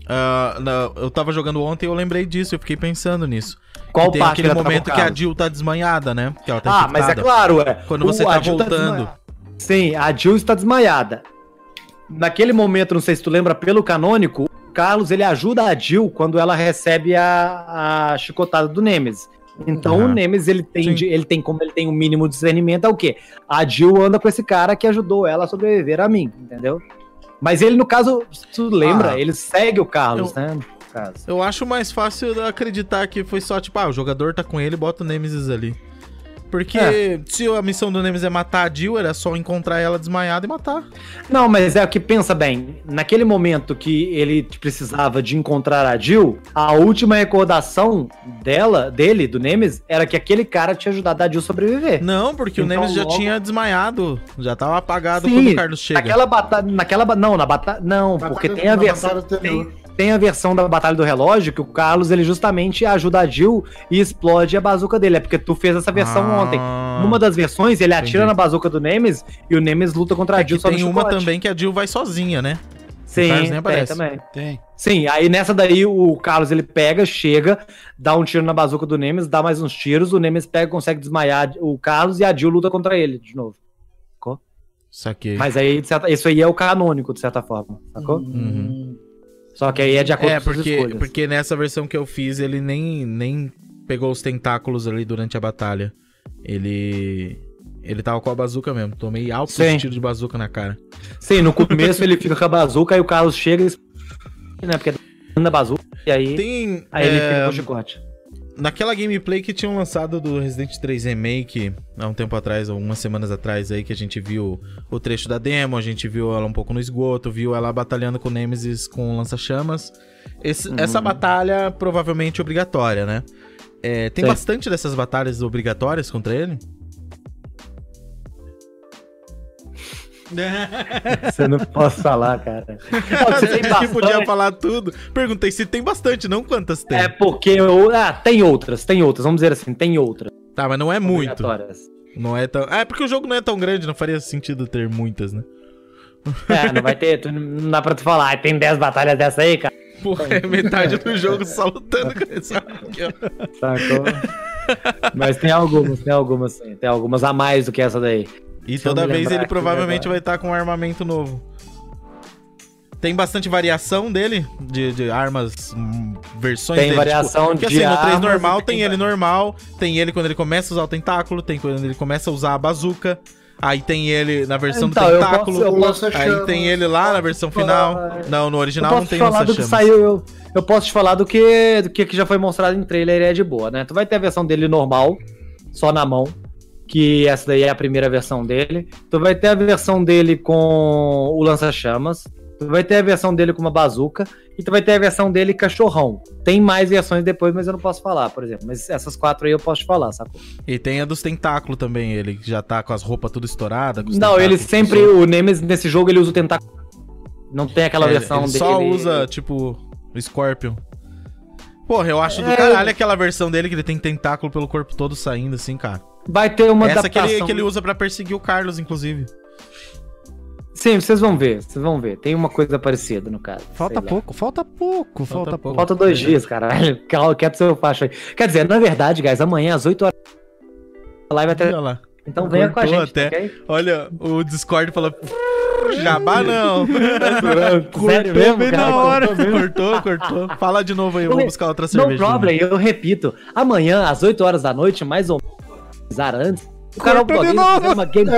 Ah, não, eu tava jogando ontem e eu lembrei disso, eu fiquei pensando nisso. Qual Que tem parte aquele o momento que a? Jill tá desmanhada, né? Que ela tá Ah, mas é infectada. claro, é. Quando você tá a Jill voltando. desma- Sim, a Jill está desmaiada. Naquele momento, não sei se tu lembra, pelo canônico, o Carlos ele ajuda a Jill quando ela recebe a, a chicotada do Nemesis. Então Aham. o Nemesis ele tem, Sim. ele tem como ele tem um mínimo de discernimento é o quê? A Jill anda com esse cara que ajudou ela a sobreviver a mim, entendeu? Mas ele no caso, se tu lembra, Ah. ele segue o Carlos, Eu- né? No caso. Eu acho mais fácil acreditar que foi só, tipo, ah, o jogador tá com ele, bota o Nemesis ali. Porque É. se a missão do Nemesis é matar a Jill, era só encontrar ela desmaiada e matar. Não, mas é o que pensa bem. Naquele momento que ele precisava de encontrar a Jill, a última recordação dela, dele, do Nemesis, era que aquele cara tinha ajudado a Jill a sobreviver. Não, porque o Então, Nemesis já logo- tinha desmaiado. Já tava apagado Sim, quando o Carlos chega. Naquela batalha. Naquela. ba- Não, na batalha. Não, porque tem a versão. Tem, tem a versão da Batalha do Relógio que o Carlos ele justamente ajuda a Jill e explode a bazuca dele. É porque tu fez essa versão Ah, ontem. Numa das versões, ele atira entendi. na bazuca do Nemesis e o Nemesis luta contra É a Jill só no tem uma também que a Jill vai sozinha, né? Sim, Carlos nem tem aparece. também. Tem. Sim, aí nessa daí o Carlos ele pega, chega, dá um tiro na bazuca do Nemesis, dá mais uns tiros, o Nemesis pega, consegue desmaiar o Carlos e a Jill luta contra ele de novo. Saquei. Mas aí, de certa- isso aí é o canônico, de certa forma, sacou? Uhum. Só que aí é de acordo É, com porque, escolhas. porque nessa versão que eu fiz, ele nem, nem pegou os tentáculos ali durante a batalha. Ele. Ele tava com a bazuca mesmo. Tomei altos Sim. tiros de bazuca na cara. Sim, no começo ele fica com a bazuca, aí o Carlos chega e... Né, porque é da bazuca, e aí, Tem. aí ele é, fica com o chicote. Naquela gameplay que tinham lançado do Resident 3 Remake há um tempo atrás, algumas semanas atrás aí, que a gente viu o trecho da demo, a gente viu ela um pouco no esgoto, viu ela batalhando com o Nemesis com lança-chamas. Uhum. Essa batalha provavelmente obrigatória, né? É, tem Sim. bastante dessas batalhas obrigatórias contra ele? Você não pode falar, cara. Você tem que bastante. podia falar tudo. Perguntei se tem bastante, não quantas tem. É porque... eu- Ah, tem outras, tem outras, vamos dizer assim, tem outras. Tá, mas não é muito. Não é tão. Ah, é porque o jogo não é tão grande, não faria sentido ter muitas, né? É, não vai ter, não dá pra tu falar, "Ah, tem 10 batalhas dessa aí, cara. Porra, é metade do jogo só lutando com essa aqui, ó. Sacou? Mas tem algumas, tem algumas sim. Tem algumas a mais do que essa daí. E eu toda vez ele aqui provavelmente vai estar com um armamento novo. Tem bastante variação dele, de, de armas, hum, versões Tem dele. variação porque de assim, no 3 armas normal tem tem ele normal, tem ele quando ele começa a usar o tentáculo, tem quando ele começa a usar a bazuca, aí tem ele na versão Então, do eu tentáculo, posso- eu posso- aí tem ele lá na versão final. Não, no Eu original não te tem falar do que saiu. Eu, eu posso te falar do que, do que que já foi mostrado em trailer e é de boa, né? Tu vai ter a versão dele normal, só na mão. Que essa daí é a primeira versão dele. Tu vai ter a versão dele com o lança-chamas. Tu vai ter a versão dele com uma bazuca. E tu vai ter a versão dele cachorrão. Tem mais versões depois, mas eu não posso falar, por exemplo. Mas essas quatro aí eu posso te falar, sacou? E tem a dos tentáculos também, ele que já tá com as roupas tudo os Não, ele sempre. O Nemesis nesse jogo ele usa o tentáculo. Não tem aquela É, versão ele dele. só usa, tipo, o Scorpion. Porra, eu acho do É. caralho aquela versão dele que ele tem tentáculo pelo corpo todo saindo, assim, cara. Vai ter uma Essa que ele, adaptação. que ele usa pra perseguir o Carlos, inclusive. Sim, vocês vão ver, vocês vão ver. Tem uma coisa parecida no caso. Falta pouco, falta pouco, falta, Falta pouco. Falta dois dias, caralho. Calma, quieto seu facho aí. Quer dizer, na verdade, guys, amanhã às 8 horas a live até. Olha lá. Então venha com a Cortou gente, até. ok? Olha, o Discord falou. Jabá não. Sério mesmo, bem cara? na hora. Cortou? Cortou, cortou. Fala de novo aí, eu vou buscar outra No cerveja. problem, eu repito. Amanhã, às 8 horas da noite, mais ou menos, antes, o canal Cortou de Blogueiro novo. fazer uma game...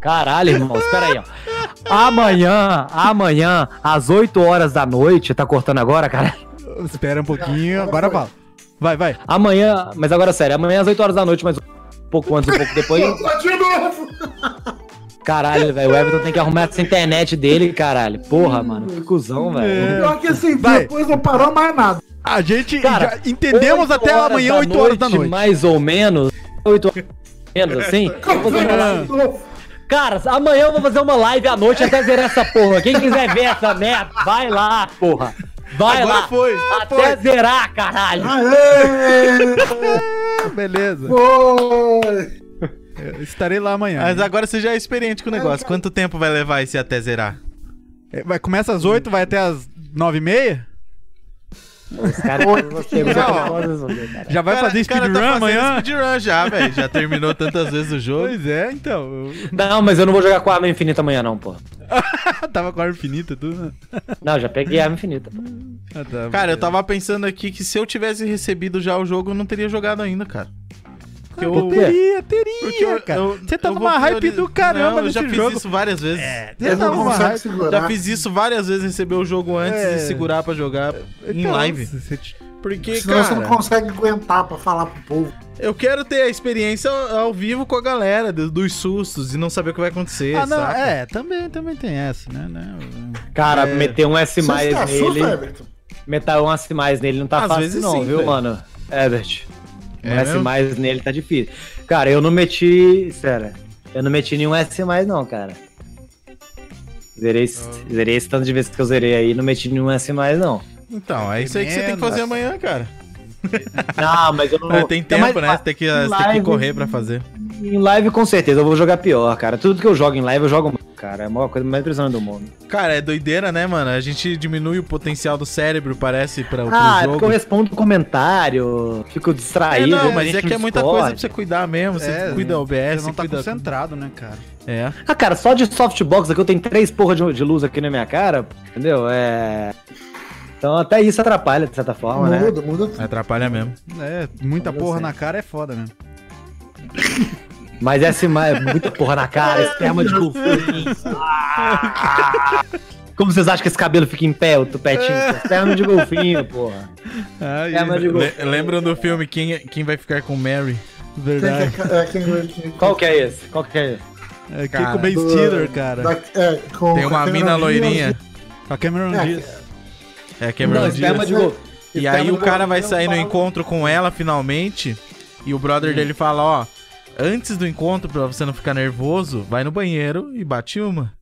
Caralho, irmão, espera aí, ó. Amanhã, amanhã, às 8 horas da noite, tá cortando agora, cara? Espera um pouquinho, agora fala. Vai, vai. Amanhã, mas agora sério, amanhã às 8 horas da noite, mas um pouco antes, um pouco depois. De novo! Caralho, velho, o Everton tem que arrumar essa internet dele, caralho. Porra, mano, que cuzão, velho. Pior que assim, Vai. depois não parou mais nada. A gente Cara, já entendemos 8 até amanhã, da 8 horas da noite. Mais ou menos. 8 horas menos assim. Novo. Cara, amanhã eu vou fazer uma live à noite até zerar essa porra. Quem quiser ver essa merda, vai lá, porra. Vai Agora lá. foi. Até zerar, caralho. Aê! Beleza. Foi! Eu estarei lá amanhã. Mas agora você já é experiente com o negócio. Quanto tempo vai levar esse até zerar? É, Vai, começa às 8, vai até às 9 e meia? Os caras você cara. Já vai Cara- fazer speedrun tá amanhã? Speedrun já, velho. Já terminou tantas vezes o jogo. Pois é, então. Não, mas eu não vou jogar com arma infinita amanhã, não, pô. Tava com a arma infinita, tudo. né? Não, já peguei arma infinita. Pô. Ah, tá, Cara, eu tava pensando aqui que se eu tivesse recebido já o jogo, eu não teria jogado ainda, cara. Porque Por eu? Teria, porque teria, eu- cara. eu- Você tá eu numa hype do caramba Não, eu nesse já fiz jogo. isso várias vezes. É, tá não numa hype. segurar. Já fiz isso várias vezes, receber o jogo antes É. de segurar pra jogar em Então, live. você te- Porque, Senão você não cara, consegue aguentar pra falar pro povo. eu quero ter a experiência ao vivo com a galera, do- dos sustos e não saber o que vai acontecer, Ah, não, saca? é, também, também tem essa, né? né? Cara, É. meter um S mais nele. Everton? Meter um S mais nele não tá Às fácil, vezes não, sim, viu, velho. mano? Herbert. Um É S mesmo? mais nele tá difícil. Cara, eu não meti. Sério, eu não meti nenhum S mais, não, cara. Zerei, esse- Ah. zerei esse tanto de vezes que eu zerei aí, não meti nenhum S mais, não. Então, é isso aí que você tem que fazer amanhã, cara. Não, mas eu não. É, tem tempo, mas- né? Você tem que, você tem que correr pra fazer. Em live, com certeza, eu vou jogar pior, cara. Tudo que eu jogo em live, eu jogo mal, cara. É a maior coisa mais impressionante do mundo. Cara, é doideira, né, mano? A gente diminui o potencial do cérebro, parece, pra, pro Ah, é jogo. porque eu respondo comentário, fico É, distraído. não, vejo mas gente é que é muita coisa pra você cuidar mesmo. Você É, cuida OBS, Você não tá cuida... concentrado, né, cara? É. Ah, cara, só de softbox aqui eu tenho três porra de, de luz aqui na minha cara, entendeu? É. Então até isso atrapalha, de certa forma, né? Muda, muda. Atrapalha mesmo. É, muita Eu porra na cara é foda mesmo. Mas essa é muita porra na cara, esperma de golfinho. Ah! Como vocês acham que esse cabelo fica em pé, o tupetinho? Esperma de golfinho, porra. Ai, Esperma de golfinho. lembram do filme Quem, Quem Vai Ficar com Mary? verdade. É, Qual que é esse? Qual que é esse? É, Cara, Kiko Stiller, cara. da- é, com- Tem uma mina loirinha. Com a Cameron É, Diaz. É Cameron Não, Diaz. de golfinho. E aí o cara vai sair no encontro com ela finalmente. E o brother dele fala, ó, antes do encontro, pra você não ficar nervoso, vai no banheiro e bate uma.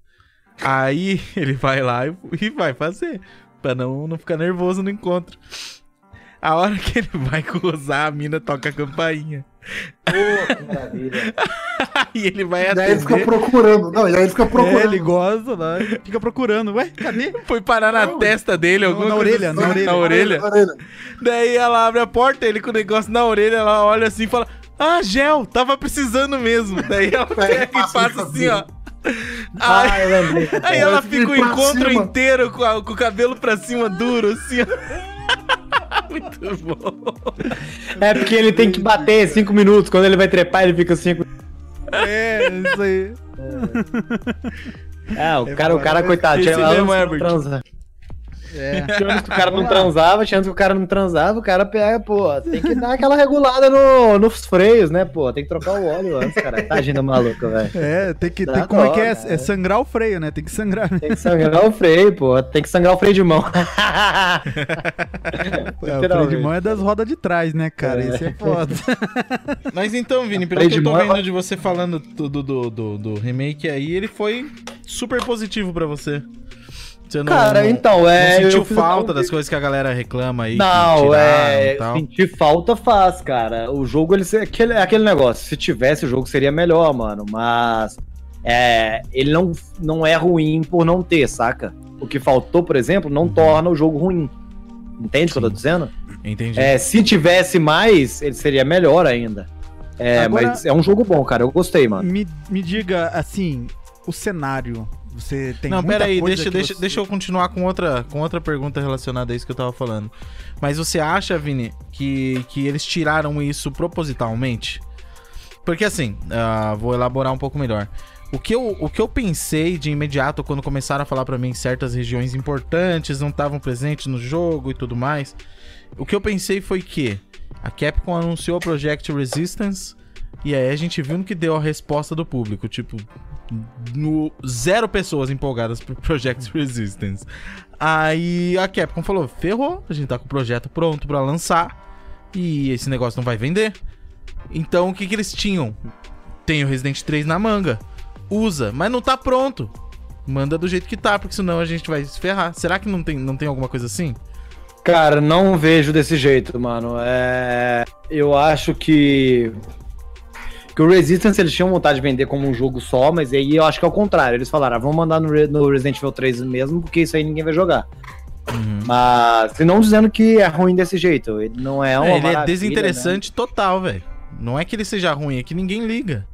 Aí ele vai lá e, e vai fazer. Pra não, não ficar nervoso no encontro. A hora que ele vai gozar, a mina toca a campainha. Pô, que maravilha. Aí ele vai Daí ele fica procurando. Não, e aí ele fica É, procurando. ele goza lá, fica procurando. Ué, cadê? Foi parar na testa dele, alguma na coisa orelha, assim, na orelha. Na orelha. orelha. Daí ela abre a porta, ele com o negócio na orelha, ela olha assim e fala: Ah, gel, tava precisando mesmo. Daí ela pega e passa assim, ó. Ah, Aí, eu lembrei. aí ela fica o encontro cima. inteiro com, a- com o cabelo pra cima duro, assim, ó. Muito bom. É porque ele tem que bater 5 minutos. Quando ele vai trepar, ele fica 5 É, isso aí. É, o cara, o cara, coitado, tinha Herbert. transa. É. Tinha anos que o cara não transava, tinha anos que o cara não transava, o cara pega, pô, tem que dar aquela regulada no, nos freios, né, pô? Tem que trocar o óleo antes, cara. Tá agindo maluco, velho. É, tem que. Tem, como é que é? cara. É sangrar o freio, né? Tem que sangrar. Tem que sangrar o freio, pô. Tem que sangrar o freio de mão. É, o freio de mão é das rodas de trás, né, cara? É. Esse é foda. Mas então, Vini, pelo que eu tô mão- vendo de você falando do, do, do, do- do remake aí, ele foi super positivo pra você. Você não, Cara, então, é. não sentiu falta das coisas que a galera reclama aí? que Não, tiraram é. tal? Sentir falta faz, cara. O jogo, ele. Aquele, aquele negócio. Se tivesse o jogo, seria melhor, mano. Mas. É, ele não, não é ruim por não ter, saca? O que faltou, por exemplo, não torna o jogo ruim. Entende o que eu tô dizendo? Entendi. É, se tivesse mais, ele seria melhor ainda. É, Agora- mas é um jogo bom, cara. Eu gostei, mano. me, me diga, assim, o cenário. Você tem não, pera aí, deixa, deixa, você- deixa eu continuar com outra, com outra pergunta relacionada a isso que eu tava falando. Mas você acha, Vini, que, que eles tiraram isso propositalmente? Porque assim, ah, vou elaborar um pouco melhor. O que, eu, o que eu pensei de imediato quando começaram a falar pra mim que certas regiões importantes não estavam presentes no jogo e tudo mais, o que eu pensei foi que a Capcom anunciou o Project Resistance e aí a gente viu no que deu a resposta do público. Tipo, no, zero pessoas empolgadas pro Project Resistance. Aí a Capcom falou: ferrou, a gente tá com o projeto pronto pra lançar e esse negócio não vai vender. Então o que, que eles tinham? Tem o Resident 3 na manga. Usa, mas não tá pronto. Manda do jeito que tá, porque senão a gente vai se ferrar. Será que não tem, não tem alguma coisa assim? Cara, não vejo desse jeito, mano. É, eu acho que que o Resistance eles tinham vontade de vender como um jogo só, mas aí eu acho que é o contrário. Eles falaram, ah, vamos mandar no, Re- no Resident Evil 3 mesmo, porque isso aí ninguém vai jogar. Uhum. Mas, se não dizendo que é ruim desse jeito. Ele não é uma. É, ele é desinteressante total, velho. Não é que ele seja ruim, é que ninguém liga.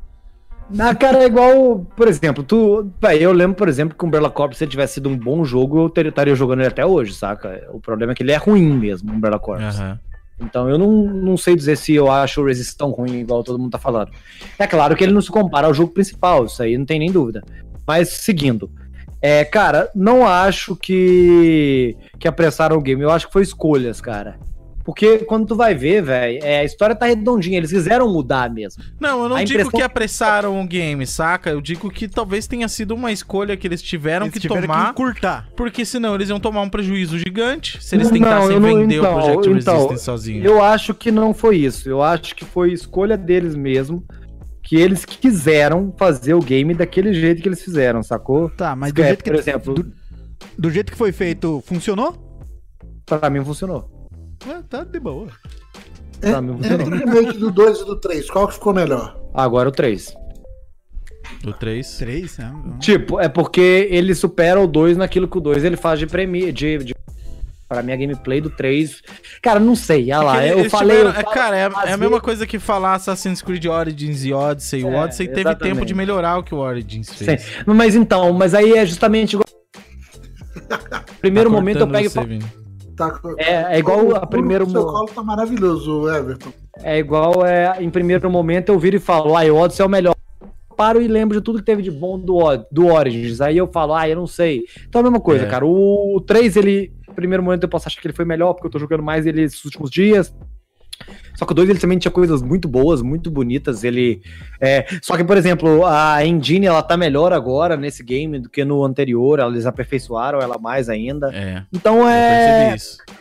Né? Na cara, é igual, por exemplo, tu. Véi, eu lembro, por exemplo, que o Umbrella Corp, se ele tivesse sido um bom jogo, eu teria- estaria jogando ele até hoje, saca? O problema é que ele é ruim mesmo, o Umbrella Corp. Aham. Então eu não, não sei dizer se eu acho o Resist tão ruim, igual todo mundo tá falando. É claro que ele não se compara ao jogo principal, isso aí não tem nem dúvida. Mas seguindo. É, cara, não acho que, que apressaram o game. Eu acho que foi escolhas, cara. Porque quando tu vai ver, velho, é, a história tá redondinha. Eles quiseram mudar mesmo. Não, eu não A digo impressão- que apressaram o game, saca? Eu digo que talvez tenha sido uma escolha que eles tiveram Eles que tiveram tomar, que encurtar. porque senão eles iam tomar um prejuízo gigante se eles Não, tentassem eu não- vender então, o Project então, Resistance sozinho. Eu acho que não foi isso. Eu acho que foi escolha deles mesmo. Que eles quiseram fazer o game daquele jeito que eles fizeram, sacou? Tá, mas do jeito, que, por exemplo, do, do jeito que foi feito, funcionou? pra mim funcionou. É, tá de boa. É, mim funcionou. Entre o remake do 2 e do 3, qual que ficou melhor? Agora o 3. O 3. Três, né? Tipo, é porque ele supera o 2 naquilo que o 2 ele faz de premia. De, de, pra mim, a gameplay do 3. Cara, não sei. Olha lá, eu falei. eu é, falo- cara, é, é a mesma coisa que falar Assassin's Creed Origins e Odyssey. O É, Odyssey teve exatamente. tempo de melhorar o que o Origins fez. Sim. Mas então, mas aí é justamente igual. Primeiro Tá momento eu pego você. Tá, É, é igual a primeiro O seu colo tá maravilhoso, Everton. É igual é, em primeiro momento eu viro e falo, ah, o Odyssey é o melhor. Paro e lembro de tudo que teve de bom do, O- do Origins. Aí eu falo, ah, eu não sei. Então é a mesma coisa, É. cara. O 3, ele. Em primeiro momento eu posso achar que ele foi melhor, porque eu tô jogando mais ele esses últimos dias. Só que o 2 ele também tinha coisas muito boas, muito bonitas. Ele. É... Só que, por exemplo, a engine ela tá melhor agora nesse game do que no anterior. Eles aperfeiçoaram ela mais ainda. É, Então é.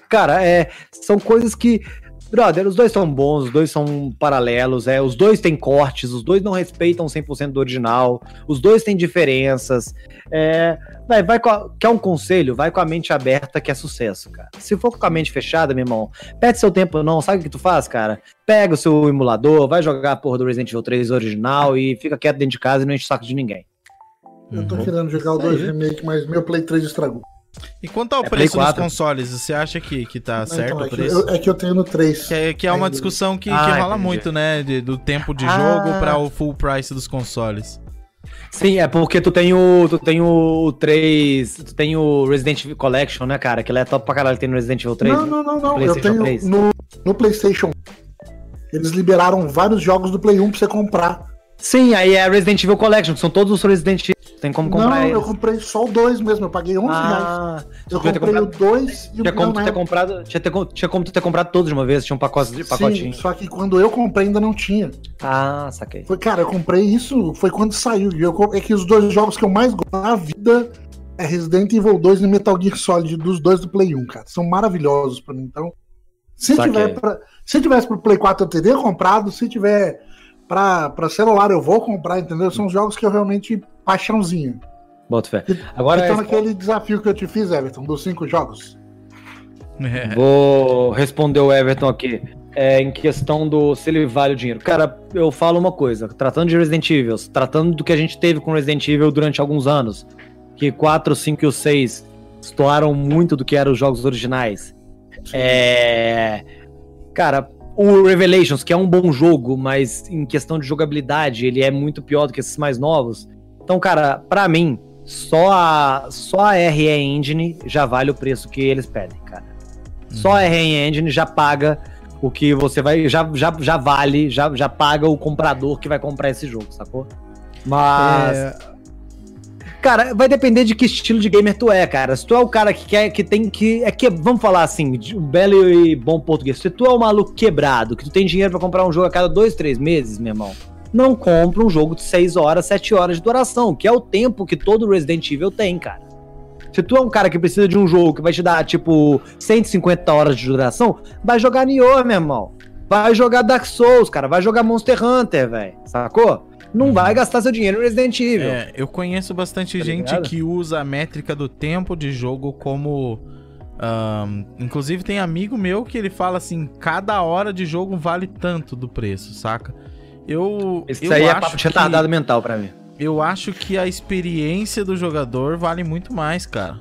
Cara, é, são coisas que. Brother, os dois são bons, os dois são paralelos, é, os dois têm cortes, os dois não respeitam 100% do original, os dois têm diferenças. É, vai, vai com a- quer um conselho? Vai com a mente aberta que é sucesso, cara. Se for com a mente fechada, meu irmão, perde seu tempo não, sabe o que tu faz, cara? Pega o seu emulador, vai jogar a porra do Resident Evil 3 original e fica quieto dentro de casa e não enche o saco de ninguém. Eu tô Uhum. querendo jogar o Isso 2 aí. remake, mas meu Play 3 estragou. E quanto ao É, preço Play dos 4. consoles, você acha que, que tá Não, certo então, o é, que preço? eu, é que eu tenho no 3. Que é, que é uma discussão que, que Ah, rola entendi. muito, né? de- do tempo de Ah. jogo para o full price dos consoles. Sim, é porque tu tem o. Tu tem o 3. Tu tem o Resident Evil Collection, né, cara? Que ele é top pra caralho, tem no Resident Evil 3. Não, né? não, não, não. Eu tenho 3. no, no PlayStation. Eles liberaram vários jogos do Play 1 pra você comprar. Sim, aí é Resident Evil Collection, que são todos os Resident Evil. Tem como comprar não, eles. eu comprei só o 2 mesmo. Eu paguei 11 reais. Ah, Eu devia ter comprei o comprado- 2 e o tinha como, tu ter comprado, tinha, ter, tinha como tu ter comprado todos de uma vez, tinha um pacote, Sim, pacotinho. só que quando eu comprei ainda não tinha. Ah, saquei. Foi, cara, eu comprei isso, foi quando saiu. E eu é que os dois jogos que eu mais gosto na vida é Resident Evil 2 e Metal Gear Solid, dos dois do Play 1, cara. São maravilhosos pra mim. Então, se Saquei. tiver pra, se tivesse pro Play 4 eu teria comprado, se tiver pra, pra celular eu vou comprar, entendeu? São jogos que eu realmente paixãozinho. Bota fé. Agora então, naquele desafio que eu te fiz, Everton, dos cinco jogos. É. Vou responder o Everton aqui. É, em questão do se ele vale o dinheiro. Cara, eu falo uma coisa. Tratando de Resident Evil, tratando do que a gente teve com Resident Evil durante alguns anos, que 4, 5 e o 6 estouraram muito do que eram os jogos originais. É. Cara, o Revelations, que é um bom jogo, mas em questão de jogabilidade, ele é muito pior do que esses mais novos. Então, cara, pra mim, só a, só a RE Engine já vale o preço que eles pedem, cara. Só a RE Engine já paga o que você vai. Já, já, já vale, já, já paga o comprador que vai comprar esse jogo, sacou? Mas. É, Cara, vai depender de que estilo de gamer tu é, cara. Se tu é o cara que quer, que tem que. É que, vamos falar assim, um belo e bom português. Se tu é um maluco quebrado, que tu tem dinheiro pra comprar um jogo a cada dois, três meses, meu irmão, não compra um jogo de 6 horas, 7 horas de duração, que é o tempo que todo Resident Evil tem, cara. Se tu é um cara que precisa de um jogo que vai te dar, tipo, 150 horas de duração, vai jogar Nioh, meu irmão. Vai jogar Dark Souls, cara. Vai jogar Monster Hunter, velho. Sacou? Não vai gastar seu dinheiro no Resident Evil. É, eu conheço bastante Tá gente ligado? que usa a métrica do tempo de jogo como. ahn, inclusive tem amigo meu que ele fala assim, cada hora de jogo vale tanto do preço, saca? Eu, Isso eu aí é acho papo de que- retardado mental pra mim. eu acho que a experiência do jogador vale muito mais, cara.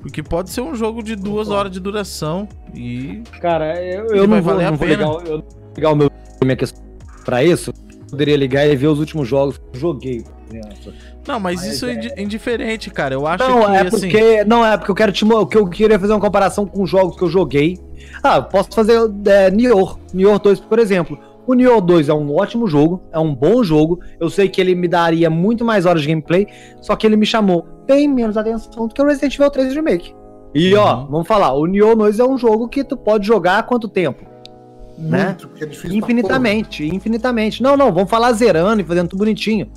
Porque pode ser um jogo de duas horas de duração e. Cara, eu, eu não vou, não vou o- eu não vou ligar o meu minha questão pra isso. Poderia ligar e ver os últimos jogos que eu joguei. por exemplo. Não, mas, Mas isso é é- indi- indiferente, cara. Eu acho Não, que é assim. porque. Não, é porque eu quero te que eu queria fazer uma comparação com jogos que eu joguei. Ah, eu posso fazer é, Nior, Nior 2, por exemplo. O Nior 2 é um ótimo jogo, é um bom jogo. Eu sei que ele me daria muito mais horas de gameplay, só que ele me chamou bem menos atenção do que o Resident Evil 3 Remake. E ó, Uhum. vamos falar, o Nior 2 é um jogo que tu pode jogar há quanto tempo? Né? Muito, porque é difícil Infinitamente, infinitamente. Não, não, vamos falar zerando e fazendo tudo bonitinho.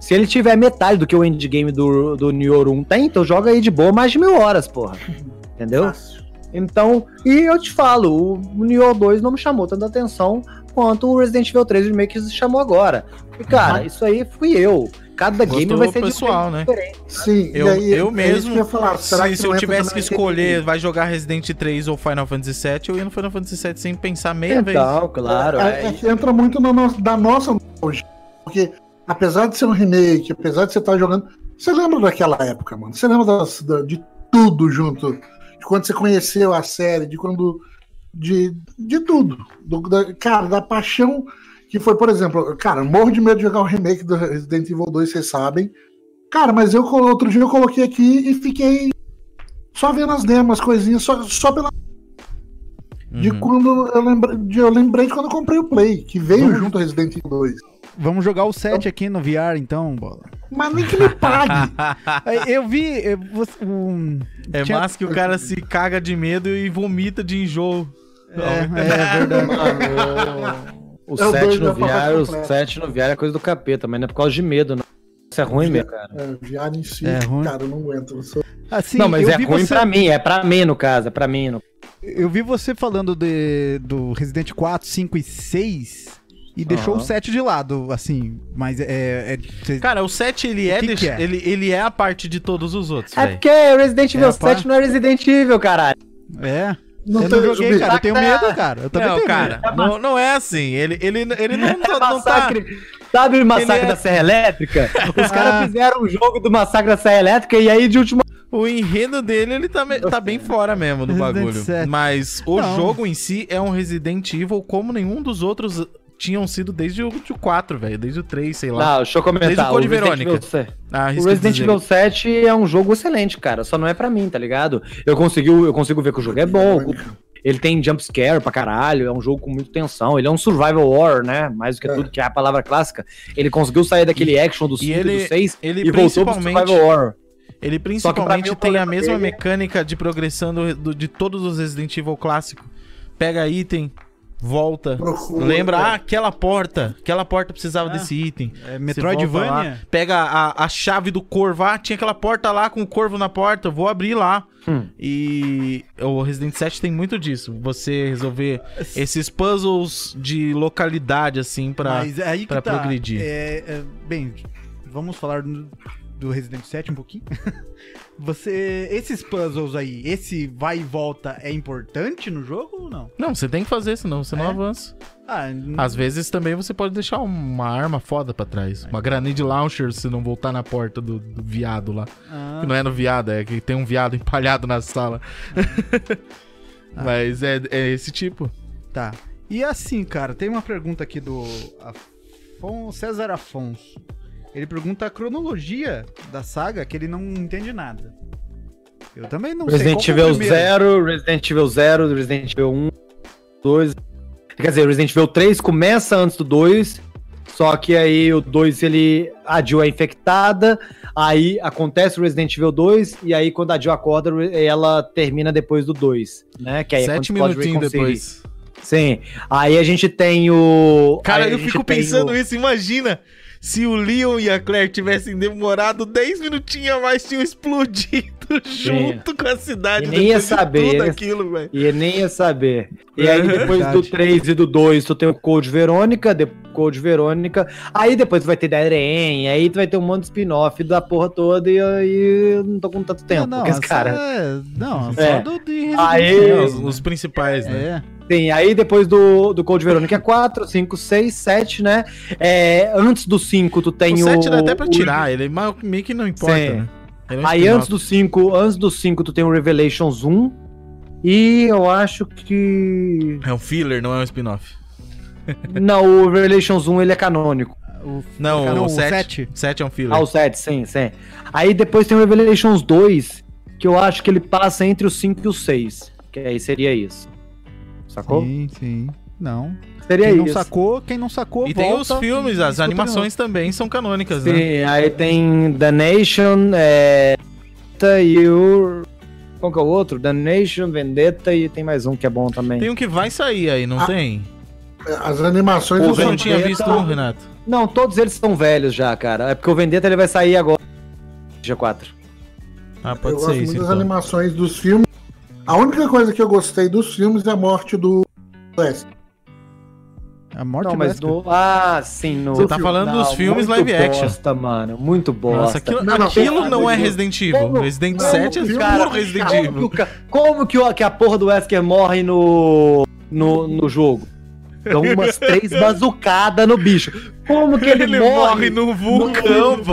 Se ele tiver metade do que o endgame do, do Nior 1 tem, então joga aí de boa mais de mil horas, porra. Entendeu? Fácil. Então, e eu te falo, o Nior 2 não me chamou tanta atenção quanto o Resident Evil 3 Remake chamou agora. E, cara, isso aí fui eu. Cada game vai ser pessoal, né? diferente. Sim, Eu, e aí, eu é mesmo, eu ia falar. Será se, que se eu entra tivesse que escolher, vai jogar Resident 3 ou Final Fantasy VII, eu ia no Final Fantasy VII sem pensar meia vez. Então, claro. É, é é- entra muito na no- da nossa hoje. Porque, apesar de ser um remake, apesar de você estar jogando. Você lembra daquela época, mano? Você lembra das- da- de tudo junto? De quando você conheceu a série, de quando. De, de tudo. Do- da- cara, da paixão que foi, por exemplo, cara, morro de medo de jogar o remake do Resident Evil 2, vocês sabem. Cara, mas eu outro dia eu coloquei aqui e fiquei só vendo as demos, as coisinhas, só, só pela de Uhum. quando eu lembrei, de, eu lembrei de quando eu comprei o Play, que veio Vamos- junto ao Resident Evil 2. Vamos jogar o 7 aqui no VR, então, bola. Mas nem que me pague. Aí, Eu vi. eu- você- um, É tinha- massa que o cara se caga de medo e vomita de enjoo. É, é verdade. O, o É o 7 dois no VR, o completo. 7 no VR é coisa do capeta, mas não é por causa de medo, não. Isso é ruim mesmo, cara. É, viado em si, É ruim. cara, eu não aguento. Eu sou- Assim, não, mas eu é vi ruim você, pra mim, é pra mim no caso, é pra mim. No... Eu vi você falando de, do Resident 4, 5 e 6 e deixou o Aham. 7 de lado, assim. Mas é. é cê- Cara, o 7 ele é, que deix- que é? Ele, ele é a parte de todos os outros, É velho. porque Resident Evil É, pá. 7 não é Resident Evil, caralho. é. Não eu não joguei, Zumbi, cara. Eu tenho medo, cara. Eu também Não, tenho cara, medo. não, não é assim. Ele, ele, ele não, tá- não tá. Massacre. Sabe o massacre Ele é- da Serra Elétrica? Os Ah. caras fizeram um jogo do massacre da Serra Elétrica e aí de última. O enredo dele, ele tá, me- tá bem fora mesmo do Resident bagulho. 7. Mas o Não. jogo em si é um Resident Evil como nenhum dos outros tinham sido desde o o 4, velho. Desde o 3, sei lá. Não, deixa eu comentar. Desde o Code Resident Verônica. Evil 7 Ah, O Resident dizer. Evil 7 é um jogo excelente, cara. Só não é pra mim, tá ligado? Eu consigo, eu consigo ver que o jogo é bom. Ele tem jump scare pra caralho. É um jogo com muita tensão. Ele é um survival horror, né? Mais do que É. tudo, que é a palavra clássica. Ele conseguiu sair daquele action do 5 e, ele- do 6 ele e voltou pro survival horror. Ele principalmente mim o tem a mesma dele é- mecânica de progressão do- do- de todos os Resident Evil clássicos. Pega item, volta. Procura, Lembra, ah, aquela porta. Aquela porta precisava Ah. desse item. É Metroidvania? lá, Pega a, a chave do corvo. Ah, tinha aquela porta lá com o corvo na porta. Vou abrir lá. Hum. E o Resident 7 tem muito disso. Você resolver esses puzzles de localidade, assim, pra. Mas é aí que pra tá. progredir. É, é, bem, vamos falar do, do Resident 7 um pouquinho. Você. Esses puzzles aí, esse vai e volta é importante no jogo ou não? Não, você tem que fazer, senão você não É? avança. Ah, Às vezes também você pode deixar uma arma foda pra trás. Uma granade launcher se não voltar na porta do, do viado lá. ah, Que não é no viado, é que tem um viado empalhado na sala. Mas é, é esse tipo. tá. E assim, cara, tem uma pergunta aqui do Afon, César Afonso. Ele pergunta a cronologia da saga, que ele não entende nada. Eu também não Resident sei. Evil foi o primeiro? 0, Resident Evil 0, Resident Evil 1, 2. Quer dizer, Resident Evil 3 começa antes do 2. Só que aí o 2 ele. A Jill é infectada. Aí acontece o Resident Evil 2. E aí quando a Jill acorda, ela termina depois do 2. Né? Que aí é Sete pode minutinhos depois. Sim. Aí a gente tem o. Cara, eu fico pensando o- isso. Imagina se o Leon e a Claire tivessem demorado 10 minutinhos a mais, tinham explodido junto com a cidade. E nem ia depois saber, Tudo ia- aquilo, velho. E nem ia saber. E aí, É depois do verdade. 3 e do 2, tu tem o Code Verônica, de Code Verônica. Aí depois tu vai ter Darren, aí tu vai ter um monte de spin-off da porra toda. E aí eu não tô com tanto tempo. Não, não, esse essa cara. é- Não, só É. do de Aí- É, os, os principais, né? É. Tem, aí depois do, do Code Verônica é 4, 5, 6, 7, né? É, antes do 5, tu tem o o. 7 dá até pra o- tirar, ele ma- meio que não importa, Sim. né? É Aí antes do 5, antes do 5 tu tem o Revelations 1 e eu acho que É um filler, não é um spin-off. não, o Revelations 1 ele é canônico. O, Não, Cara, o o 7. sete. 7 é um filler. Ah, o 7, sim, sim. Aí depois tem o Revelations 2, que eu acho que ele passa entre o 5 e o 6, que aí seria isso. Sacou? Sim, sim. Não. Seria Quem não isso. sacou, quem não sacou, E tem os filmes, as animações também são canônicas, né? Sim, aí tem The Nation, é, e o... Qual que é o outro? The Nation, Vendetta e tem mais um que é bom também. Tem um que vai sair aí, não Ah, tem? As animações Pô, não Você não tinha visto um, Renato? Não, todos eles são velhos já, cara. É porque o Vendetta ele vai sair agora. G4. Ah, Eu pode gosto ser muito isso, das então. animações dos filmes. A única coisa que eu gostei dos filmes é a morte do West. A morte Não, do mas Wesker. no... Ah, sim, no... Você tá falando dos filmes live action. bosta, mano. Muito bosta. Nossa, aquilo, Não, não, aquilo não é. Resident Evil. Como- Resident Não, 7 é filme, puro cara, Resident Evil. como que, o- que a porra do Wesker morre no, no, no jogo? Dão umas três bazucadas no bicho. Como que ele, Ele morre morre? num vulcão, pô.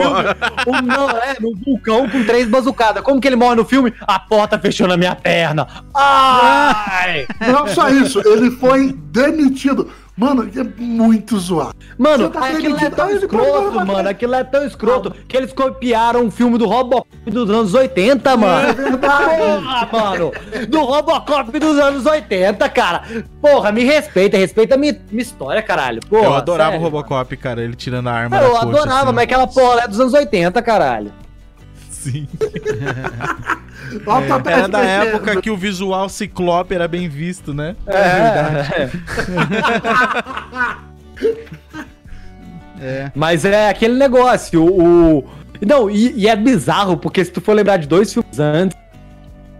Um- não, é, no vulcão com três bazucadas. Como que ele morre no filme? A porta fechou na minha perna. Ai! Não só isso, ele foi demitido. Mano, é muito zoado. Mano, tá aquilo é tão nesse escroto, mano. cara? Aquilo é tão escroto que eles copiaram um filme do Robocop dos anos 80, mano. É verdade. Porra, mano. Do Robocop dos anos 80, cara. Porra, me respeita, respeita a minha, minha história, caralho. Porra, Eu adorava sério. o Robocop, cara, ele tirando a arma Eu da coxa, adorava, assim. mas aquela porra é dos anos 80, caralho. Sim. Ó, tá Era perto da época que o visual ciclope era bem visto, né? É, É. Mas é aquele negócio, o. o- Não, e, e é bizarro, porque se tu for lembrar de dois filmes antes,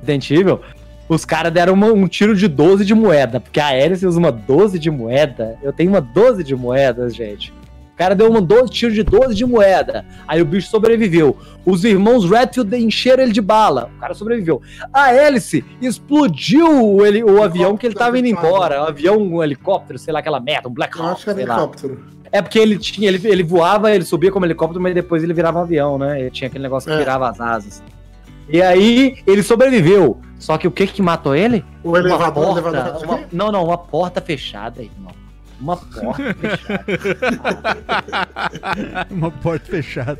Resident Evil, os caras deram uma- um tiro de 12 de moeda. Porque a Alice usa uma 12 de moeda. Eu tenho uma 12 de moedas, gente. O cara deu um 12, tiro de 12 de moeda. Aí o bicho sobreviveu. Os irmãos Redfield encheram ele de bala. O cara sobreviveu. A Alice explodiu o, ele, o avião que ele tava indo embora. Um avião, um helicóptero, sei lá, aquela merda, um Black Eu Hawk, acho que era lá. helicóptero. É porque ele tinha, ele, ele voava, ele subia como helicóptero, mas depois ele virava um avião, né? Ele tinha aquele negócio que É. virava as asas. E aí ele sobreviveu. Só que o que que matou ele? O elevador, uma o porta, elevador. uma- não, não, uma porta fechada, irmão. Uma porta fechada. Uma porta fechada.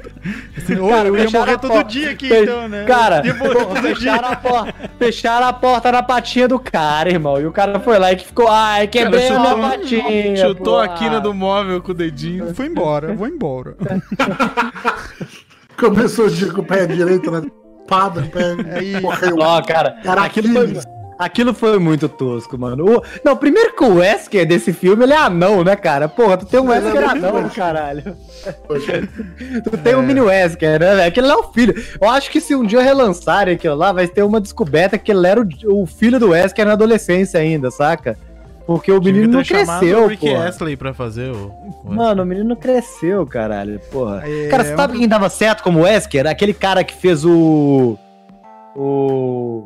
Assim, Cara, eu ia morrer a todo porta. dia aqui, Fe- então, né? Cara, dia. fecharam, a porta, fecharam a porta na patinha do cara, irmão. E o cara foi lá e que ficou, ai, quebrei a Cara, minha chutou- patinha. Chutou pô. a quina do móvel com o dedinho. Fui embora, eu vou embora. Começou o dia com o pé direito na espada, o pé Aí- morreu. Ó, cara, Era aquilo foi. Aquilo foi muito tosco, mano. O- não, primeiro que o Wesker desse filme, ele é anão, né, cara? Porra, tu tem um é Wesker anão, caralho. Poxa, Tu tem um mini Wesker, né, velho? Aquele é o filho. Eu acho que se um dia relançarem aquilo lá, vai ter uma descoberta que ele era o, o filho do Wesker na adolescência ainda, saca? Porque o menino não cresceu, o Rick pô. Astley pra fazer o... o- Mano, o menino não cresceu, caralho, porra. É, Cara, você é sabe quem dava certo como Wesker? Aquele cara que fez o. O.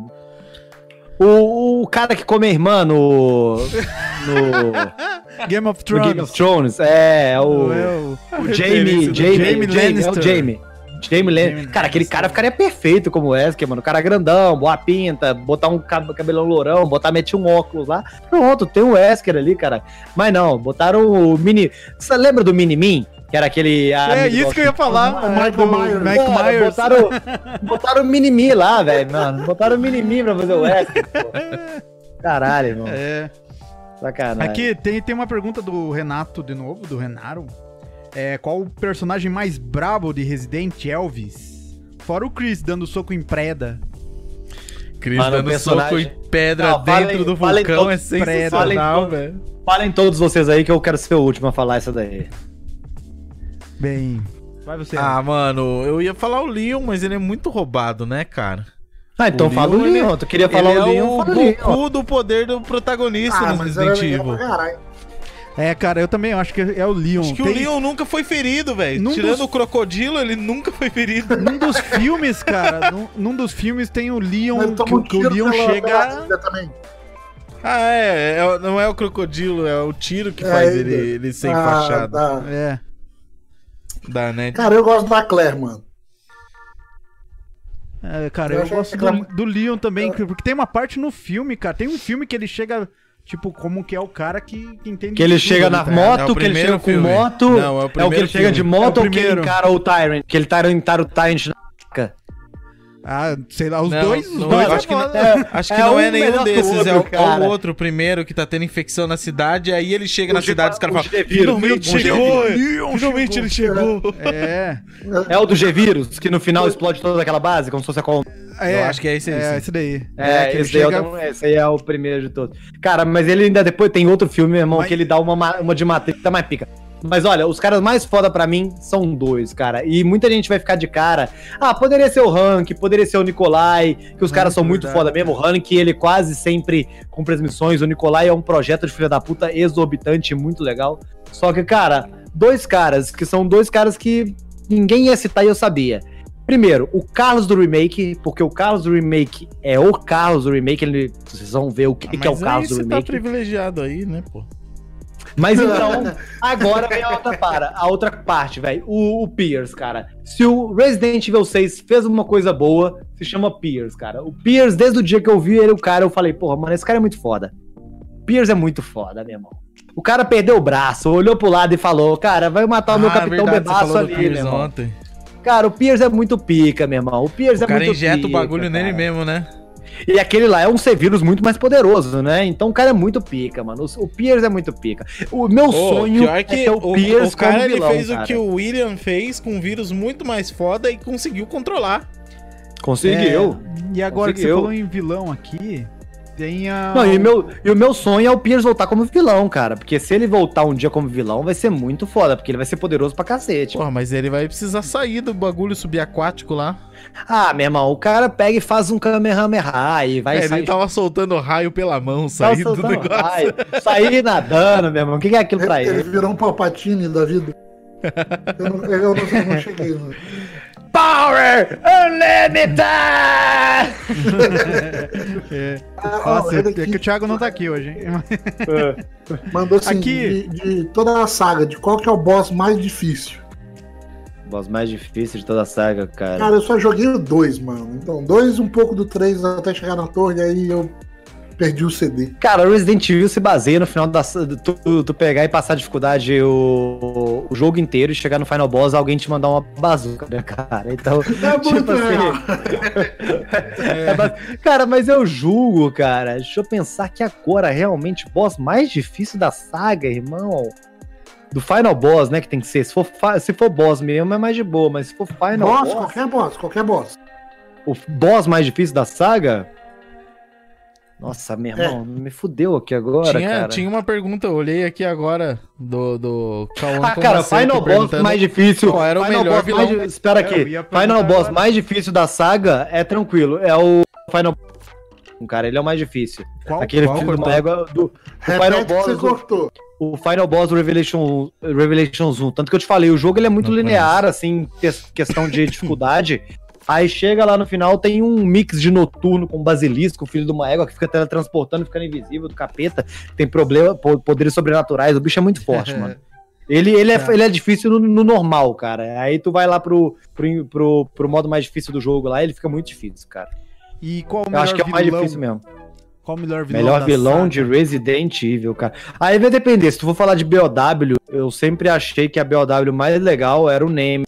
O, o cara que come a irmã no. No, Game of Thrones. Game of Thrones. É, o. É o- o Jamie. do Jamie, Jamie Jamie, é o. Jamie. Jamie Lannister. Jamie Cara, aquele cara ficaria perfeito como Wesker, mano. O cara grandão, boa pinta, botar um cab- cabelão lourão, botar, meter um óculos lá. Pronto, tem o Wesker ali, cara. Mas não, botaram o mini. Você lembra do Mini-Min? Que era aquele. É isso que eu ia falar. O é, Michael do Myers. Mike Myers. Botaram, botaram o Minimi lá, velho, mano. Botaram o Minimi pra fazer o Wesker, pô. Caralho, irmão. É. Sacanagem. Aqui tem, tem uma pergunta do Renato de novo, do Renaro. É, qual o personagem mais brabo de Resident Elvis? Fora o Chris dando soco em preda. Chris Mano, dando personagem- soco em pedra Não, falem- dentro do falem vulcão todos- é sensacional, falem todos- velho. Falem todos vocês aí que eu quero ser o último a falar isso daí. Bem. Vai você. Ah, mano, eu ia falar o Leon, mas ele é muito roubado, né, cara? Ah, então O fala o Leon, Leon. Tu queria falar ele o é Leon, o fala o Leon. Goku do poder do protagonista Ah, no Resident pra Evil. É, cara, eu também acho que é o Leon. Acho que o Tem- Leon nunca foi ferido, velho. Tirando dos- o crocodilo, ele nunca foi ferido. Num dos filmes, cara, num, num dos filmes tem o Leon, ele que, um que o Leon chega... Ah, é, é, Não é o crocodilo, é o tiro que É, faz ele- ele, ele ser Ah, enfaixado. tá. É. Da, né? Cara, eu gosto da Claire, mano. É, cara, Eu eu, gosto do, do Leon também, que- porque tem uma parte no filme, cara. Tem um filme que ele chega, tipo, como que é o cara que, que entende. Que ele tudo chega na tá moto, É que ele chega com filme. moto. Não, é o é o que ele chega de filme. moto É o ou que ele primeiro. encara o Tyrant? Que ele encara, encara o Tyrant na. Ah, sei lá, os Não, dois. Os não, dois eu é acho que não- foda. Acho que É não um é nenhum desses, outro, é, o, é o outro primeiro que tá tendo infecção na cidade, aí ele chega O na de- cidade e os caras falam, finalmente chegou, finalmente ele chegou. É, É o do G-Vírus, que no final explode toda aquela base, como se fosse a coluna. é. Eu acho que é esse aí, É, esse daí. É, que ele esse, daí é chega- esse aí é o primeiro de todos. Cara, mas ele ainda depois tem outro filme, meu irmão, Mas- que ele dá uma, ma- uma de matriz que tá mais pica. Mas olha, os caras mais foda pra mim são dois, cara. E muita gente vai ficar de cara. Ah, poderia ser o Hank, poderia ser o Nikolai, que os caras Hank, são muito foda mesmo. O Hank, ele quase sempre cumpre as missões. O Nikolai é um projeto de filha da puta exorbitante, muito legal. Só que, cara, dois caras, que são dois caras que ninguém ia citar e eu sabia. Primeiro, o Carlos do Remake, porque o Carlos do Remake é o Carlos do Remake, ele, vocês vão ver o que, que é o Mas Carlos do você tá Remake. privilegiado aí, né, pô? Mas então, agora vem a outra, para, a outra parte, velho. O, o Pierce, cara. Se o Resident Evil 6 fez uma coisa boa, se chama Pierce, cara. O Pierce, desde o dia que eu vi ele, o cara, eu falei, porra, mano, esse cara é muito foda. Pierce é muito foda, meu irmão. O cara perdeu o braço, olhou pro lado e falou, cara, vai matar o meu Ah, capitão verdade, bebaço ali, meu irmão. ontem. Cara, o Pierce é muito pica, meu irmão. O Pierce O é cara muito injeta o pica, bagulho nele cara. mesmo, né? E aquele lá é um C-Vírus muito mais poderoso, né? Então o cara é muito pica, mano. O, o Pierce é muito pica. O meu Ô, sonho pior é que ter o, o, Pierce o cara como ele vilão, fez cara. o que o William fez com um vírus muito mais foda e conseguiu controlar. Conseguiu. É, e agora que você Conseguiu. falou em vilão aqui, tem a. Não, e, meu, e o meu sonho é o Pierce voltar como vilão, cara. Porque se ele voltar um dia como vilão, vai ser muito foda, porque ele vai ser poderoso pra cacete. Porra, mas ele vai precisar sair do bagulho subaquático lá. Ah, meu irmão, o cara pega e faz um Kamehameha e vai É, sair. ele tava soltando raio pela mão, saindo do negócio. raio, sair nadando, meu irmão. O que que é aquilo pra Ele ele? virou um palpatine da vida. Eu não, eu não, eu não cheguei. No... Power Unlimited! É. Ah, Nossa, é que o Thiago não tá aqui hoje, hein? mandou assim, Aqui- de, de toda a saga, de qual que é o boss mais difícil. Boss mais difícil de toda a saga, cara. Cara, eu só joguei o 2, mano. Então, dois, um pouco do 3 até chegar na torre, aí eu perdi o CD. Cara, o Resident Evil se baseia no final da. Tu, tu pegar e passar a dificuldade o, o jogo inteiro e chegar no final boss, alguém te mandar uma bazuca, né, cara? Então. É muito tipo real. É ba- Cara, mas eu julgo, cara. Deixa eu pensar que agora realmente o boss mais difícil da saga, irmão. Do final boss, né? Que tem que ser. Se for, se for boss mesmo, é mais de boa, mas se for final Boss, boss. qualquer boss, qualquer boss. O boss mais difícil da saga. Nossa, meu irmão, me fudeu aqui agora, tinha, cara. tinha uma pergunta, eu olhei aqui agora do, do Cauã Ah, cara, Final Boss mais difícil. qual era o Final melhor boss vilão. mais Espera É, aqui. Final Boss agora. mais difícil da saga é tranquilo. É o Final Cara, ele é o mais difícil. Qual, Aquele qual cortou? uma égua do. O Final você Boss, do- cortou. o Final Boss do Revelation, Revelations 1. Tanto que eu te falei, o jogo ele é muito Não linear, assim, que- questão de dificuldade. Aí chega lá no final, tem um mix de noturno com basilisco, filho de uma égua, que fica teletransportando, ficando invisível, do capeta. Tem problema, po- poderes sobrenaturais. O bicho é muito forte, mano. Ele, ele, é, Tá. ele é difícil no, no normal, cara. Aí tu vai lá pro, pro, pro, pro modo mais difícil do jogo lá, ele fica muito difícil, cara. E qual o Eu melhor acho que é o mais vilão? difícil mesmo. Qual o melhor vilão? Melhor vilão saga? de Resident Evil, cara. Aí vai depender. Se tu for falar de BOW, eu sempre achei que a BOW mais legal era o Nemesis.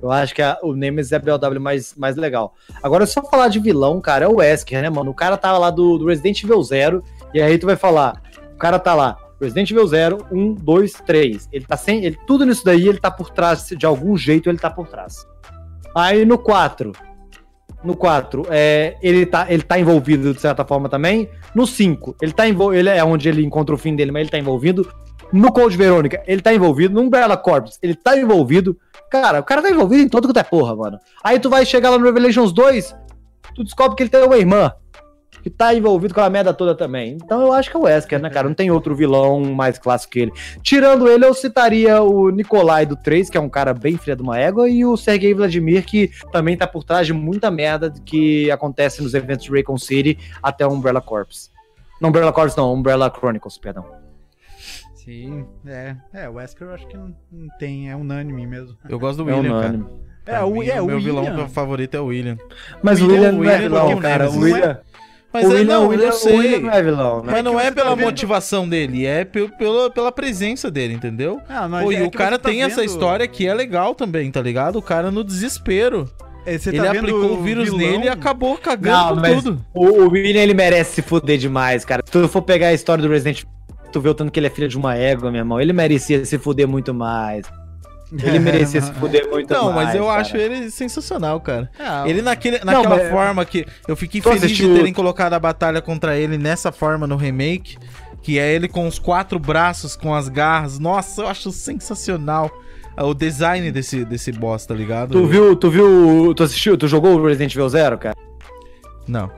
Eu acho que a- o Nemesis é a BOW mais, mais legal. Agora, eu falar de vilão, cara, é o Wesker, né, mano? O cara tava lá do, do Resident Evil 0, e aí tu vai falar, o cara tá lá, Resident Evil 0, 1, 2, 3. Ele tá sem. Ele, tudo nisso daí, ele tá por trás, de algum jeito ele tá por trás. Aí no 4. No 4, é, ele, tá, ele tá envolvido de certa forma também. No 5, ele tá envolvido. Ele é onde ele encontra o fim dele, mas ele tá envolvido. No Cold Verônica, ele tá envolvido. No Umbrella Corps, ele tá envolvido. Cara, o cara tá envolvido em todo quanto é porra, mano. Aí tu vai chegar lá no Revelations 2, tu descobre que ele tem uma irmã que tá envolvido com a merda toda também. Então eu acho que é o Wesker, né, cara? Não tem outro vilão mais clássico que ele. Tirando ele, eu citaria o Nikolai do 3, que é um cara bem filha de uma égua, e o Sergei Vladimir, que também tá por trás de muita merda que acontece nos eventos de Raycon City até Umbrella Corps. Não, Umbrella Corps não, Umbrella Chronicles, perdão. Sim, é. É, o Wesker eu acho que não, não tem, é unânime mesmo. Eu gosto do É William, unânime. cara. É, o, é, o meu William. vilão favorito é o William. Mas o William- William não é William vilão, cara. o O William, Mas o é, William, não, o William, eu o sei. William não é vilão, né? Mas não é pela tá vendo- motivação dele, é pe- pela, pela presença dele, entendeu? Ah, mas Pô, e é o que cara tá tem essa vendo- história que é legal também, tá ligado? O cara no desespero. É, ele tá vendo aplicou o vírus vilão- nele e acabou Não, cagando mas tudo. o, o William, ele merece se fuder demais, cara. Se tu for pegar a história do Resident Evil, tu vê o tanto que ele é filho de uma égua, meu irmão. Ele merecia se fuder muito mais. Ele merecia se fuder muito Não, mais. mas eu cara. acho ele sensacional, cara. Ah, Ele naquele, naquela mas- forma que. Eu fiquei feliz de assistiu- terem colocado a batalha contra ele nessa forma no remake. Que é ele com os quatro braços, com as garras. Nossa, eu acho sensacional o design desse, desse boss, tá ligado? Tu viu, tu viu, tu assistiu, tu jogou o Resident Evil Zero, cara? Não.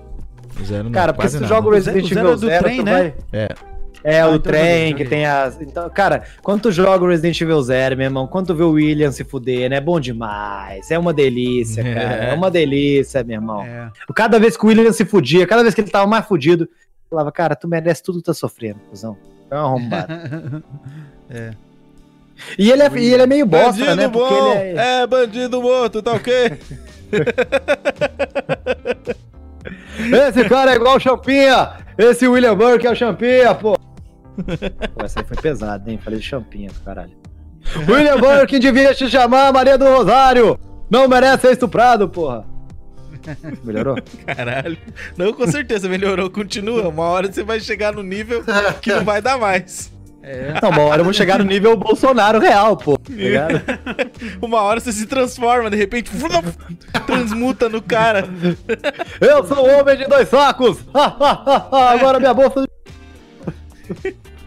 Zero não, Cara, porque se tu joga o Resident O Zero Evil é do Zero, trem, tu né? vai... É. É, Ah, o então trem que tem as. Então, cara, quando tu joga o Resident Evil Zero, meu irmão, quando tu vê o William se fuder, né? É bom demais. É uma delícia, É. cara. É uma delícia, meu irmão. É. Cada vez que o William se fudia, cada vez que ele tava mais fudido, eu falava, cara, tu merece tudo que tá sofrendo, cuzão. É um arrombado. É. E ele é, e ele é meio bosta, bandido né? Porque bom! ele é... É... bandido morto, tá ok? Esse cara é igual o Champinha! Esse William Burke é o Champinha, pô! pô, essa aí foi pesada, hein? Falei de Champinha, caralho. William Burke devia te chamar Maria do Rosário! Não merece ser estuprado, porra! Melhorou? Caralho. Não, com certeza melhorou. Continua. Uma hora você vai chegar no nível que não vai dar mais. Não, uma hora eu vou chegar no nível Bolsonaro real, pô. Tá? Uma hora você se transforma, de repente, transmuta no cara. Eu sou o homem de dois sacos! Agora minha bolsa.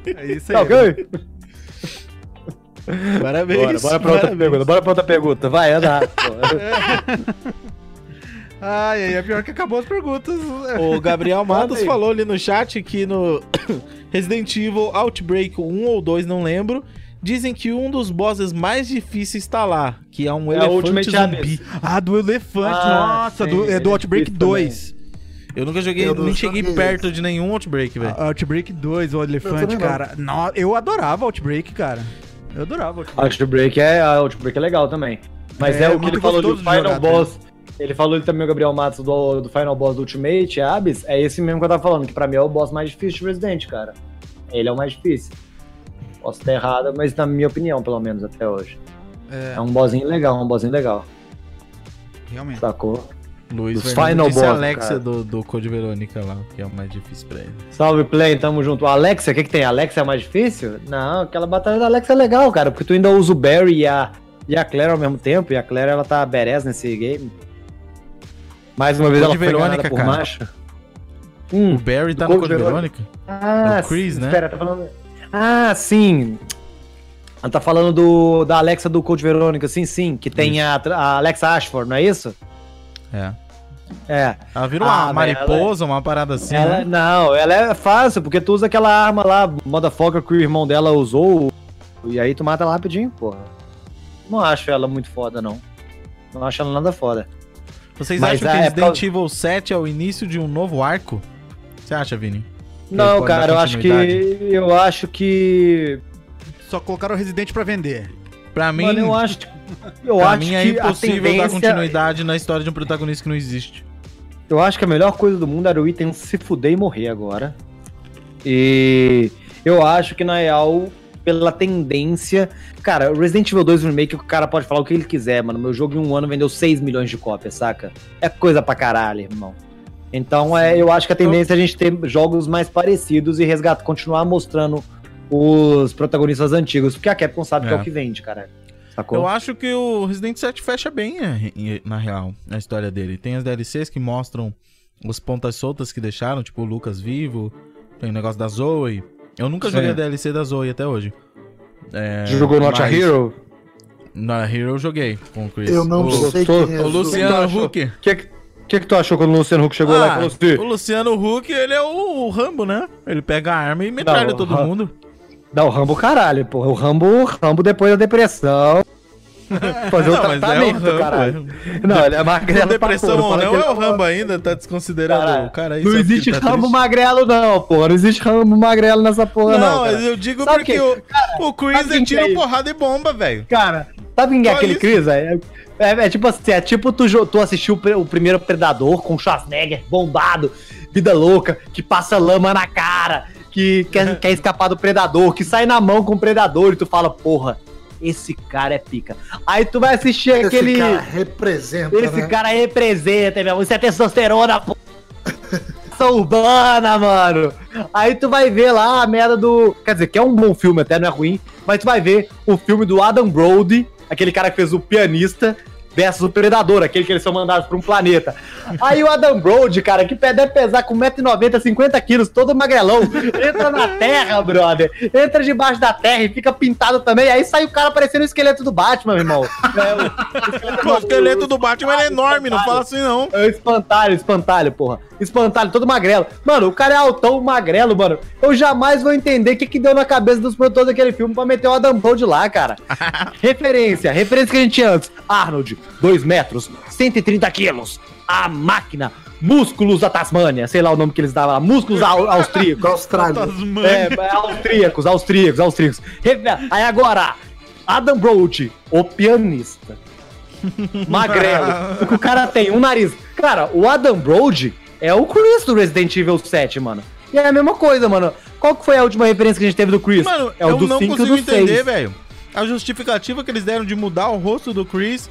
É isso Tá aí. ok? Parabéns. Bora, bora pra outra parabéns. pergunta, bora pra outra pergunta. Vai, anda. Ai, ai, é pior que acabou as perguntas. O Gabriel Matos falou ali no chat que no Resident Evil Outbreak 1 ou 2, não lembro, dizem que um dos bosses mais difíceis está lá, que é um É elefante zumbi. Abyss. Ah, do elefante, Ah, nossa, sim, do, é do Outbreak difícil 2. Eu nunca joguei, Eu não nem cheguei joguei perto esse. de nenhum Outbreak, velho. Ah, Outbreak 2, o elefante, não. cara. No, eu adorava Outbreak, cara. Eu adorava Outbreak. Outbreak é, Outbreak é legal também. Mas É, é, o que ele falou do Final jogar, Boss. Ele falou ele também, o Gabriel Matos, do, do Final Boss do Ultimate, Abyss. É esse mesmo que eu tava falando, que pra mim é o boss mais difícil de Resident, cara. Ele é o mais difícil. Posso estar errado, mas na minha opinião, pelo menos, até hoje. É, É um bossinho legal, um bossinho legal. realmente. Sacou? Luiz Dos Final disse Boss, a Alexia cara. do, do Code Verônica lá, que é o mais difícil pra ele. Salve, Play, tamo junto. Alexia, o que que tem? Alexia é mais difícil? Não, aquela batalha da Alexia é legal, cara, porque tu ainda usa o Barry e a, e a Claire ao mesmo tempo, e a Claire, ela tá badass nesse game. Mais uma vez Code ela foi Verônica, por cara. macho. Hum, O Barry tá Code no Code Verônica. Verônica? ah, É o Chris, sim, né? Espera, tá falando... Ah, sim. Ela tá falando do, da Alexa do Code Verônica, sim, sim, que tem a, a Alexa Ashford, não é isso? É. É. Ela virou Ah, uma mas mariposa, uma parada assim, Ela, né? Não, ela é fácil, porque tu usa aquela arma lá, motherfucker, que o irmão dela usou, e aí tu mata ela rapidinho, porra. Não acho ela muito foda, não. Não acho ela nada foda. Vocês Mas acham que é Resident Evil 7 é o início de um novo arco? Você acha, Vini? Não, cara, eu acho que. Eu acho que. Só colocaram o Resident pra vender. Pra mim, Mano, eu acho. Eu pra acho mim é impossível dar tendência- continuidade na história de um protagonista que não existe. Eu acho que a melhor coisa do mundo era o item se fuder e morrer agora. E eu acho que, na real, pela tendência. Cara, Resident Evil 2 Remake, o cara pode falar o que ele quiser, mano. Meu jogo em um ano vendeu 6 milhões de cópias, saca? É coisa pra caralho, irmão. Então, é, eu acho que a tendência é a gente ter jogos mais parecidos e resgatar, continuar mostrando os protagonistas antigos, porque a Capcom sabe que é É. o que vende, cara. Sacou? Eu acho que o Resident 7 fecha bem, é, na real, a história dele. Tem as DLCs que mostram os pontas soltas que deixaram, tipo o Lucas vivo, tem o negócio da Zoe. Eu nunca joguei a DLC da Zoe até hoje. É, Jogou Not a mas Hero? Na Hero eu joguei com o Chris. Eu não o, sei Gostou? quem é O. Luciano achou? Huck. O que, que, que tu achou quando o Luciano Huck chegou lá e Ah, falou assim? o Luciano Huck, ele é o, o Rambo, né? Ele pega a arma e metralha Não, todo mundo. Não, o Rambo caralho, porra. O Rambo, o Rambo depois da depressão. Fazer o Não, mas é o tratamento, caralho. é. Não, ele é magrelo. Com depressão ou não, é o ele- Rambo ainda, tá desconsiderando Caralho, o cara aí. Não existe tá Rambo triste. magrelo, não, porra. Não existe Rambo magrelo nessa porra, Não, não. cara. mas eu digo Sabe porque que- o, o Chris é é porrada e bomba, velho. Cara, Sabe quem é aquele isso. Chris? É, é, é tipo assim, é tipo tu, tu assistiu o o primeiro Predador com Schwarzenegger bombado, vida louca, que passa lama na cara, que quer, quer escapar do Predador, que sai na mão com o Predador e tu fala, porra, esse cara é pica. Aí tu vai assistir Esse aquele... cara representa, Esse né? cara representa, meu. Isso é testosterona. Sou urbana, mano. Aí tu vai ver lá a merda do. Quer dizer, que é um bom filme, até não é ruim. Mas tu vai ver o filme do Adam Brody, aquele cara que fez o pianista, versus o Predador, aquele que eles são mandados pra um planeta. Aí o Adam Brody, cara, que deve pesar com 1,90m, 50 quilos, todo magrelão, entra na terra, brother. Entra debaixo da terra e fica pintado também. Aí sai o cara parecendo o esqueleto do Batman, meu irmão. É, o- Pô, o esqueleto do Batman é enorme, não fala assim não. é o espantalho, espantalho, porra. Espantalho, todo magrelo. Mano, o cara é altão, magrelo, mano. Eu jamais vou entender o que, que deu na cabeça dos produtores daquele filme pra meter o Adam Brody lá, cara. referência, referência que a gente tinha antes. Arnold, 2 metros, 130 quilos. A máquina, músculos da Tasmânia, sei lá o nome que eles davam lá. Músculos au- austríacos. Austrália. É, é, austríacos, austríacos, austríacos. Aí agora, Adam Brody, o pianista. Magrelo. O cara tem um nariz. Cara, o Adam Brody é o Chris do Resident Evil 7, mano. E é a mesma coisa, mano. Qual que foi a última referência que a gente teve do Chris? Mano, é o eu do não 5 consigo do entender, 6. velho. A justificativa que eles deram de mudar o rosto do Chris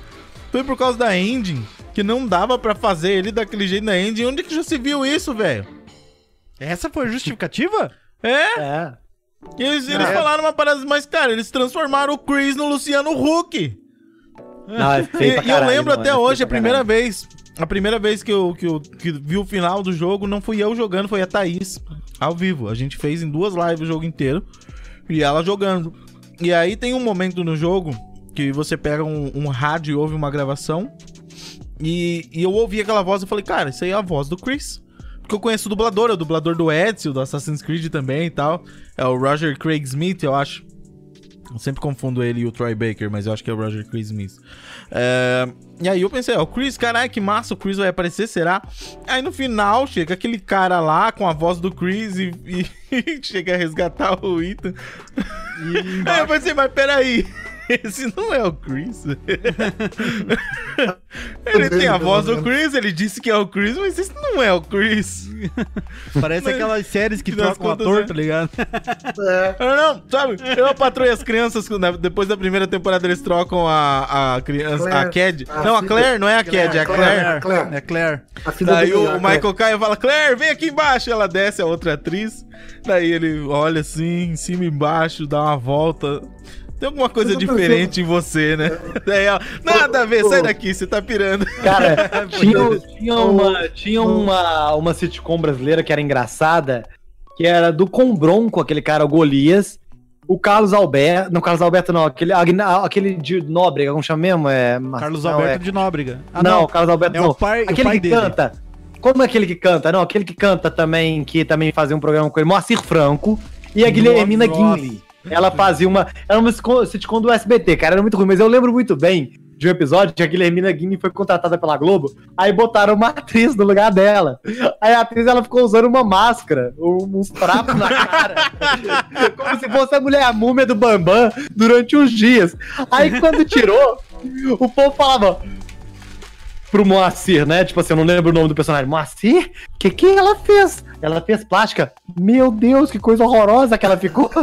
foi por causa da engine, que não dava pra fazer ele daquele jeito na engine. Onde que já se viu isso, velho? Essa foi a justificativa? É? É. E eles, eles É. falaram uma parada, mas, cara, eles transformaram o Chris no Luciano Huck. Não, é E, feio pra e eu caralho, lembro mano, até é hoje, a primeira caralho. vez. A primeira vez que eu, que eu que vi o final do jogo, não fui eu jogando, foi a Thaís, ao vivo. A gente fez em duas lives o jogo inteiro. E ela jogando. E aí tem um momento no jogo que você pega um, um rádio e ouve uma gravação. E, e eu ouvi aquela voz e falei, cara, isso aí é a voz do Chris. Porque eu conheço o dublador, é o dublador do Ezio, do Assassin's Creed também e tal. É o Roger Craig Smith, eu acho. Eu sempre confundo ele e o Troy Baker, mas eu acho que é o Roger Craig Smith. É, E aí eu pensei, ó, o Chris, caralho, que massa, o Chris vai aparecer, será? Aí no final chega aquele cara lá com a voz do Chris e, e chega a resgatar o Ethan. Aí eu pensei, mas peraí, esse não é o Chris. ele tem a voz do Chris, ele disse que é o Chris, mas esse não é o Chris. Parece Mas- aquelas séries que trocam o ator, né? tá ligado? É. Não, sabe? Eu apatroi as crianças, né, depois da primeira temporada eles trocam a, a criança, a Claire. Cad. A não, a. Claire, não é a Cad, é a Claire. Claire. É Claire. A filha Daí do- o a Michael Caio fala, Claire, vem aqui embaixo. Ela desce, a outra atriz. Daí ele olha assim, em cima e embaixo, dá uma volta. Tem alguma coisa diferente em você, né? Daí ela, nada a ver, sai daqui, você tá pirando. Cara, tinha, tinha, uma, tinha uma, uma sitcom brasileira que era engraçada, que era do Com Bronco, aquele cara, o Golias, o Carlos Alberto, não, Carlos Alberto não, aquele, aquele de Nóbrega, como chama mesmo? É, Carlos não, Alberto é- de Nóbrega. Ah, não, Carlos Alberto É não. o pai, o aquele pai que dele. canta. Como é aquele que canta? Não, aquele que canta também, que também fazia um programa com ele, Moacir Franco e a Guilhermina Nossa. Guinle. Ela fazia uma. Era uma sitcom- do SBT, cara, era muito ruim, mas eu lembro muito bem de um episódio que a Guilhermina Guinle foi contratada pela Globo, aí botaram uma atriz no lugar dela. Aí a atriz ela ficou usando uma máscara, um- uns trapos na cara, como se fosse a mulher múmia do Bambam durante uns dias. Aí quando tirou, o povo falava pro Moacir, né? Tipo assim, eu não lembro o nome do personagem. Moacir? O que que ela fez? Ela fez plástica. Meu Deus, que coisa horrorosa que ela ficou.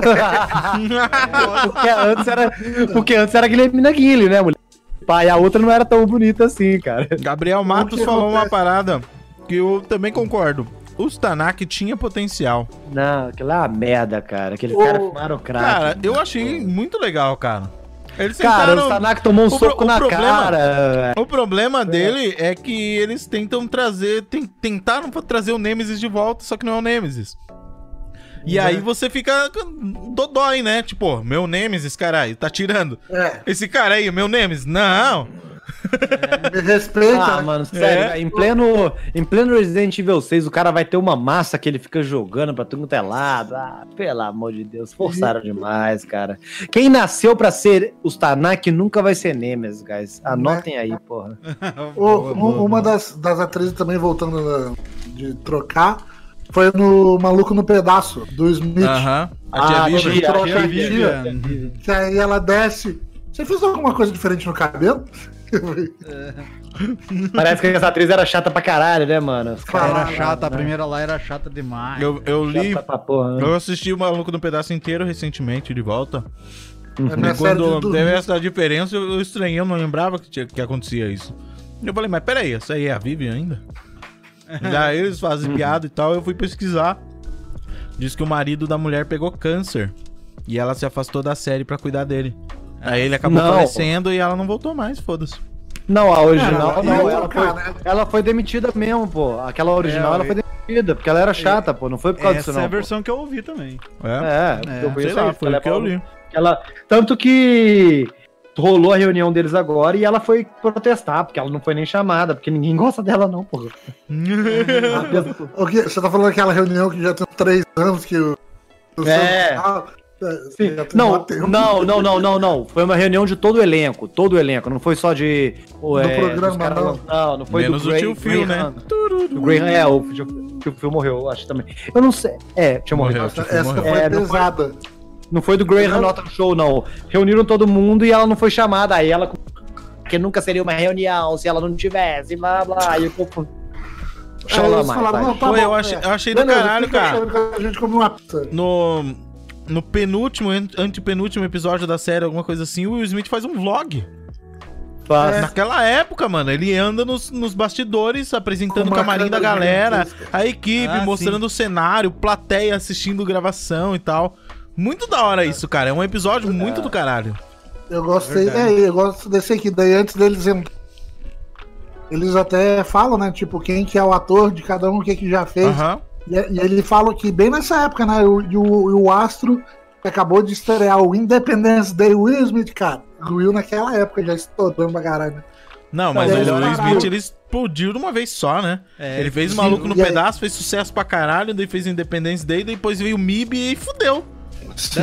porque, antes era, porque antes era Guilhermina Guile, né, mulher? Pai, a outra não era tão bonita assim, cara. Gabriel Matos falou uma parada que eu também concordo. O Stanak tinha potencial. Não, aquilo é uma merda, cara. Aquele Ô, cara fumaram crack. Cara, eu achei muito legal, cara. Eles Cara, tentaram- o Tanak tomou um o pro- soco o na problema- cara. O problema dele é que eles tentam trazer. tem- tentaram trazer o Nemesis de volta, só que não é o Nemesis. E Né? aí você fica dodói, né? Tipo, meu Nemesis, caralho, tá tirando. É, Esse cara aí, meu Nemesis. Não! Me respeita. Ah, mano, sério, É. em pleno, em pleno Resident Evil 6, o cara vai ter uma massa que ele fica jogando pra tudo quanto é lado. Ah, pelo amor de Deus, forçaram demais, cara. Quem nasceu pra ser os Tanak nunca vai ser Nemesis, guys. Anotem aí, porra. O- um- uma das, das atrizes também voltando de trocar foi no Maluco no Pedaço, do Smith. Aham. A Ah, tia troca Tia a tia, que aí ela desce, Você fez alguma coisa diferente no cabelo? Parece que essa atriz era chata pra caralho, né, mano? Os Cara, era chata, a primeira lá era chata demais. Eu, eu li. Chata pra porra, né? Eu assisti o Maluco no Pedaço inteiro recentemente, de volta. De quando dormir. teve essa diferença, eu estranhei, eu não lembrava que, tinha, que acontecia isso. E eu falei, mas peraí, essa aí é a Vivian ainda? Daí eles fazem piada e tal, eu fui pesquisar. Diz que o marido da mulher pegou câncer. E ela se afastou da série pra cuidar dele. Aí ele acabou Não. falecendo e ela não voltou mais, foda-se. Não, a original Cara, não. Ela cara, foi, ela foi demitida mesmo, pô. Aquela original É, ela foi demitida, porque ela era chata, pô. Não foi por causa disso, Essa não. é a pô. versão que eu ouvi também. É, É, É, eu sei lá, foi o que eu li. Ela, tanto que rolou a reunião deles agora e ela foi protestar, porque ela não foi nem chamada, porque ninguém gosta dela, não, pô. O que, você tá falando daquela reunião que já tem três anos que o. o É. É, Sim. tem Não, não, não, não, não, não. Foi uma reunião de todo o elenco, todo o elenco. Não foi só de. o, Do é, programa, não. Não, não foi Menos do o Grey- tio Phil, né? O Graham, é, o tio tio Phil morreu, eu acho também. Eu não sei. É, tinha morrido. Morreu. Essa, morreu. foi É, não foi- pesada. Não foi do Graham. Nota Show, não. Reuniram todo mundo e ela não foi chamada. Aí ela. Porque nunca seria uma reunião se ela não tivesse, blá blá. Aí eu falaram, vai. não, tá Pô, bom, eu achei, é. eu achei do caralho, cara. que A gente come uma pizza. No, no penúltimo, ante- antepenúltimo episódio da série, alguma coisa assim, o Will Smith faz um vlog. Faz. Naquela época, mano, ele anda nos, nos bastidores apresentando o camarim da galera, a equipe, Ah, mostrando o cenário, plateia assistindo gravação e tal. Muito da hora isso, cara. É um episódio muito do caralho. Eu gostei, é, eu gosto desse aqui. Daí antes deles entrar. Eles até falam, né? Tipo, quem que é o ator de cada um, o que que já fez. Aham. E, e ele fala que bem nessa época, né? O, e o, e o Astro que acabou de estrear o Independence Day Will Smith, cara. O Will naquela época já estourando pra caralho. né? Não, mas o eles Will. Smith ele explodiu de uma vez só, né? É, ele fez o sim, Maluco no e aí- Pedaço, fez sucesso pra caralho, daí fez Independence Day, depois veio o MIB e fudeu.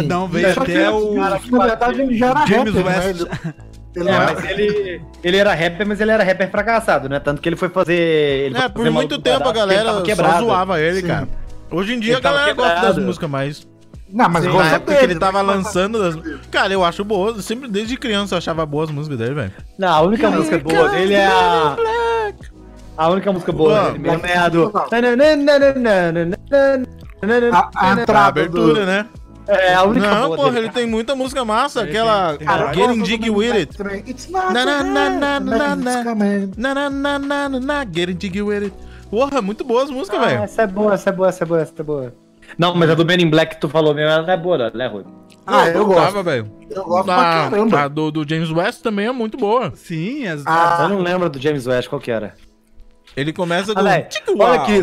Não, veio até o cara, que, na verdade ele já era James rapper, né? West. Ele, ele É, era- mas ele, ele era rapper, mas ele era rapper fracassado, né? Tanto que ele foi fazer. Ele foi É, por fazer muito tempo a galera só zoava ele, Sim. cara. Hoje em dia Ele a galera gosta das músicas mais. Não, mas Sim, Na época que dele, ele tava né? lançando. Das... Cara, eu acho boas. Sempre desde criança eu achava boas as músicas dele, velho. Não, a única música boa dele é a. A única música boa dele mesmo é a do. A, a A entrada abertura, do... né? É a única Não, boa porra, dele. ele tem muita música massa. Ele Aquela tem- tem Cara, eu Getting gosto Jiggy do With It. também. It's not Na, na, a na, na, na, na. Na, na, na, na, na, na, Getting Jiggy With It. Porra, muito boas as músicas, Ah, velho. essa é boa, essa é boa, essa é boa, essa é boa. Não, mas a do Ben in Black que tu falou mesmo, ela não é boa, não, ela é ruim. Ah, eu gosto. Tava, velho. Eu gosto pra A, caramba. a do, do James West também é muito boa. Sim, as, Ah, Eu não lembro do James West, qual que era? Ele começa com. Olha, aqui,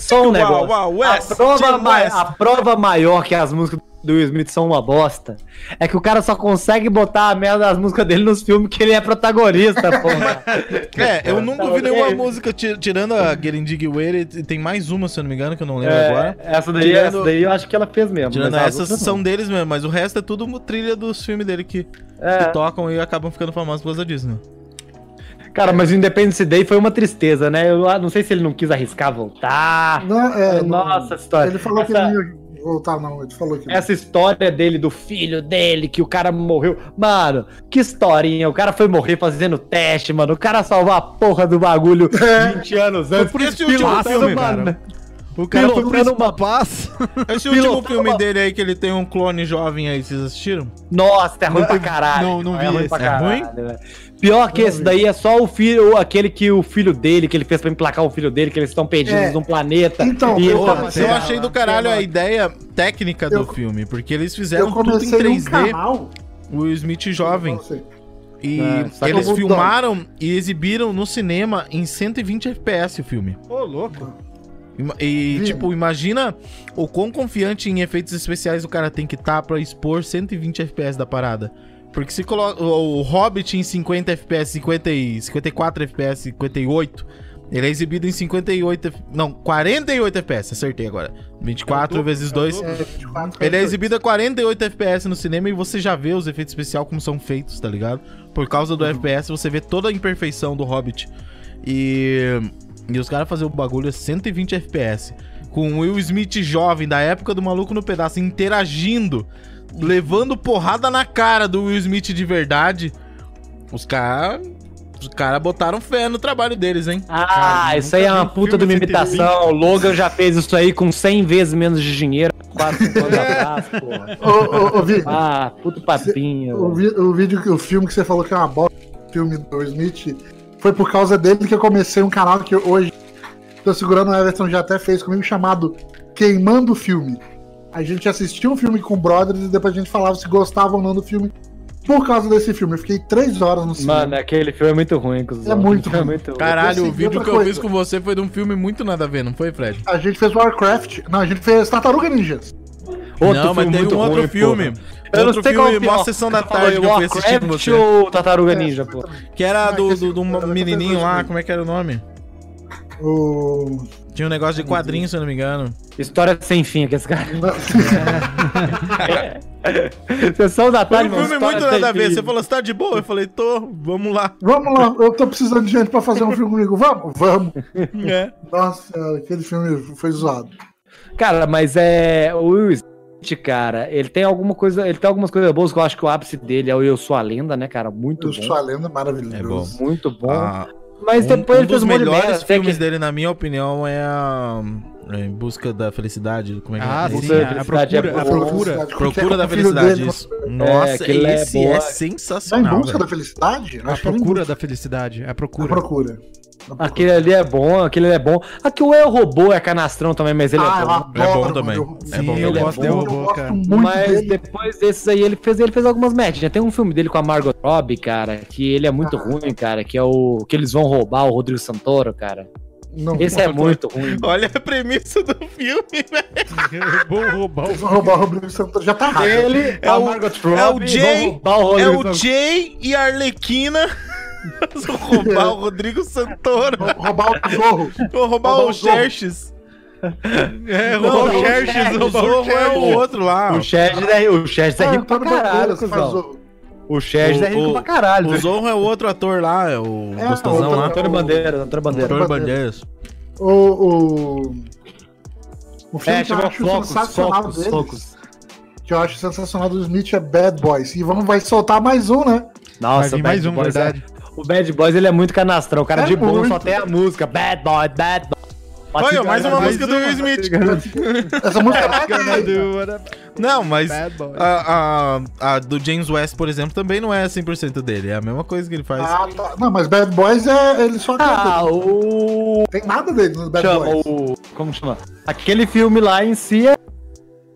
só um negócio. a, prova a prova maior que as músicas do Will Smith são uma bosta é que o cara só consegue botar a merda das músicas dele nos filmes que ele é protagonista, porra. É, eu nunca Tá ouvi nenhuma ok. música ti- tirando a Getting With It. Tem mais uma, se eu não me engano, que eu não lembro É, agora. essa, daí, Tirando- essa daí eu acho que ela fez mesmo. Tirando essas são não. deles mesmo, mas o resto é tudo trilha dos filmes dele que, que É. tocam e acabam ficando famosos por causa disso, né? Cara, mas o Independence Day foi uma tristeza, né? Eu ah, não sei se ele não quis arriscar voltar. Não, é, Nossa, não- história. Ele falou que Essa- não ia voltar, não. Ele falou que. Essa história dele, do filho dele, que o cara morreu. Mano, que historinha. O cara foi morrer fazendo teste, mano. O cara salvou a porra do bagulho 20 anos antes. por esse último filme, mano. o cara foi pilotando uma- paz. Esse último filme uma- dele aí, que ele tem um clone jovem aí, vocês assistiram? Nossa, é ruim pra caralho. Não, não é vi ruim esse. pra É caralho, ruim? velho. Pior que esse daí é só o filho, aquele que o filho dele, que ele fez pra emplacar o filho dele, que eles estão perdidos É. num planeta. Então, e eu tá- eu achei do caralho a ideia técnica do eu- filme, porque eles fizeram tudo em comecei um 3D, canal. o Smith jovem. E É, eles filmaram e exibiram no cinema em 120 FPS o filme. Ô, louco. Ima- E, tipo, imagina o quão confiante em efeitos especiais o cara tem que estar pra expor 120 FPS da parada. Porque se coloca o Hobbit em 50 FPS, 50 e 54 FPS, 58, ele é exibido em 58, F- não, 48 FPS, acertei agora. 24 É o dobro, vezes é o 2. dobro. É, 24, Ele é 48. exibido a 48 FPS no cinema e você já vê os efeitos especiais como são feitos, tá ligado? Por causa do FPS, você vê toda a imperfeição do Hobbit. E, e os caras fazem o bagulho a 120 FPS. Com o Will Smith jovem, da época do Maluco no Pedaço, interagindo. Levando porrada na cara do Will Smith de verdade. Os caras. Os caras botaram fé no trabalho deles, hein? Ah, Cara, isso aí é uma um puta de uma imitação. O Logan já fez isso aí com 100 vezes menos de dinheiro. 4 anos atrás, porra. Ô, ô, ô, Vi, Ah, puto o, papinho. vi- o vídeo, que- o filme que você falou que é uma bosta, o filme do Smith, foi por causa dele que eu comecei um canal que hoje tô segurando, o Everton já até fez comigo, chamado Queimando o Filme. A gente assistia um filme com brothers e depois a gente falava se gostava ou não do filme. Por causa desse filme, eu fiquei três horas no cinema. Mano, aquele filme é muito ruim, cuzão. É muito É ruim. muito ruim. Caralho, o vídeo que eu coisa. fiz com você foi de um filme muito nada a ver, não foi, Fred? A gente fez Warcraft. Não, a gente fez Tartaruga Ninjas. Outro não, mas filme teve muito um outro ruim, filme. porra. Eu outro não sei qual filme, é o pior. mó sessão da tarde que eu fui assistir com Warcraft você. ou Tartaruga Ninja, pô? Que era do, do, do essa menininho lá, como é que era o nome? O. Tinha um negócio de quadrinho, se eu não me engano. História sem fim, aqueles caras. Sessão da tarde, um mano, filme história muito nada a ver. Você falou, você tá de boa? Eu falei, tô, vamos lá. Vamos lá, eu tô precisando de gente pra fazer um filme comigo. Vamos? Vamos. É. Nossa, senhora, aquele filme foi zoado. Cara, mas é. O Will Smith, cara, ele tem alguma coisa. Ele tem algumas coisas boas que eu acho que o ápice dele é o Eu Sou a Lenda, né, cara? Muito Eu bom. sou a lenda maravilhoso. É bom. Muito bom. Ah, mas um, depois um ele fez dos um monte de melhores merda. até filmes que- dele, na minha opinião, é a é Em Busca da Felicidade. Como é que Ah, é? sim, da a Felicidade é procura, a procura. Procura da Felicidade, isso. Nossa, é esse boa. é Tá em sensacional. busca velho. da felicidade? A em procura da felicidade. A A procura. Aquele ali é bom, aquele ali é bom. Aqui o El Robô é canastrão também, mas ele Ah, é bom. adoro, É bom também. eu- É bom Sim, eu ele é gosto bom. robô, cara. muito Mas dele. depois desses aí, ele fez, ele fez algumas merdas. Já tem um filme dele com a Margot Robbie, cara, que ele é muito Ah. ruim, cara, que é o que eles vão roubar o Rodrigo Santoro, cara. Não, Esse é muito ruim. Olha a premissa do filme, velho. Vou roubar Eles vão roubar o Rodrigo Santoro. Já tá errado. Ele, É a o- Margot é o Robbie, Jay- vão o É o. Jay e a Arlequina. Roubar o Rodrigo Santoro. Roubar o Zorro. Vou roubar Roubar o o. Xerxes. É, roubar o o Xerxes, O roubar o Zorro é o Xerxes. outro lá. O Chad é, o Chad é Ah, rico pra caralho, cuzão. o- O O- é rico o- pra caralho. O Zorro é o outro ator lá, é o É, gostosão o lá. Antônio Bandeiras, Antônio Bandeiras. Antônio Bandeiras. O, o, o filme É, que eu acho Focos, sensacional Focos, deles, Focos. que eu acho sensacional do Smith é Bad Boys. E vamos, vai soltar mais um, né? Nossa, o mais um, Boys verdade. é- O Bad Boys, ele é muito canastrão. O cara É de bom só tem a música. Bad Boy, Bad Boy. Olha, mais uma mais música do Will Smith. Essa música é bacana. Não, mas a, a, a do James West, por exemplo, também não é 100% dele. É a mesma coisa que ele faz. Ah, tá. Não, mas Bad Boys é. Ele só canta. Ah, o... Tem nada dele no Bad Chama Boys. o... Como chama? Aquele filme lá em si é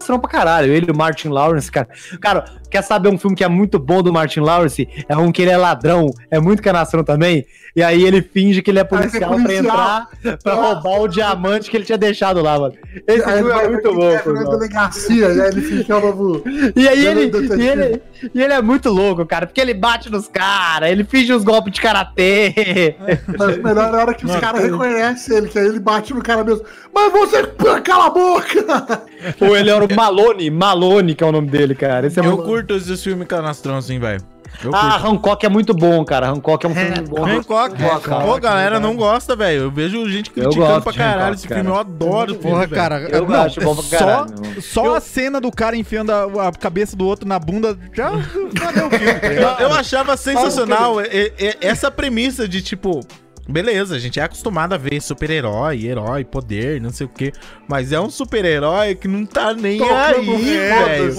canastrão pra caralho. Ele e o Martin Lawrence, cara. Cara, quer saber um filme que é muito bom do Martin Lawrence? É um que ele é ladrão. É muito canastrão também. E aí ele finge que ele é policial, pra policial. entrar, pra roubar o diamante que ele tinha deixado lá, mano. Esse Aí ele filme é muito bom, é delegacia, e aí ele finge que é o novo. E aí ele, e ele, e ele é muito louco, cara, porque ele bate nos caras, ele finge uns golpes de karatê. Mas melhor é a hora que os caras ele- reconhecem ele, que aí ele bate no cara mesmo. Mas você. Cala a boca! Ou ele era o Malone, Malone, que é o nome dele, cara. Esse é Eu muito... curto esses filmes canastrão assim, velho. Eu Ah, curto. Hancock é muito bom, cara. Hancock é um filme bom. Hancock. Hancock, Pô, galera não gosta, velho. Eu vejo gente Eu criticando gosto pra caralho Hancock, esse cara. filme. Eu adoro esse filme, Porra, velho. cara. Eu não, acho bom pra só, caralho, meu. só a cena do cara enfiando a, a cabeça do outro na bunda já, deu o filme. tá? Eu, eu achava sensacional essa premissa de tipo. Beleza, a gente é acostumado a ver super-herói, herói, poder, não sei o quê. Mas é um super-herói que não tá nem aí, velho.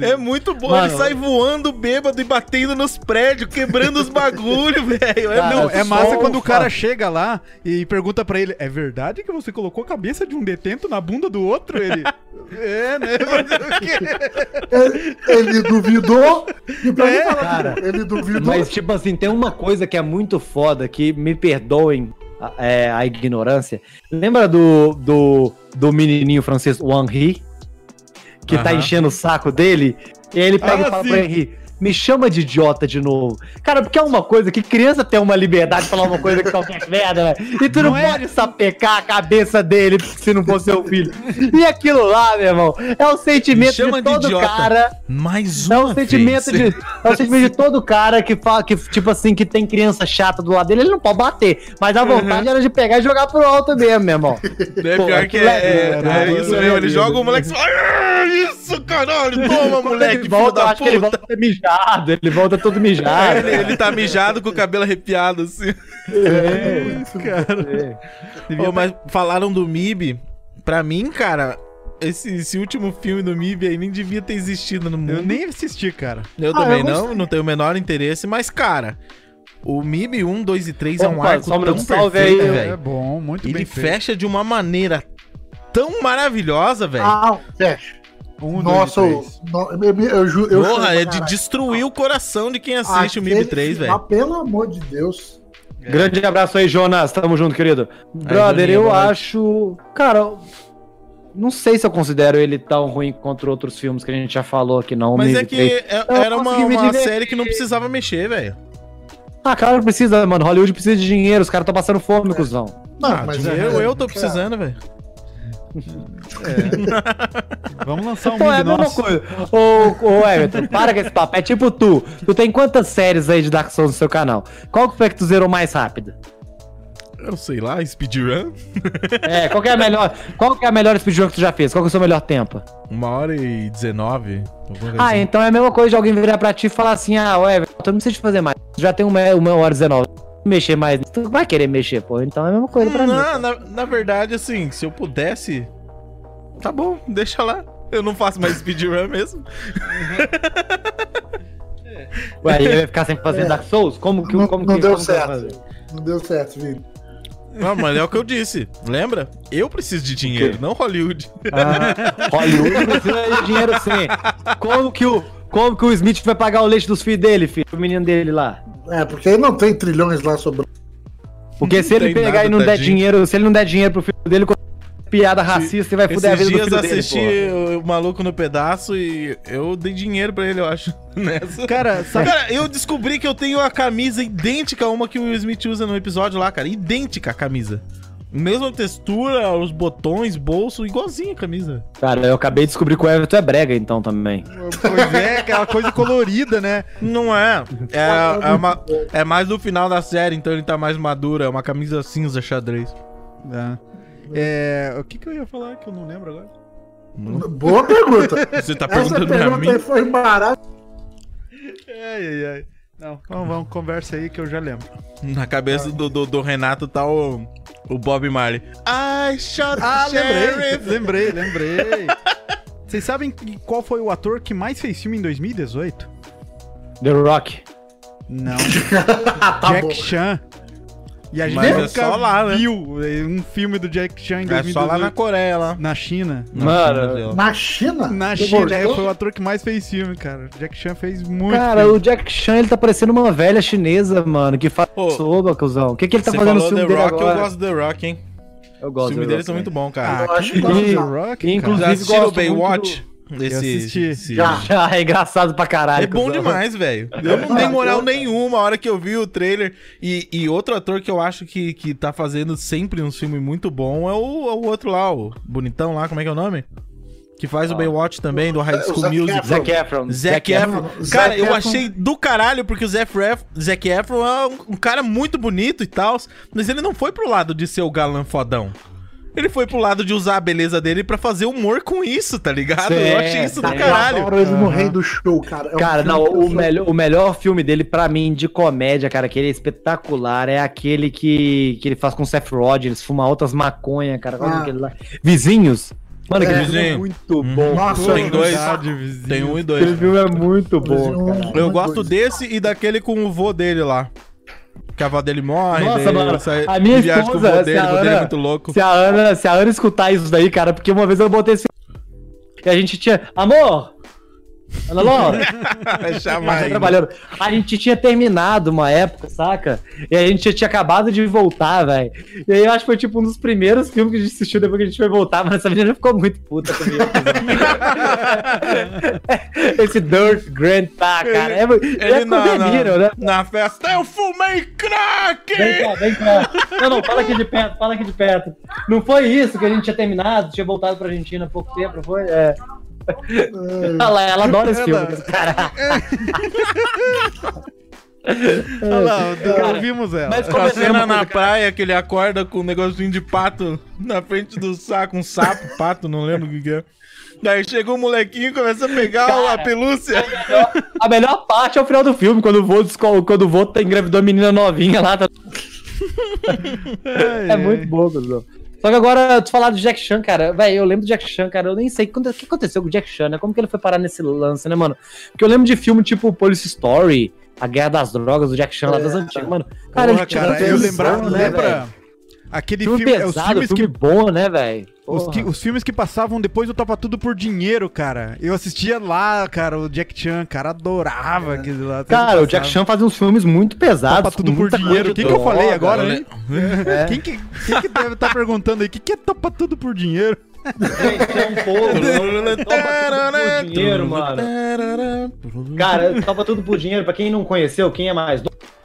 É muito bom. Mano, ele sai voando bêbado e batendo nos prédios, quebrando os bagulho, velho. É, não, é massa quando o cara chega lá e pergunta pra ele: é verdade que você colocou a cabeça de um detento na bunda do outro? Ele. É, né? Fazer o quê? Ele, ele duvidou. E pra É, mim, fala, cara. ele duvidou. Mas, tipo assim, tem uma coisa que é muito foda, que me perdoem a, é, a ignorância. Lembra do, do, do menininho francês, o Henri? Que tá Aham. enchendo o saco dele? E aí ele pega Ah, e fala sim. pro Henri, me chama de idiota de novo. Cara, porque é uma coisa que criança tem uma liberdade de falar uma coisa que qualquer merda, velho. E tu não, Não é- pode sapecar a cabeça dele se não for seu filho. E aquilo lá, meu irmão, é o sentimento de de todo idiota. cara. Mais É uma o sentimento vez. de. É o sentimento de todo cara que fala que, tipo assim, que tem criança chata do lado dele, ele não pode bater. Mas a vontade era de pegar e jogar pro alto mesmo, meu irmão. É Pô, pior que é, é, é- é é- isso é- mesmo. Ele é- joga o moleque e fala: "Ah, Isso, caralho, toma, moleque, ele volta, eu acho que ele puta. volta mijado, ele volta todo mijado. Ele, ele tá mijado com o cabelo arrepiado, assim. É, Isso, cara. Ô, mas falaram do MIB. Pra mim, cara, esse, esse último filme do MIB aí nem devia ter existido no mundo. Eu nem assisti, cara. Eu Ah, também eu não, não tenho o menor interesse, mas, cara, o MIB 1, 2 e 3 é um Opa, arco um tão salve perfeito, aí, É velho. bom, muito Ele bem feito. fecha de uma maneira tão maravilhosa, velho. Ah, fecha. Um, Nossa, dois, e eu, três. no- eu, eu, eu Porra, é de destruir o coração de quem assiste o MIB Aquele 3, final, velho. Pelo amor de Deus. Grande abraço aí, Jonas. Tamo junto, querido. Brother, Joninha, eu boa acho. Cara, não sei se eu considero ele tão ruim contra outros filmes que a gente já falou aqui, não. Mas é que 3. é- Eu era uma, uma série que não precisava mexer, velho. Ah, claro que precisa, mano. Hollywood precisa de dinheiro, os caras estão passando fome, cuzão. Não, Ah, mas dinheiro é- eu tô é- precisando, velho. Vamos lançar um Pô, é a mesma nosso. coisa. Ô, ô, Everton, para com esse papo. É tipo tu. Tu tem quantas séries aí de Dark Souls no seu canal? Qual que foi que tu zerou mais rápido? Eu sei lá, speedrun. É, qual que é a melhor. Qual que é a melhor speedrun que tu já fez? Qual que é o seu melhor tempo? Uma hora e dezenove. alguma coisa Ah, assim. então é a mesma coisa de alguém virar pra ti e falar assim: ah, Everton, tu não precisa de fazer mais. Tu já tem uma, uma hora e 19. Mexer mais. Tu vai querer mexer, pô. Então é a mesma coisa pra mim. Não, na, na verdade, assim, se eu pudesse. Tá bom, deixa lá. Eu não faço mais speedrun mesmo. Ué, ele vai ficar sempre fazendo Dark Souls? Como que Não, como não que, deu como certo. fazer? Não deu certo, Vini. Não, mas é o que eu disse. Lembra? Eu preciso de dinheiro, não Hollywood. Ah, Hollywood precisa de dinheiro sim. Como que o. Como que o Smith vai pagar o leite dos filhos dele, filho? O menino dele lá. É, porque aí não tem trilhões lá sobrando. Porque se ele pegar nada, e não der tadinho. dinheiro, se ele não der dinheiro pro filho dele, com piada racista, ele vai fuder a Esses vida do dias filho assisti dele, o Maluco no Pedaço e eu dei dinheiro pra ele, eu acho. Nessa. Cara, sabe... Cara, eu descobri que eu tenho a camisa idêntica a uma que o Will Smith usa no episódio lá, cara. Idêntica a camisa. Mesma textura, os botões, bolso, igualzinho a camisa. Cara, eu acabei de descobrir que o Everton é brega, então, também. Pois é, aquela coisa colorida, né? Não é. É, é, uma- é mais no final da série, então ele tá mais maduro. É uma camisa cinza xadrez. É. É, o que, que eu ia falar que eu não lembro agora? Boa pergunta. Você tá Essa perguntando pra pergunta mim? aí foi barata. Ai, ai, ai. Não, vamos, vamos, conversa aí que eu já lembro. Na cabeça do, do, do Renato tá o, o Bob Marley. I shot Ah, sheriff. lembrei, lembrei, lembrei. Vocês sabem qual foi o ator que mais fez filme em 2018? The Rock. Não, tá Jack bom. Chan. E a gente Mas é nunca só lá, né? viu um filme do Jack Chan em É 2018 só lá na Coreia, lá. na China. Mano, Na China? Na China, gostou? é, foi o ator que mais fez filme, cara. Jack Chan fez muito Cara, filme. o Jack Chan, ele tá parecendo uma velha chinesa, mano, que faz Pô, soba, cuzão. O que que ele tá Você fazendo no filme The dele Rock, agora? eu gosto do The Rock, hein? Eu Os gosto filmes do deles The são muito bons, Ah, cara. Eu acho que E- do Rock, e cara? inclusive- gosto Baywatch? Esse, assisti. esse- Já. Já, é engraçado pra caralho. É bom demais, velho. Eu não dei moral nenhuma a hora que eu vi o trailer. E, e outro ator que eu acho que, que tá fazendo sempre uns filmes muito bom é o, é o outro lá, o bonitão lá, como é que é o nome? Que faz o Baywatch também, do High School Zac Music. Efron. Zac Efron. Zac Efron. Zac Cara, eu Efron. achei do caralho, porque o Zac Efron, Zac Efron é um, um cara muito bonito e tal, mas ele não foi pro lado de ser o galã fodão. Ele foi pro lado de usar a beleza dele pra fazer humor com isso, tá ligado? Eu achei isso do sim. Eu caralho. adoro ele no Rei do Show, cara. É um Cara, não, que eu o, melhor, o melhor filme dele, pra mim, de comédia, cara, que ele é espetacular, é aquele que, que ele faz com o Seth Rogen, eles fumam altas maconha, cara. É Ah. aquele lá? Vizinhos. Mano, aquele É, filme é Vizinho. muito Uhum. bom. Nossa, Tem dois. Verdade, vizinho. Tem um e Aquele dois. filme é muito bom, cara. Eu um, gosto desse e daquele com o vô dele lá. Que a avó dele morre. Nossa, daí mano, sai- a minha viaja com o esposa, dele, a dele é Ana- muito louco. Se a Ana, se a Ana escutar isso daí, cara, porque uma vez eu botei esse e a gente tinha. Amor! Ana Laura, tá aí. trabalhando. A gente tinha terminado uma época, saca? E a gente tinha acabado de voltar, velho. E aí eu acho que foi tipo um dos primeiros filmes que a gente assistiu depois que a gente foi voltar, mas essa menina ficou muito puta comigo. Esse Dirt Grand tá, cara. É, Ele é na, delírio, né? na, na festa, eu fumei crack! Vem cá, vem cá. Não, não, fala aqui de perto, fala aqui de perto. Não foi isso que a gente tinha terminado, tinha voltado pra Argentina há pouco tempo, não foi? É. Olha lá, ela adora esse filme, cara. Olha lá, Cara, ouvimos ela. Mas A é cena na cara, praia que ele acorda com um negocinho de pato na frente do saco, um sapo, pato, não lembro o que, que é. Daí chega um molequinho e começa a pegar Cara. a pelúcia. A melhor parte é o final do filme, quando o desco- quando o vô tá engravidou a menina novinha lá. Tá... É muito bom, pessoal. Só que agora, tu falar do Jack Chan, cara, velho, eu lembro do Jack Chan, cara, eu nem sei quando- o que aconteceu com o Jack Chan, né? Como que ele foi parar nesse lance, né, mano? Porque eu lembro de filme tipo Police Story, A Guerra das Drogas, do Jack Chan lá das antigas, mano. Cara, Porra, ele tinha cara, eu lembrava, né, lembra? Aquele Filme, filme, os pesado, filmes filme que bom, né, velho? Os, que- os filmes que passavam depois do Topa Tudo por Dinheiro, cara. Eu assistia lá, cara, o Jack Chan, cara, adorava aquele lá. Cara, o Jack Chan fazia uns filmes muito pesados. Topa Tudo por Dinheiro. O que, que eu falei agora, né? hein? É. Quem, que, quem que deve estar perguntando aí? O que, que é Topa Tudo por Dinheiro? Gente, é um povo. Topa tudo por dinheiro, mano. Cara, topa tudo por dinheiro. Pra quem não conheceu, quem é mais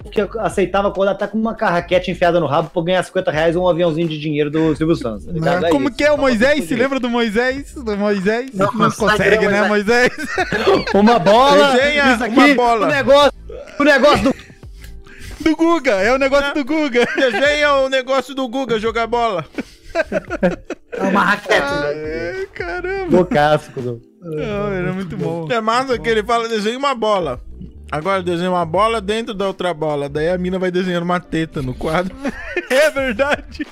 que aceitava acordar até com uma carraquete enfiada no rabo pra ganhar 50 reais ou um aviãozinho de dinheiro do Silvio Santos. tá? É Como isso. que é o Moisés? Se lembra do Moisés? Do Moisés? Não Não, consegue, né, Moisés? Uma bola. Desenha isso aqui, uma bola. O negócio, o negócio do. Do Guga, é o negócio do Guga. Desenha o negócio do Guga jogar bola. É uma raquete. Ai, caramba. Do casco. do- Não, era muito bom. É massa que ele fala, desenha uma bola. Agora desenha uma bola dentro da outra bola. Daí a mina vai desenhando uma teta no quadro. É verdade.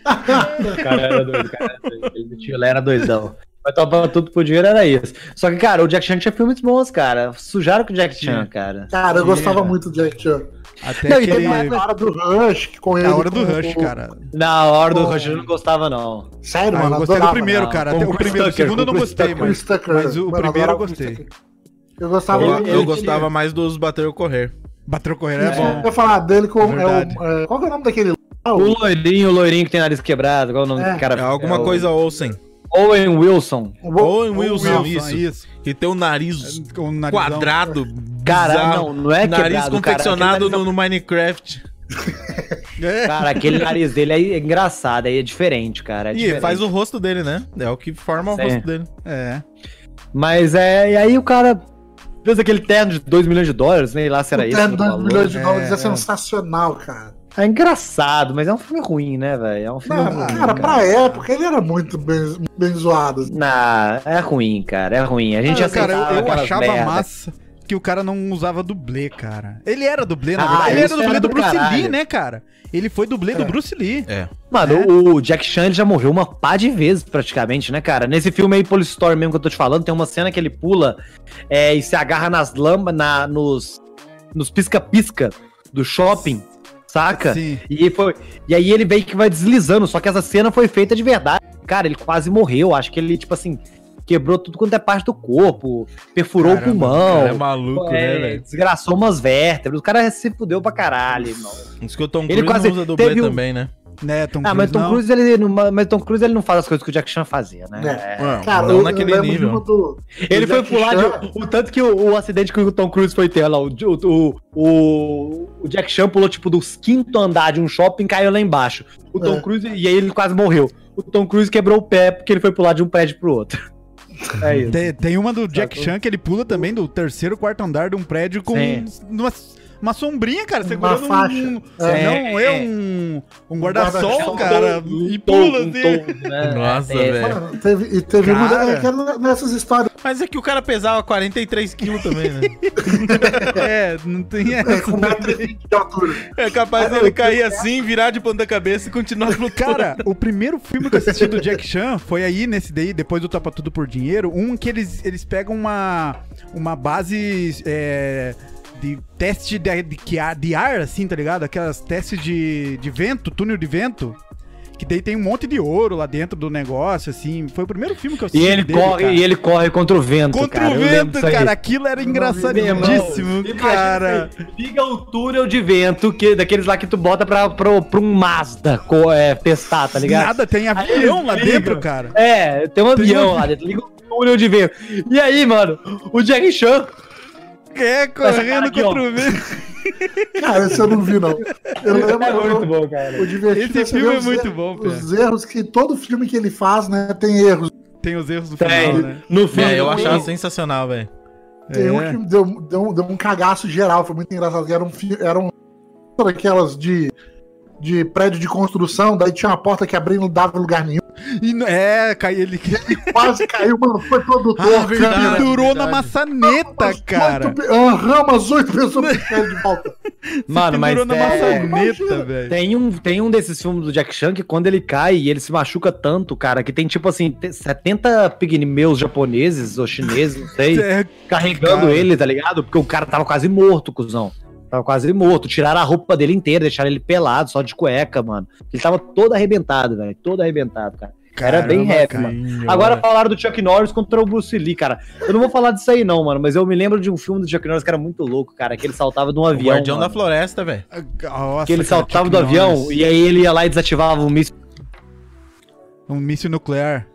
O cara era doido, o cara era doido. Ele, era doidão. Mas topava tudo por dinheiro, era isso. Só que, cara, o Jack Chan tinha filmes bons, cara. Sujaram com o Jack Chan, cara. Cara, eu gostava muito do Jack Chan. Até Não, aquele... Na hora do Rush, que com ele. A hora do Rush, cara. Na hora do. Rush eu não gostava, não. Sério, Ah, mano. eu gostei do adorava. primeiro, não. cara. Com Até o primeiro, o segundo eu não gostei, mas, mas o Mano, primeiro eu gostei. Eu gostava. Eu, eu gostava mais dos bater ou correr. Bateu correr é É. bom. Eu ia falar dele com. É o, é, qual que é o nome daquele? O loirinho, o loirinho que tem nariz quebrado, qual é o nome É. do cara? É alguma o coisa Olsen. Owen Wilson. Owen Wilson, isso. isso. E tem o nariz o narizão. quadrado. Cara, não, não é Nariz quebrado, confeccionado cara. Aquele no, no Minecraft. É. Cara, aquele nariz dele é engraçado, aí é diferente, cara. É E diferente. faz o rosto dele, né? É o que forma Sim. o rosto dele. É. Mas é. E aí o cara fez aquele terno de 2 milhões de dólares, sei lá se era o isso. terno o de 2 valor. milhões de É, dólares é, é. sensacional, cara. É engraçado, mas é um filme ruim, né, velho? É um filme Não, ruim. cara, pra época ele era muito bem, bem zoado. Nah, é ruim, cara, é ruim. A gente Ah, cara, eu, eu achava merda. massa que o cara não usava dublê, cara. Ele era dublê, na Ah, verdade. Ele era dublê era do do Bruce Lee, né, cara? Ele foi dublê do Bruce Lee. É. Mano, É. o Jack Chan ele já morreu uma pá de vezes, praticamente, né, cara? Nesse filme aí, Police Story mesmo que eu tô te falando, tem uma cena que ele pula é, e se agarra nas lambas, na, nos, nos pisca-pisca do shopping, saca? Sim. E, foi, e aí ele veio que vai deslizando, só que essa cena foi feita de verdade. Cara, ele quase morreu. Acho que ele, tipo assim, quebrou tudo quanto é parte do corpo, perfurou Caramba, o pulmão. É maluco, é, né, velho? desgraçou umas vértebras. O cara se fudeu pra caralho, irmão. Isso que o Tom Ele quase não usa dublê um- também, né? Né, Tom Ah, mas Cruise Tom não. Cruise, ele não, mas Tom Cruise ele não faz as coisas que o Jack Chan fazia, né? É. Não, Cara, não eu, naquele eu nível. uma do. Ele do foi Jack pular Chan. de, o tanto que o, o acidente que o Tom Cruise foi ter lá, o, o, o, o Jack Chan pulou tipo dos quinto andar de um shopping e caiu lá embaixo. O Tom É. Cruise, e aí ele quase morreu. O Tom Cruise quebrou o pé porque ele foi pular de um prédio pro outro. É isso. Tem, tem uma do Jack Sacou? Chan que ele pula também do terceiro, quarto andar de um prédio com Sim. Uma sombrinha, cara, segurando faixa. um... É. Não, é um, um guarda-sol, guarda-sol, cara, Um e pula um assim. tom, né? Nossa, É, velho. Teve, e teve uma Cara. nessas histórias. Mas é que o cara pesava 43 quilos também, né? É, não tem essa. Com 1,20m de altura. É capaz dele cair assim, virar de ponta cabeça e continuar flutuando. Cara, o primeiro filme que eu assisti do Jack Chan foi aí nesse daí, depois do Topa Tudo por Dinheiro, um que eles, eles pegam uma, uma base é, de teste de, de, de ar, assim, tá ligado? Aquelas testes de, de vento, túnel de vento, Que daí tem um monte de ouro lá dentro do negócio, assim. Foi o primeiro filme que eu E ele dele, corre, cara. e ele corre contra o vento, Contra cara. o vento, cara. Aquilo era engraçadíssimo, cara. Liga o túnel de vento, que, daqueles lá que tu bota pra, pra, pra um Mazda co- é, testar, tá ligado? Nada, tem Aí avião lá eles dentro, cara. É, tem um Tem avião um- lá dentro, liga o túnel de vento. E aí, mano, o Jack Chan, É, cara correndo contra o vento. Cara, esse eu não vi, não. Eu lembro. é muito bom, cara. O divertido Esse filme é muito erros- bom, Pé. Os erros que todo filme que ele faz, né, tem erros. Tem os erros do Tem, final, né? no filme. É, eu achava sensacional, velho. Tem É. um que deu, deu, deu um cagaço geral, foi muito engraçado. Era um era um daquelas de, de prédio de construção, daí tinha uma porta que abria e não dava lugar nenhum. E não- é, cai ele que Quase caiu, mano. Foi todo Ah, verdade. cara. durou na maçaneta, cara. Aham, umas oito pessoas ficaram de volta. Mano, mas Durou na é, maçaneta, velho. tem, um, tem um desses filmes do Jack Chan que quando ele cai, ele se machuca tanto, cara, que tem tipo assim, te- 70 pigmeus japoneses ou chineses, não sei, É, carregando cara. ele, tá ligado? Porque o cara tava quase morto, cuzão. Tava quase morto. Tiraram a roupa dele inteira, deixaram ele pelado, só de cueca, mano. Ele tava todo arrebentado, velho. Todo arrebentado, cara. Era bem Caramba, rap, mano. Agora falaram do Chuck Norris contra o Bruce Lee, cara. Eu não vou falar disso aí, não, mano, mas eu me lembro de um filme do Chuck Norris que era muito louco, cara. Que ele saltava de um O avião. Guardião mano. da Floresta, velho. Nossa, Que ele cara, saltava Chuck do avião Norris. e aí ele ia lá e desativava o míssil. Um míssil nuclear.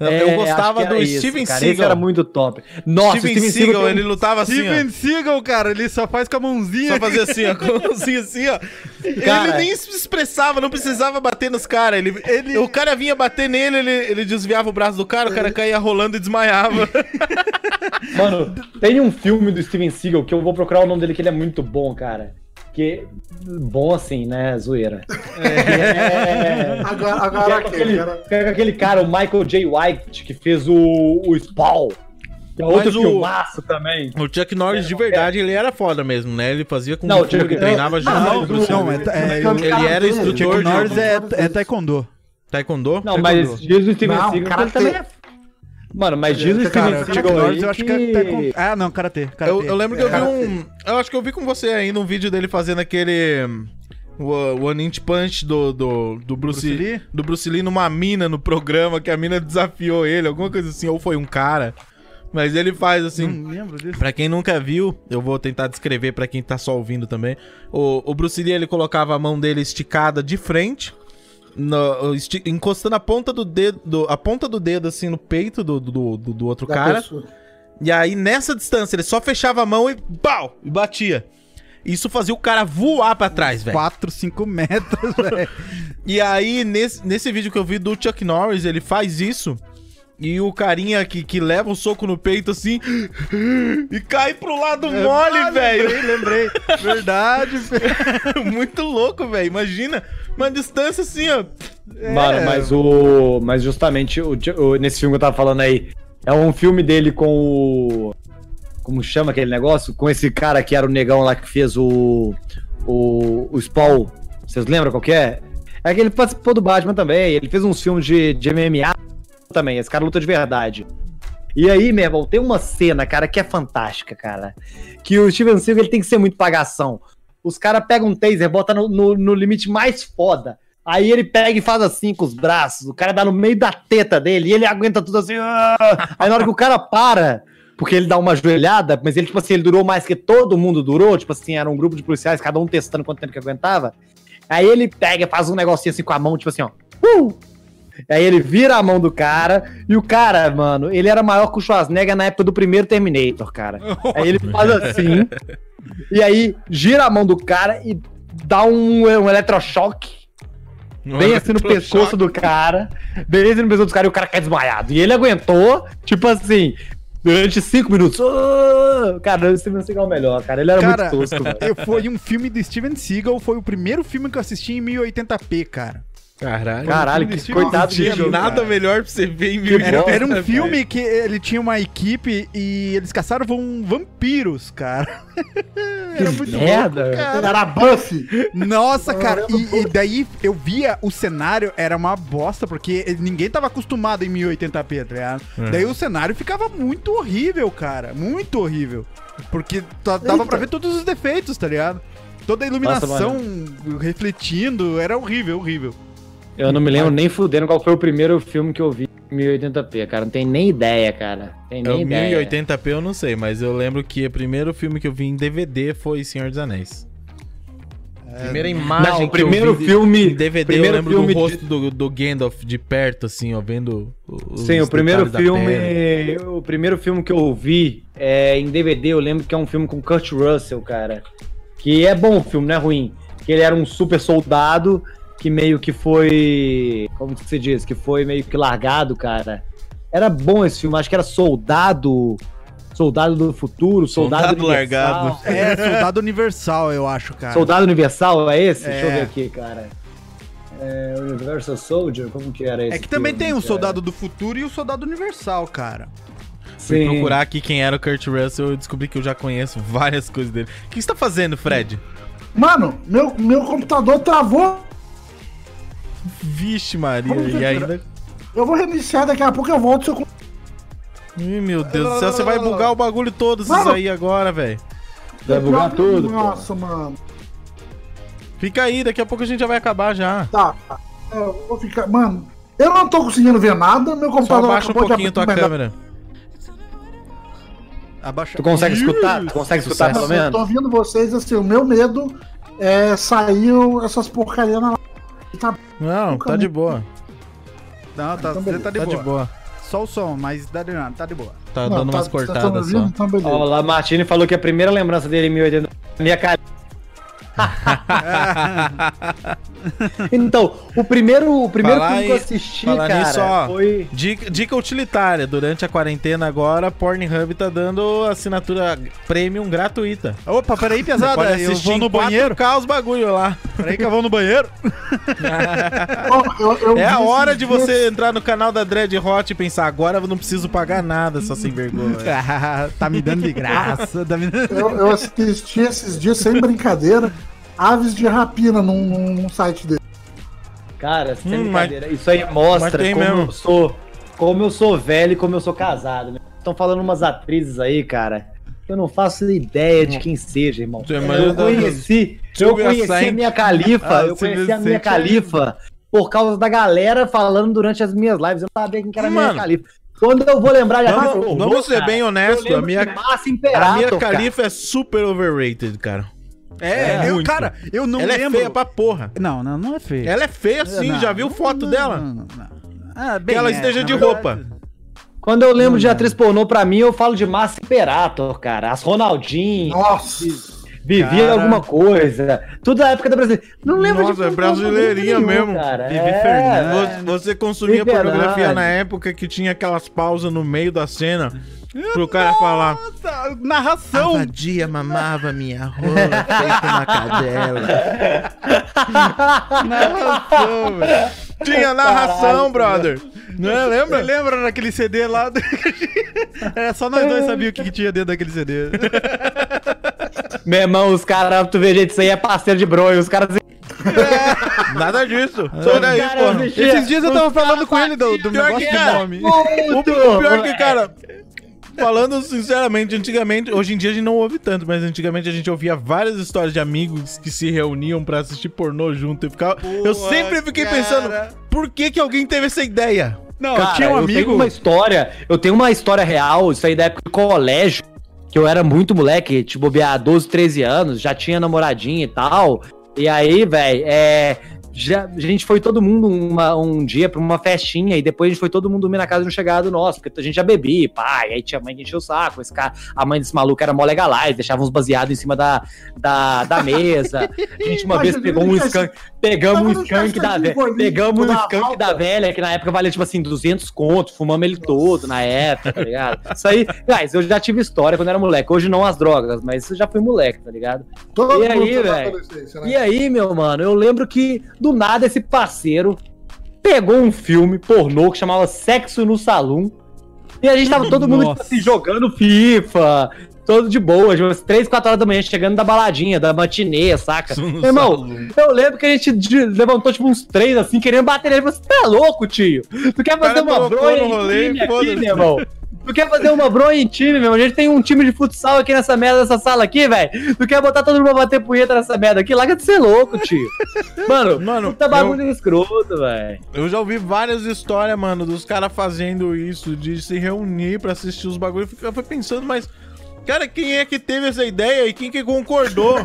É, eu gostava do isso, Steven cara. Seagal. Esse era muito top. Nossa, Steven, Steven Seagal, Seagal, ele lutava assim, Steven ó. Seagal, cara, ele só faz com a mãozinha. Só fazia assim, ó, com a mãozinha assim, ó. Cara- ele nem se expressava, não precisava bater nos caras. Ele, ele, o cara vinha bater nele, ele, ele desviava o braço do cara, o cara caía rolando e desmaiava. Mano, tem um filme do Steven Seagal que eu vou procurar o nome dele, que ele é muito bom, cara. Que. Bom assim, né? Zoeira. É. Agora, é agora aqui, aquele, é aquele cara, o Michael J. White, que fez o, o Spawn. Que é outro Mas o- filmaço também. O Chuck Norris, de verdade, ele era foda mesmo, né? Ele fazia com Não, o o Chuck- ele treinava junto não, o Bruce Não, é, é, Ele era o instrutor Chuck de Norris é, é taekwondo. taekwondo. Não, mas diz o Steven Seagal ele também é. Mano, mas diz o Steven Seagal aí eu acho que é taekwondo. Ah, não, karatê. karatê. Eu, eu lembro que eu vi um. Eu acho que eu vi com você ainda um vídeo dele fazendo aquele. O One Inch Punch do, do, do Bruce, Bruce Lee? do Bruce Lee numa mina no programa, que a mina desafiou ele, alguma coisa assim, ou foi um cara. Mas ele faz assim. Não lembro disso. Pra quem nunca viu, eu vou tentar descrever pra quem tá só ouvindo também. O, o Bruce Lee, ele colocava a mão dele esticada de frente, no- encostando a ponta do dedo, do- a ponta do dedo assim no peito do, do, do- do outro da cara. pessoa. E aí, nessa distância, ele só fechava a mão e pau! E batia. Isso fazia o cara voar pra trás, velho. 4, 5 metros, velho. E aí, nesse, nesse vídeo que eu vi do Chuck Norris, ele faz isso. E o carinha que, que leva o soco no peito assim. E cai pro lado mole, Ah, velho. Lembrei, lembrei. Verdade, velho. Muito louco, velho. Imagina. Uma distância assim, ó. Mano, mas o. Mas justamente o, o- nesse filme que eu tava falando aí, é um filme dele com o. Como chama aquele negócio? Com esse cara que era o negão lá que fez o. O, o Spawn. Vocês lembram qual que é? É que ele participou do Batman também. Ele fez uns filmes de, de MMA também. Esse cara luta de verdade. E aí, meu irmão, tem uma cena, cara, que é fantástica, cara. Que o Steven Seagal ele tem que ser muito pagação. Os caras pegam um taser, bota no, no, no limite mais foda. Aí ele pega e faz assim com os braços. O cara dá no meio da teta dele e ele aguenta tudo assim. "Ah!" Aí na hora que o cara para, porque ele dá uma joelhada, mas ele, tipo assim, ele durou mais que todo mundo durou. Tipo assim, era um grupo de policiais, cada um testando quanto tempo que aguentava. Aí ele pega faz um negocinho assim com a mão, tipo assim, ó. Uh! Aí ele vira a mão do cara e o cara, mano, ele era maior que o Schwarzenegger na época do primeiro Terminator, cara. Aí ele faz assim, e aí gira a mão do cara e dá um, um eletrochoque bem assim no pescoço do cara, bem assim no pescoço do cara e o cara cai desmaiado. E ele aguentou, tipo assim, durante cinco minutos. "Ah!" Cara, o Steven Seagal é o melhor, cara. Ele era Cara, muito tosco, foi um filme do Steven Seagal, foi o primeiro filme que eu assisti em 1080p, cara. Caralho. Caralho, que Steven coitado Não tinha de Seagal, nada cara. melhor pra você ver em mil Era, bosta, era um velho. filme que ele tinha uma equipe e eles caçaram vam- vampiros, cara. Era muito merda. louco, cara. Era Buffy. Nossa, cara, e, e daí eu via o cenário, era uma bosta, porque ninguém tava acostumado em 1080p, tá ligado? Daí o cenário ficava muito horrível, cara, muito horrível. Porque dava Eita. pra ver todos os defeitos, tá ligado? Toda a iluminação refletindo, era horrível, horrível. Eu não me lembro nem fudendo qual foi o primeiro filme que eu vi em 1080p, cara. Não tem nem ideia, cara. Tem É nem o ideia. 1080p eu não sei, mas eu lembro que o primeiro filme que eu vi em DVD foi Senhor dos Anéis. Primeira imagem Não, o que eu primeiro vi filme. em DVD primeiro eu lembro filme do de- rosto do, do Gandalf de perto, assim, ó, vendo os Sim, o primeiro filme. O primeiro filme que eu vi é, em DVD, eu lembro que é um filme com Kurt Russell, cara. Que é bom o filme, não é ruim. Que ele era um super soldado que meio que foi. Como que se diz? Que foi meio que largado, cara. Era bom esse filme, acho que era Soldado. Soldado do Futuro, Soldado, Soldado Universal. Largado. É, Soldado Universal, eu acho, cara. Soldado Universal é esse? Deixa eu É. ver aqui, cara. É, Universal Soldier, como que era esse? É que também filme, tem o? Soldado do Futuro e o Soldado Universal, cara. Fui Sim. procurar aqui quem era o Kurt Russell, eu descobri que eu já conheço várias coisas dele. O que você tá fazendo, Fred? Mano, meu, meu computador travou. Vixe, Maria, que e é? ainda. Eu vou reiniciar, daqui a pouco eu volto. Se eu... Ih, meu Deus do céu, você vai bugar o bagulho todo isso aí agora, velho. Vai bugar tudo. pô. Nossa, mano. Fica aí, daqui a pouco a gente já vai acabar já. Tá. Eu vou ficar. Mano, eu não tô conseguindo ver nada. Meu Só computador abaixa um pouquinho tua câmera. Abaixa... Tu consegue escutar? Tu consegue escutar pelo Eu tô menos? ouvindo vocês assim. O meu medo é sair essas porcarias na. Tá, Não, tá de boa. Não, tá, Então você tá de Tá boa. de boa. Só o som, mas tá de tá de boa. Tá não, dando tá- umas cortadas só. Então. Ó, lá Martini falou que a primeira lembrança dele em 1080 minha cara. então, o primeiro, o primeiro Falar filme que eu assisti, cara, nisso, ó. foi Dica, dica utilitária, durante a quarentena agora, a Pornhub tá dando assinatura premium gratuita. Opa, peraí, pesada, eu vou no banheiro. 4K os bagulho lá. Peraí que eu vou no banheiro. Eu- eu É a hora de você entrar no canal da Dread Hot e pensar, agora eu não preciso pagar nada, só sem vergonha. tá me dando de graça. Tá me dando... Eu, eu assisti esses dias sem brincadeira. Aves de rapina num, num- site dele. Cara, sem Hum, brincadeira. Isso aí mostra mas como mesmo. eu sou. Como eu sou velho e como eu sou casado. Estão falando umas atrizes aí, cara. Eu não faço ideia de quem seja, irmão. Eu conheci, eu conheci a minha califa, Ah, eu conheci a minha califa por causa da galera falando durante as minhas lives. Eu não sabia quem que era a minha califa. Quando eu vou lembrar, já Vamos, vamos ser bem Eu honestos, a minha, a minha califa é super overrated, cara. É, eu, muito. cara, eu não Ela lembro. é feia pra porra. Não, não, não é feia. Ela é feia sim, Não, já viu não, foto não, dela? não, não, não. Ah, Que ela esteja na de verdade- roupa. Quando eu lembro de atriz pornô, pra mim, eu falo de Márcia Imperator, cara. As Ronaldinho, Nossa! Vivia Cara. alguma coisa. Tudo da época da Brasileira. Não lembro Nossa, é de brasileirinha nenhum, mesmo. Cara. Vivi É, Fernandes. Você, consumia pornografia na época que tinha aquelas pausas no meio da cena pro cara falar. Nossa, narração. vadia mamava minha rola feito uma cadela. narração, velho. Tinha narração, Caralho, brother. Não é? Lembra? lembra daquele CD lá? do- Era só nós dois sabíamos o que, que tinha dentro daquele CD. Meu irmão, os caras, tu vê, gente, isso aí é parceiro de bronha. Os caras. Nada disso. Só daí, caras porra. mexiam- Esses dias eu tava falando com ele do, do Pior negócio que de é. nome. O, o pior que, cara, falando sinceramente, antigamente, hoje em dia a gente não ouve tanto, mas antigamente a gente ouvia várias histórias de amigos que se reuniam pra assistir pornô junto e ficava. eu Boa, sempre fiquei cara. pensando, por que que alguém teve essa ideia? Não, Cara, eu tinha um eu tenho amigo. uma história. Eu tenho uma história real. Isso aí da época do colégio. Que eu era muito moleque, tipo, bobear 12, 13 anos, já tinha namoradinha e tal. E aí, velho, é. Já, a gente foi todo mundo uma- um dia pra uma festinha e depois a gente foi todo mundo dormir na casa de um chegado nosso, porque a gente já bebia, pai, aí tinha mãe que encheu o saco, esse cara, a mãe desse maluco era mó legalize, deixava uns baseados em cima da, da, da mesa. A gente uma vez pegou um skunk, pegamos um skunk da velha, pegamos um skunk da velha, que na época valia tipo assim 200 conto, fumamos ele todo na época, tá ligado? Isso aí, guys, eu já tive história quando era moleque, hoje não as drogas, mas eu já fui moleque, tá ligado? Todo E aí, velho? né? E aí, meu mano, eu lembro que do nada esse parceiro pegou um filme pornô que chamava Sexo no Salão. E a gente tava todo mundo tipo assim, jogando FIFA, todo de boa, umas 3, 4 horas da manhã, chegando da baladinha, da matinê, saca? Meu irmão, salão. eu lembro que a gente levantou tipo uns três assim, querendo bater nele. Você tá louco, tio? Tu quer fazer uma bronha aqui, meu irmão? Tu quer fazer uma bronha em time, meu? A gente tem um time de futsal aqui nessa merda, nessa sala aqui, velho. Tu quer botar todo mundo pra bater punheta nessa merda aqui? Larga de ser louco, tio. Mano, Mano, puta bagulho escroto, velho. Eu já ouvi várias histórias, mano, dos caras fazendo isso, de se reunir pra assistir os bagulhos. Eu fui pensando, mas. Cara, quem é que teve essa ideia e quem que concordou?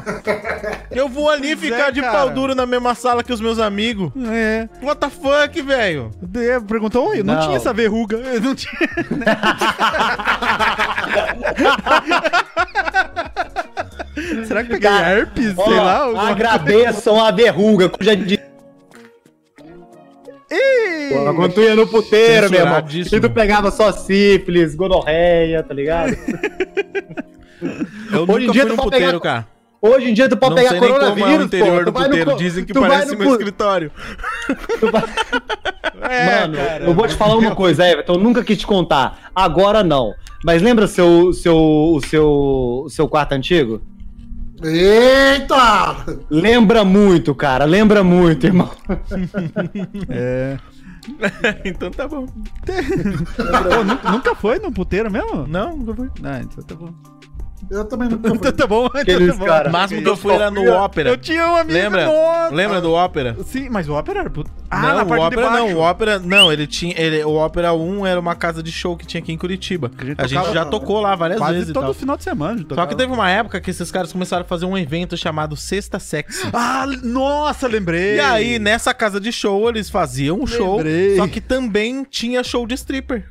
Eu vou ali Pois ficar é, de cara. pau duro na mesma sala que os meus amigos. É. What the fuck, velho? De- Perguntou, oi, não, Não. tinha essa verruga. Eu não tinha. Será que peguei Cara, herpes? Ó, Sei lá. agradeçam a verruga, cuja Pô, Quando tu ia no puteiro, meu irmão, e tu pegava só sífilis, gonorreia, tá ligado? Eu Hoje em nunca dia fui tu no pode puteiro, pegar- cara. Hoje em dia tu pode Não pegar sei nem como é o coronavírus, interior pô. do no puteiro. co- Dizem que tu vai parece no meu escritório. tu vai- É, Mano, eu vou te falar uma coisa, Everton, eu nunca quis te contar. Agora não. Mas lembra seu, seu, o seu, o seu quarto antigo? Eita! Lembra muito, cara. Lembra muito, irmão. É. então tá bom. Pô, nu- nunca foi no puteiro mesmo? Não, nunca fui. Não, então tá bom. Eu também nunca fui. Então tá bom, então Aqueles tá bom. cara- O máximo que eu fui era no ópera. Eu tinha um amigo Lembra? nossa. Lembra do ópera? Sim, mas o ópera era. put- Ah, não, na o parte de ópera baixo. não, o ópera não, ele tinha, ele, o ópera 1 era uma casa de show que tinha aqui em Curitiba. A gente A gente já tocou lá várias Quase vezes e todo tal. final de semana. Só que teve uma época que esses caras começaram a fazer um evento chamado Sexta Sexy. Ah, nossa, lembrei. E aí, nessa casa de show, eles faziam um show, Lembrei. só que também tinha show de stripper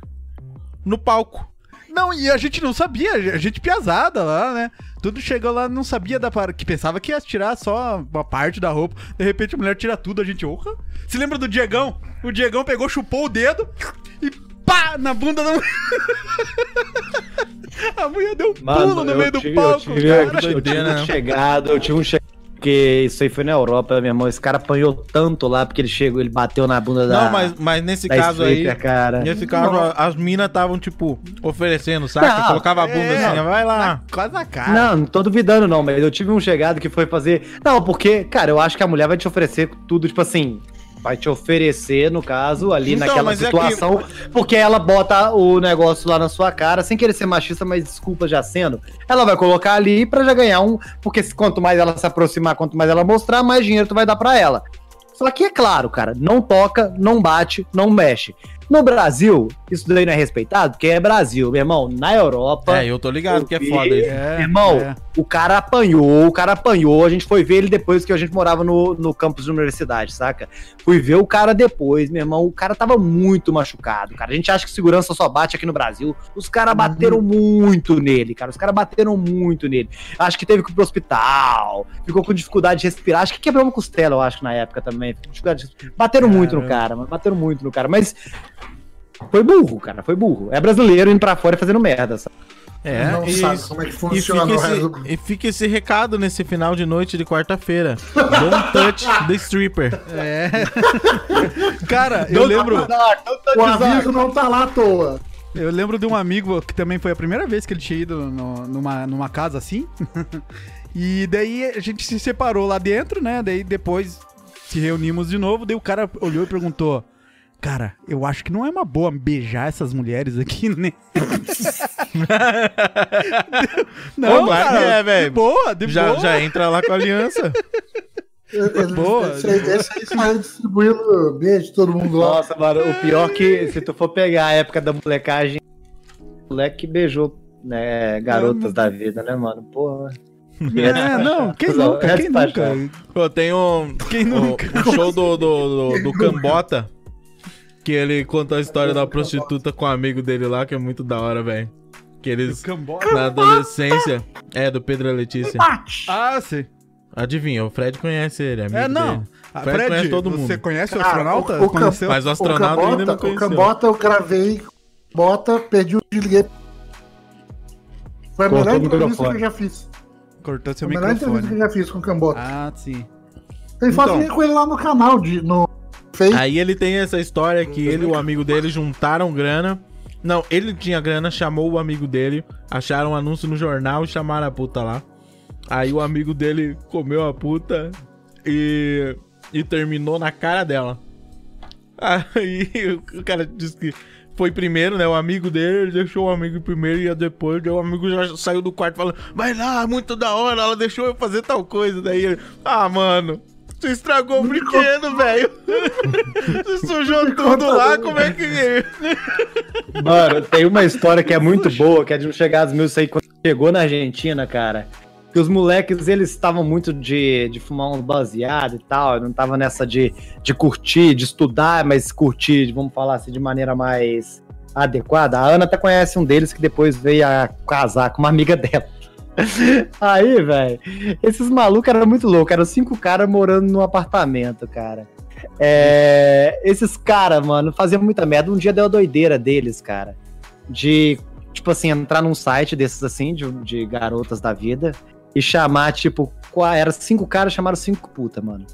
no palco. Não, e a gente não sabia, a gente piazada lá, né? Tudo chegou lá, não sabia da par... que pensava que ia tirar só uma parte da roupa. De repente a mulher tira tudo, a gente, orra. Se lembra do Diegão? O Diegão pegou, chupou o dedo e pá, na bunda da mulher. a mulher deu um pulo no meio do tive, palco, eu tive, cara. eu tive Doideira, um né? chegado, eu tive um chegado. Porque isso aí foi na Europa, meu irmão. Esse cara apanhou tanto lá porque ele chegou, ele bateu na bunda da. Não, mas, mas nesse da caso aí, cara. nesse caso, as minas estavam, tipo, oferecendo, sabe? Não, Colocava a bunda é. assim, vai lá. Quase na cara. Não, não tô duvidando, não, mas eu tive um chegado que foi fazer. Não, porque, cara, eu acho que a mulher vai te oferecer tudo, tipo assim. Vai te oferecer, no caso, ali Então, naquela mas é situação, porque ela bota o negócio lá na sua cara, sem querer ser machista, mas desculpa já sendo. Ela vai colocar ali pra já ganhar um. Porque se- quanto mais ela se aproximar, quanto mais ela mostrar, mais dinheiro tu vai dar pra ela. Só que é claro, cara, não toca, não bate, não mexe. No Brasil, isso daí não é respeitado, porque é Brasil, meu irmão. Na Europa. É, eu tô ligado que é foda isso. É, Irmão, é. o cara apanhou, o cara apanhou. A gente foi ver ele depois que a gente morava no, no campus de universidade, saca? Fui ver o cara depois, meu irmão. O cara tava muito machucado, cara. A gente acha que segurança só bate aqui no Brasil. Os caras bateram muito nele, cara. Os caras bateram muito nele. Acho que teve que ir pro hospital, ficou com dificuldade de respirar. Acho que quebrou uma costela, eu acho, na época também. Ficou com dificuldade de- Bateram muito no cara, mano. Bateram muito no cara. Mas foi burro, cara. Foi burro. É brasileiro indo pra fora e fazendo merda, sabe? É, não e, sabe como é que e funciona fica, o resto do... esse, e fica esse recado nesse final de noite de quarta-feira. Don't touch the stripper. É. Cara, eu lembro. O aviso não tá lá à toa. Eu lembro de um amigo que também foi a primeira vez que ele tinha ido no- numa, numa casa assim. e daí a gente se separou lá dentro, né? Daí depois se reunimos de novo. Daí o cara olhou e perguntou: Cara, eu acho que não é uma boa beijar essas mulheres aqui, né? Pô, claro que é, de velho. boa, de Já, boa. já entra lá com a aliança. Boa. aí saiu distribuindo beijo de todo mundo lá. Nossa, mano, o pior que se tu for pegar a época da molecagem, o moleque beijou, né, garotas da vida, né, mano? Porra. É, não, quem Não, nunca, é quem nunca? Pô, tem um, Quem nunca? um show do, do, do, do Cambota. Que ele conta a história da prostituta com um amigo dele lá, que é muito da hora, velho. Que eles, Cambota. na adolescência. É, do Pedro e a Letícia. Ah, sim. Adivinha, o Fred conhece ele, amigo É, não. dele. Ah, Fred Fred, conhece todo você mundo. conhece o Cara, astronauta? o- o Cam- Conheceu? Mas o O astronauta ainda não Cambota, o conheceu. Cambota eu gravei. Bota, perdi o desliguei. Foi a Cortou melhor o entrevista microfone. que eu já fiz. Cortou seu a melhor entrevista que eu microfone. já fiz com o Cambota. Ah, sim. Tem foto Então. minha com ele lá no canal, de, no Aí ele tem essa história que ele e o amigo dele juntaram grana. Não, ele tinha grana, chamou o amigo dele, acharam um anúncio no jornal e chamaram a puta lá. Aí o amigo dele comeu a puta e, e terminou na cara dela. Aí o cara disse que foi primeiro, né? O amigo dele ele deixou o amigo primeiro e depois o amigo já saiu do quarto falando: Vai lá, muito da hora, ela deixou eu fazer tal coisa. Daí ele, ah, mano. Você estragou o brinquedo, velho. Você sujou tudo lá, como é que. Mano, tem uma história que é muito boa, que é de chegar às mil aí quando chegou na Argentina, cara. Que os moleques, eles estavam muito de, de fumar um baseado e tal, não tava nessa de, de curtir, de estudar, mas curtir, vamos falar assim, de maneira mais adequada. A Ana até conhece um deles que depois veio a casar com uma amiga dela. Aí, velho, esses malucos eram muito loucos, eram cinco caras morando num apartamento, cara. É, esses caras, mano, faziam muita merda. Um dia deu a doideira deles, cara. De, tipo assim, entrar num site desses assim, de, de garotas da vida, e chamar, tipo, era cinco caras, chamaram cinco puta, mano.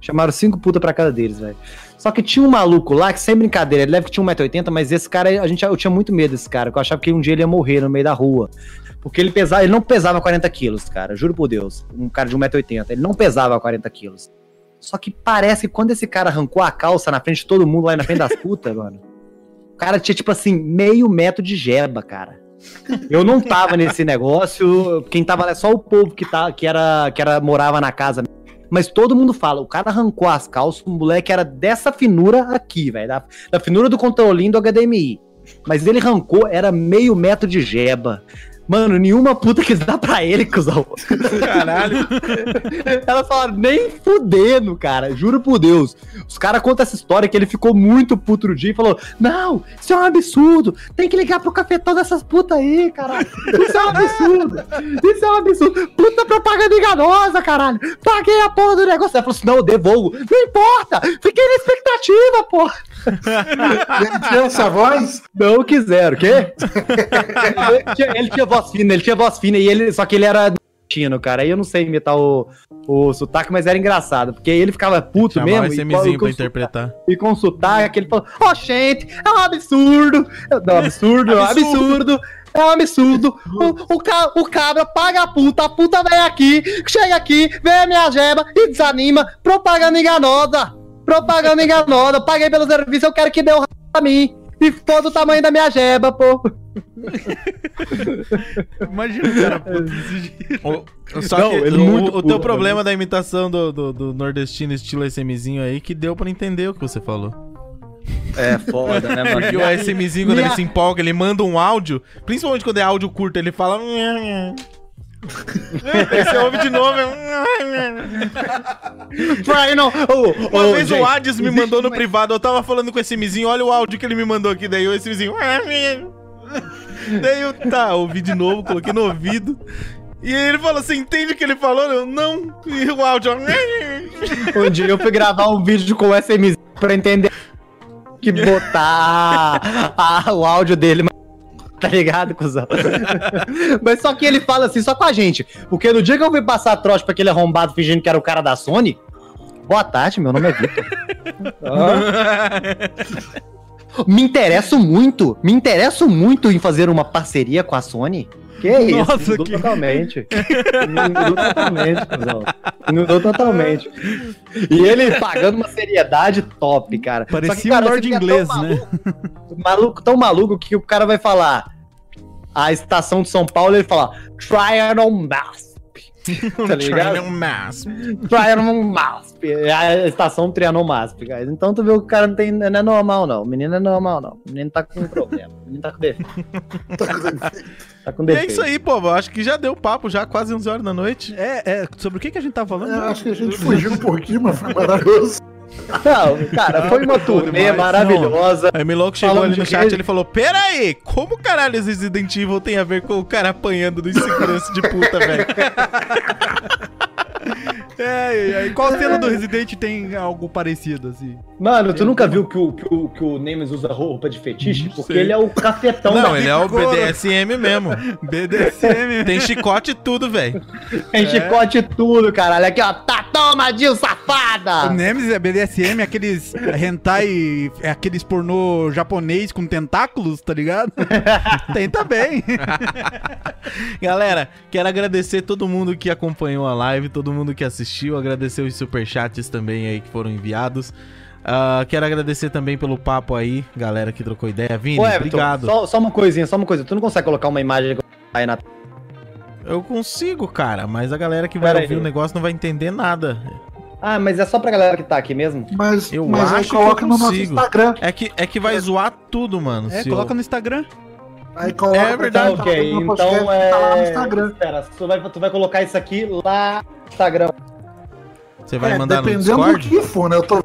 Chamaram cinco puta pra cada deles, velho. Só que tinha um maluco lá que, sem brincadeira, ele deve que tinha 1,80m, mas esse cara, a gente, eu tinha muito medo desse cara, que eu achava que um dia ele ia morrer no meio da rua. Porque ele pesava, ele não pesava 40 quilos, cara, juro por Deus. Um cara de 1,80m, ele não pesava 40 quilos. Só que parece que quando esse cara arrancou a calça na frente de todo mundo lá na frente das putas, mano, o cara tinha, tipo assim, meio metro de jeba, cara. Eu não tava nesse negócio, quem tava lá é só o povo que, tá, que, era, que era morava na casa. Mas todo mundo fala, o cara arrancou as calças, o moleque era dessa finura aqui, velho, da, da finura do controlinho do HDMI. Mas ele arrancou, era meio metro de jeba. Mano, nenhuma puta quis dar pra ele, cuzão. Caralho. Ela fala, nem fudendo, cara. Juro por Deus. Os caras contam essa história que ele ficou muito puto no dia e falou: Não, isso é um absurdo. Tem que ligar pro cafetão dessas putas aí, caralho. Isso é um absurdo. Isso é um absurdo. Puta propaganda enganosa, caralho. Paguei a porra do negócio. Ela falou assim: Não, eu devolvo. Não importa. Fiquei na expectativa, porra. Ele tinha essa voz? Não quiseram, o quê? ele, tinha, ele tinha voz fina, ele tinha voz fina, e ele, só que ele era latino, cara. Aí eu não sei imitar o, o sotaque, mas era engraçado, porque ele ficava puto mesmo. esse e, com pra interpretar. e com sotaque, ele falou: Ó, gente, é um absurdo. Não, absurdo, é um absurdo. É um absurdo. O, o, ca- o cabra paga a puta, a puta vem aqui, chega aqui, vê a minha jeba e desanima. Propaganda enganosa. Propaganda enganosa. Paguei pelo serviço, eu quero que dê o r pra mim. E foda o tamanho da minha jeba, pô. Imagina, cara, puta, desse jeito. O- Só Não, que ele o, o puto, teu né? problema da imitação do, do, do nordestino estilo SMzinho aí que deu pra entender o que você falou. É foda, né, Porque o SMzinho, quando ele se empolga, ele manda um áudio, principalmente quando é áudio curto, ele fala. Você ouve de novo. Aí não. Ô, Uma ô, vez gente, o Hades me mandou no uma- privado, eu tava falando com esse Mizinho, olha o áudio que ele me mandou aqui, daí o esse Mizinho. Daí eu, tá, ouvi de novo, coloquei no ouvido. E ele falou, você entende o que ele falou? Eu, não. E o áudio. Um dia eu fui gravar um vídeo com o SMZ pra entender que botar a- o áudio dele. mas- Tá ligado, cuzão? Mas só que ele fala assim, só com a gente. Porque no dia que eu fui passar trote pra aquele arrombado fingindo que era o cara da Sony. Boa tarde, meu nome é Vitor. Ah. Me interesso muito, me interesso muito em fazer uma parceria com a Sony. Que isso? Nossa, mudou que- totalmente. Mudou totalmente, cuzão. Mudou totalmente. E ele pagando uma seriedade top, cara. Só Parecia que, cara, um Lord inglês, tão né? maluco, maluco, tão maluco que o cara vai falar. A estação de São Paulo, ele fala Triangle Masp. Tá ligado? Triangle Masp. É a estação Triangle Masp, cara. Então tu vê que o cara não, tem, não é normal, não. O menino é normal, não. O menino tá com problema. O menino tá com defeito. Tá com E defeito. é isso aí, pô. eu Acho que já deu papo, já quase 11 horas da noite. É, é, sobre o que, que a gente tá falando? É, acho que a gente fugiu um pouquinho, mas foi maravilhoso. Não, cara, foi uma turnê demais. maravilhosa. Aí o Miloco chegou Falando ali no chat queijo. ele falou: Pera aí, como caralho esse Resident Evil tem a ver com o cara apanhando do segurança de puta, velho? É, e aí, qual cena do Resident tem algo parecido, assim? Mano, tu nunca viu que o, que o, que o Nemes usa roupa de fetiche? Porque sei. ele é o cafetão Não, da ele é o. BDSM mesmo. BDSM. Tem chicote e tudo, velho. Tem chicote e tudo, caralho. Aqui, ó. Tá, toma, Dil, O safada! Nemesis é BDSM, aqueles hentai, é aqueles pornô japonês com tentáculos, tá ligado? tem também. Galera, quero agradecer todo mundo que acompanhou a live, todo mundo que assistiu, agradecer os superchats também aí que foram enviados. Ah, quero agradecer também pelo papo aí, galera que trocou ideia. Vini, Ô, Everton, obrigado. Só, só uma coisinha, só uma coisa. Tu não consegue colocar uma imagem aí na. Eu consigo, cara, mas a galera que vai Pera ouvir aí. o negócio não vai entender nada. Ah, mas é só pra galera que tá aqui mesmo? Mas, Eu mas aí acho que coloca eu no nosso consigo. Instagram. É que, é que vai zoar tudo, mano. É, se coloca eu- no Instagram. Aí coloca É verdade. tá ok, então é. tá lá no Instagram. Espera, tu vai, tu vai colocar isso aqui lá no Instagram. Você vai É, mandar no dependendo do Discord? que for, né? Eu tô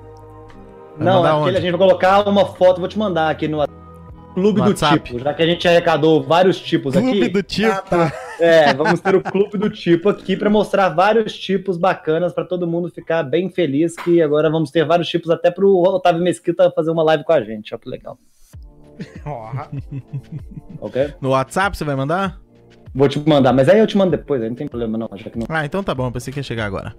Não, é onde? a gente vai colocar uma foto, vou te mandar aqui no Clube No do WhatsApp. Tipo, já que a gente arrecadou vários tipos Clube aqui. do tipo. Ah, tá. É, vamos ter o Clube do Tipo aqui pra mostrar vários tipos bacanas pra todo mundo ficar bem feliz que agora vamos ter vários tipos até pro Otávio Mesquita fazer uma live com a gente. Olha que legal. Ok? No WhatsApp você vai mandar? Vou te mandar, mas aí eu te mando depois, aí não tem problema não, já que não. Ah, então tá bom, pensei que ia chegar agora.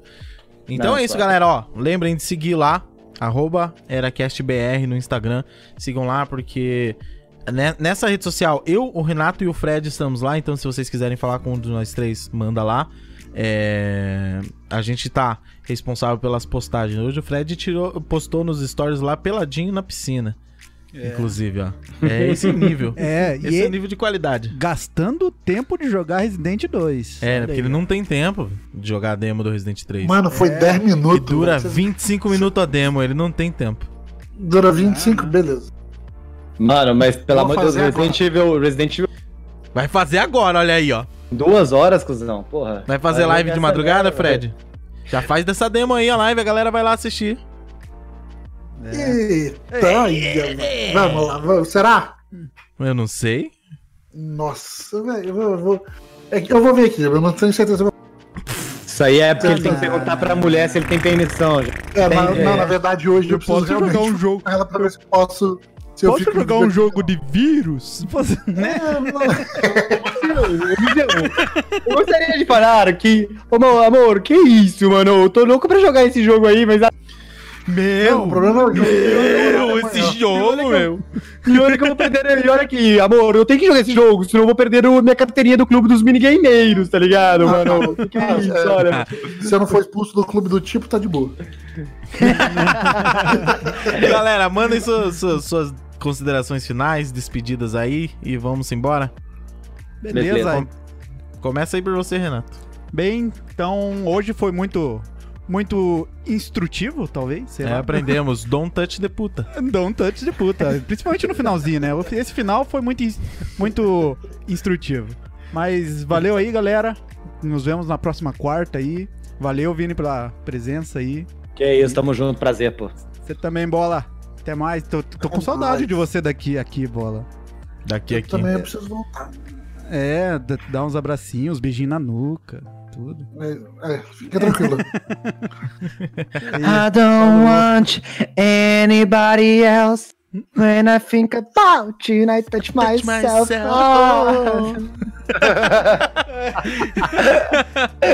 Então Não, é isso, claro. galera, ó. Lembrem de seguir lá, arroba EraCastBR no Instagram. Sigam lá, porque ne- nessa rede social, eu, o Renato e o Fred estamos lá. Então, se vocês quiserem falar com um de nós três, manda lá. É, A gente tá responsável pelas postagens. Hoje o Fred tirou, postou nos stories lá peladinho na piscina. Inclusive, ó. É esse nível. É, Esse e é o nível de qualidade. gastando tempo de jogar Resident 2. É, Olha porque aí, ele não tem tempo de jogar a demo do Resident 3. Mano, foi É, 10 que minutos. dura velho. 25 minutos a demo, ele não tem tempo. Dura 25, beleza. Mano, mas pelo amor de Deus, Resident Evil, Resident Evil. Vai fazer agora, olha aí, ó. Duas horas, cuzão, porra. Vai fazer Vai live de madrugada, merda, Fred? Já faz dessa demo aí a live, a galera vai lá assistir. Eita, vamos lá, vamos. será? Eu não sei. Nossa, velho, eu vou, eu vou. É eu ver aqui, eu não tenho certeza. Isso aí é porque ele tem que perguntar pra mulher se ele tem permissão. já. É, na, Tem, não, é. na verdade, hoje eu, Eu preciso posso jogar um jogo. com ela pra ver se eu posso. Se eu Posso fico jogar um jogo de vírus? Posso- né? É, não. Eu gostaria de falar que. Ô, amor, amor, que isso, mano? Eu tô louco pra jogar esse jogo aí, mas. Não, o problema é o jogo. Meu, esse jogo, meu. E olha que eu vou perder. E olha aqui, amor, eu tenho que jogar esse jogo, senão eu vou perder o- minha carteirinha do clube dos minigameiros, tá ligado, mano? Que isso, é. olha. Se eu não for expulso do clube do tipo, tá de boa. Galera, mandem suas, suas, suas considerações finais, despedidas aí e vamos embora. Beleza. Beleza. Começa aí por você, Renato. Bem, então hoje foi muito muito instrutivo, talvez, sei É, lá. aprendemos. Don't touch the puta. Um touch de puta, principalmente no finalzinho, né? Esse final foi muito muito instrutivo. Mas valeu aí, galera. Nos vemos na próxima quarta aí. Valeu, Vini, pela presença aí. Que isso, tamo junto, prazer, pô. Você também, Bola. Até mais. Tô, tô com saudade mais. de você daqui, aqui, Bola. Daqui Eu aqui. também eu preciso voltar. É, dá uns abracinhos, beijinho na nuca, tudo. É, é, fica tranquilo. I don't want anybody else. When I think about you, I touch myself.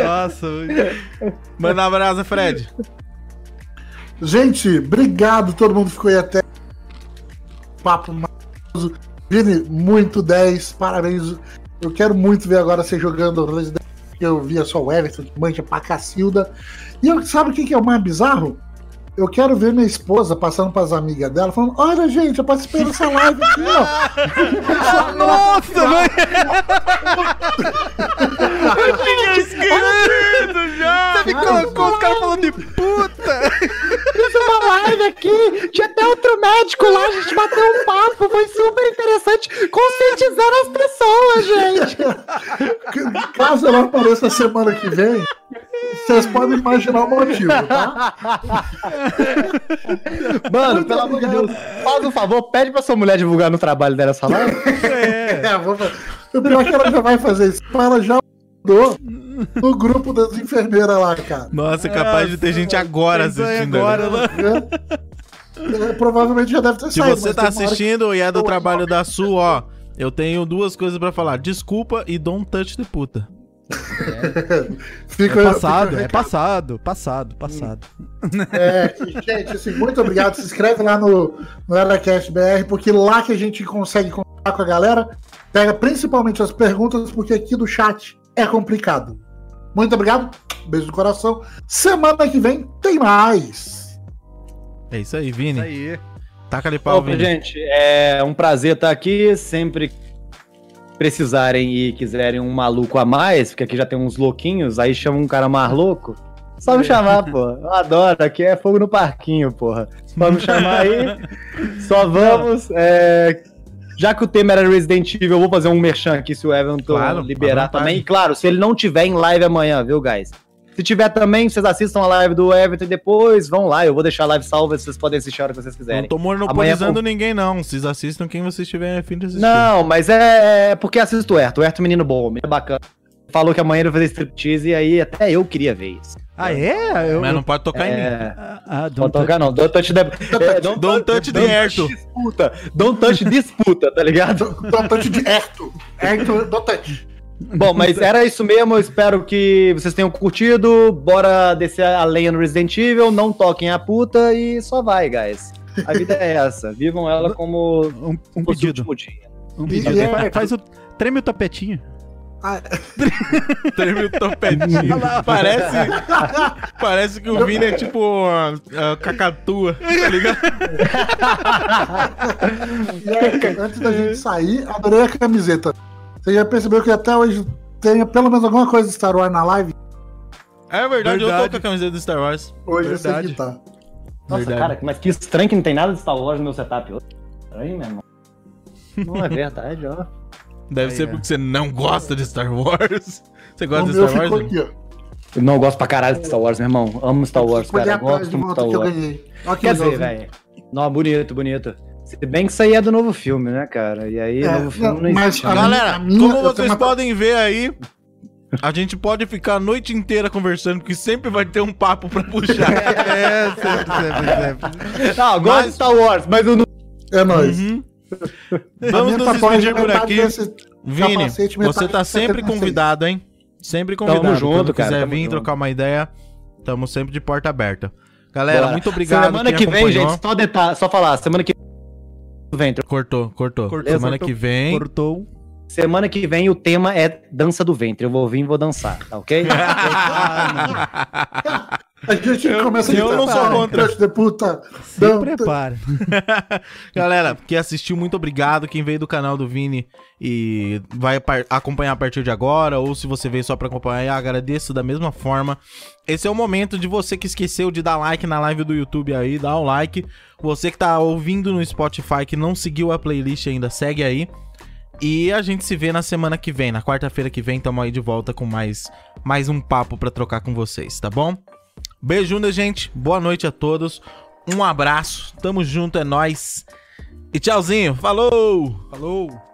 Nossa, Manda um abraço, Fred. Gente, obrigado. Todo mundo ficou aí até. Papo maravilhoso. Vini, muito 10. Parabéns. Eu quero muito ver agora você jogando Resident Evil. Eu via só o Everton, que mancha pra Cacilda. E eu, sabe o que, que é o mais bizarro? Eu quero ver minha esposa passando pras amigas dela, falando: Olha, gente, eu participei dessa live aqui, ó. Nossa, velho! Você me colocou os caras falando de puta! uma live aqui, tinha até outro médico lá, a gente bateu um papo, foi super interessante, conscientizando as pessoas, gente. Caso ela apareça semana que vem, vocês podem imaginar o motivo, tá? Mano, pelo amor de Deus, faz um favor, pede pra sua mulher divulgar no trabalho dela essa live. É, vou fazer. O pior é que ela já vai fazer isso. Ela já mandou no grupo das enfermeiras lá, cara. Nossa, é capaz de ter gente agora Pensa aí assistindo. agora, né? É, é, provavelmente já deve ter Se saído. você mas tá hora que- assistindo e é do trabalho da Su, ó, eu tenho duas coisas pra falar. Desculpa e don't touch the puta. Fica, É passado, fica- é passado, passado, passado. É, gente, assim, muito obrigado. Se inscreve lá no, no EraCast BR, porque lá que a gente consegue contar com a galera. Pega principalmente as perguntas, porque aqui do chat é complicado. Muito obrigado. Beijo no coração. Semana que vem tem mais. É isso aí, Vini. Isso aí. Taca ali pau, Opa, Vini. gente, é um prazer estar aqui. Sempre precisarem e quiserem um maluco a mais, porque aqui já tem uns louquinhos, aí chama um cara mais louco. Só me chamar, pô. Eu adoro. Aqui é fogo no parquinho, porra. Só me chamar aí. Só vamos. é, Já que o tema era Resident Evil, eu vou fazer um merchan aqui se o Everton Claro, liberar também. E claro, se ele não tiver em live amanhã, viu, guys? Se tiver também, vocês assistam a live do Everton e depois vão lá. Eu vou deixar a live salva, vocês podem assistir a hora que vocês Não quiserem. tô monopolizando ninguém, não. Vocês assistam quem vocês tiverem afim de assistir. Não, mas é, é porque assisto o Herto. O Herto é um menino bom, menino bacana. Falou que amanhã ele vai fazer striptease e aí até eu queria ver isso. Ah, é? Eu, Mas não pode tocar em mim. É, Ah, ah, não don't tocar não. Don't touch the... é, Don't touch the Herto. disputa. Don't touch disputa, tá ligado? Dotante de Herto. Herto Dotante. Bom, mas era isso mesmo. Eu espero que vocês tenham curtido. Bora descer a lenha no Resident Evil. Não toquem a puta e só vai, guys. A vida é essa. Vivam ela como Um, um pedido. último dia. Um pedido. É- Faz, faz o. Treme o tapetinho. Ah, Treme o topetinho. parece, parece que o Vini é tipo a, a cacatua, tá ligado? e aí, antes da gente sair, adorei a camiseta. Você já percebeu que até hoje tem pelo menos alguma coisa de Star Wars na live? É verdade, eu tô Verdade. com a camiseta do Star Wars. Hoje eu sei Verdade. que tá. Nossa, Verdade. cara, mas que estranho que não tem nada de Star Wars no meu setup hoje. Estranho, meu irmão. Não é verdade, ó. Deve Aí, ser é. porque você não gosta de Star Wars. Você O gosta de meu Star ficou Wars? aqui, ó. Eu não gosto pra caralho de Star Wars, meu irmão. Amo Star Wars, cara. Gosto de muito de Star Wars. que Quer dizer, velho. Não, bonito, bonito. Se bem que isso aí é do novo filme, né, cara? E aí, É, novo filme não, não, mas existe. a né? Galera, minha- como vocês uma- podem ver aí, a gente pode ficar a noite inteira conversando, porque sempre vai ter um papo pra puxar. É, sempre, sempre, sempre. Não, eu gosto Mas- de Star Wars, mas eu não. É nóis. Uhum. Vamos nos despedir por aqui. Vini, você tá sempre convidado, hein? Sempre convidado. Tamo junto, Quando cara, quiser tamo vir junto. trocar uma ideia, tamo sempre de porta aberta. Galera, Bora. muito obrigado. Semana que vem, gente, só detalhe, só falar. Semana que vem, Cortou, cortou. Cortou, Semana cortou. que vem. Cortou. semana que vem o tema é dança do ventre. Eu vou vir e vou dançar, tá ok? A gente começa eu não sou contra. De puta. Se Não, prepara. Galera, que assistiu, muito obrigado. Quem veio do canal do Vini e vai acompanhar a partir de agora, ou se você veio só pra acompanhar, agradeço da mesma forma. Esse é o momento de você que esqueceu de dar like na live do YouTube aí, dá o like. Você que tá ouvindo no Spotify que não seguiu a playlist ainda, segue aí. E a gente se vê na semana que vem, na quarta-feira que vem, tamo aí de volta com mais, mais um papo pra trocar com vocês, tá bom? Beijunda, gente. Boa noite a todos. Um abraço. Tamo junto, é nóis. E tchauzinho. Falou! Falou.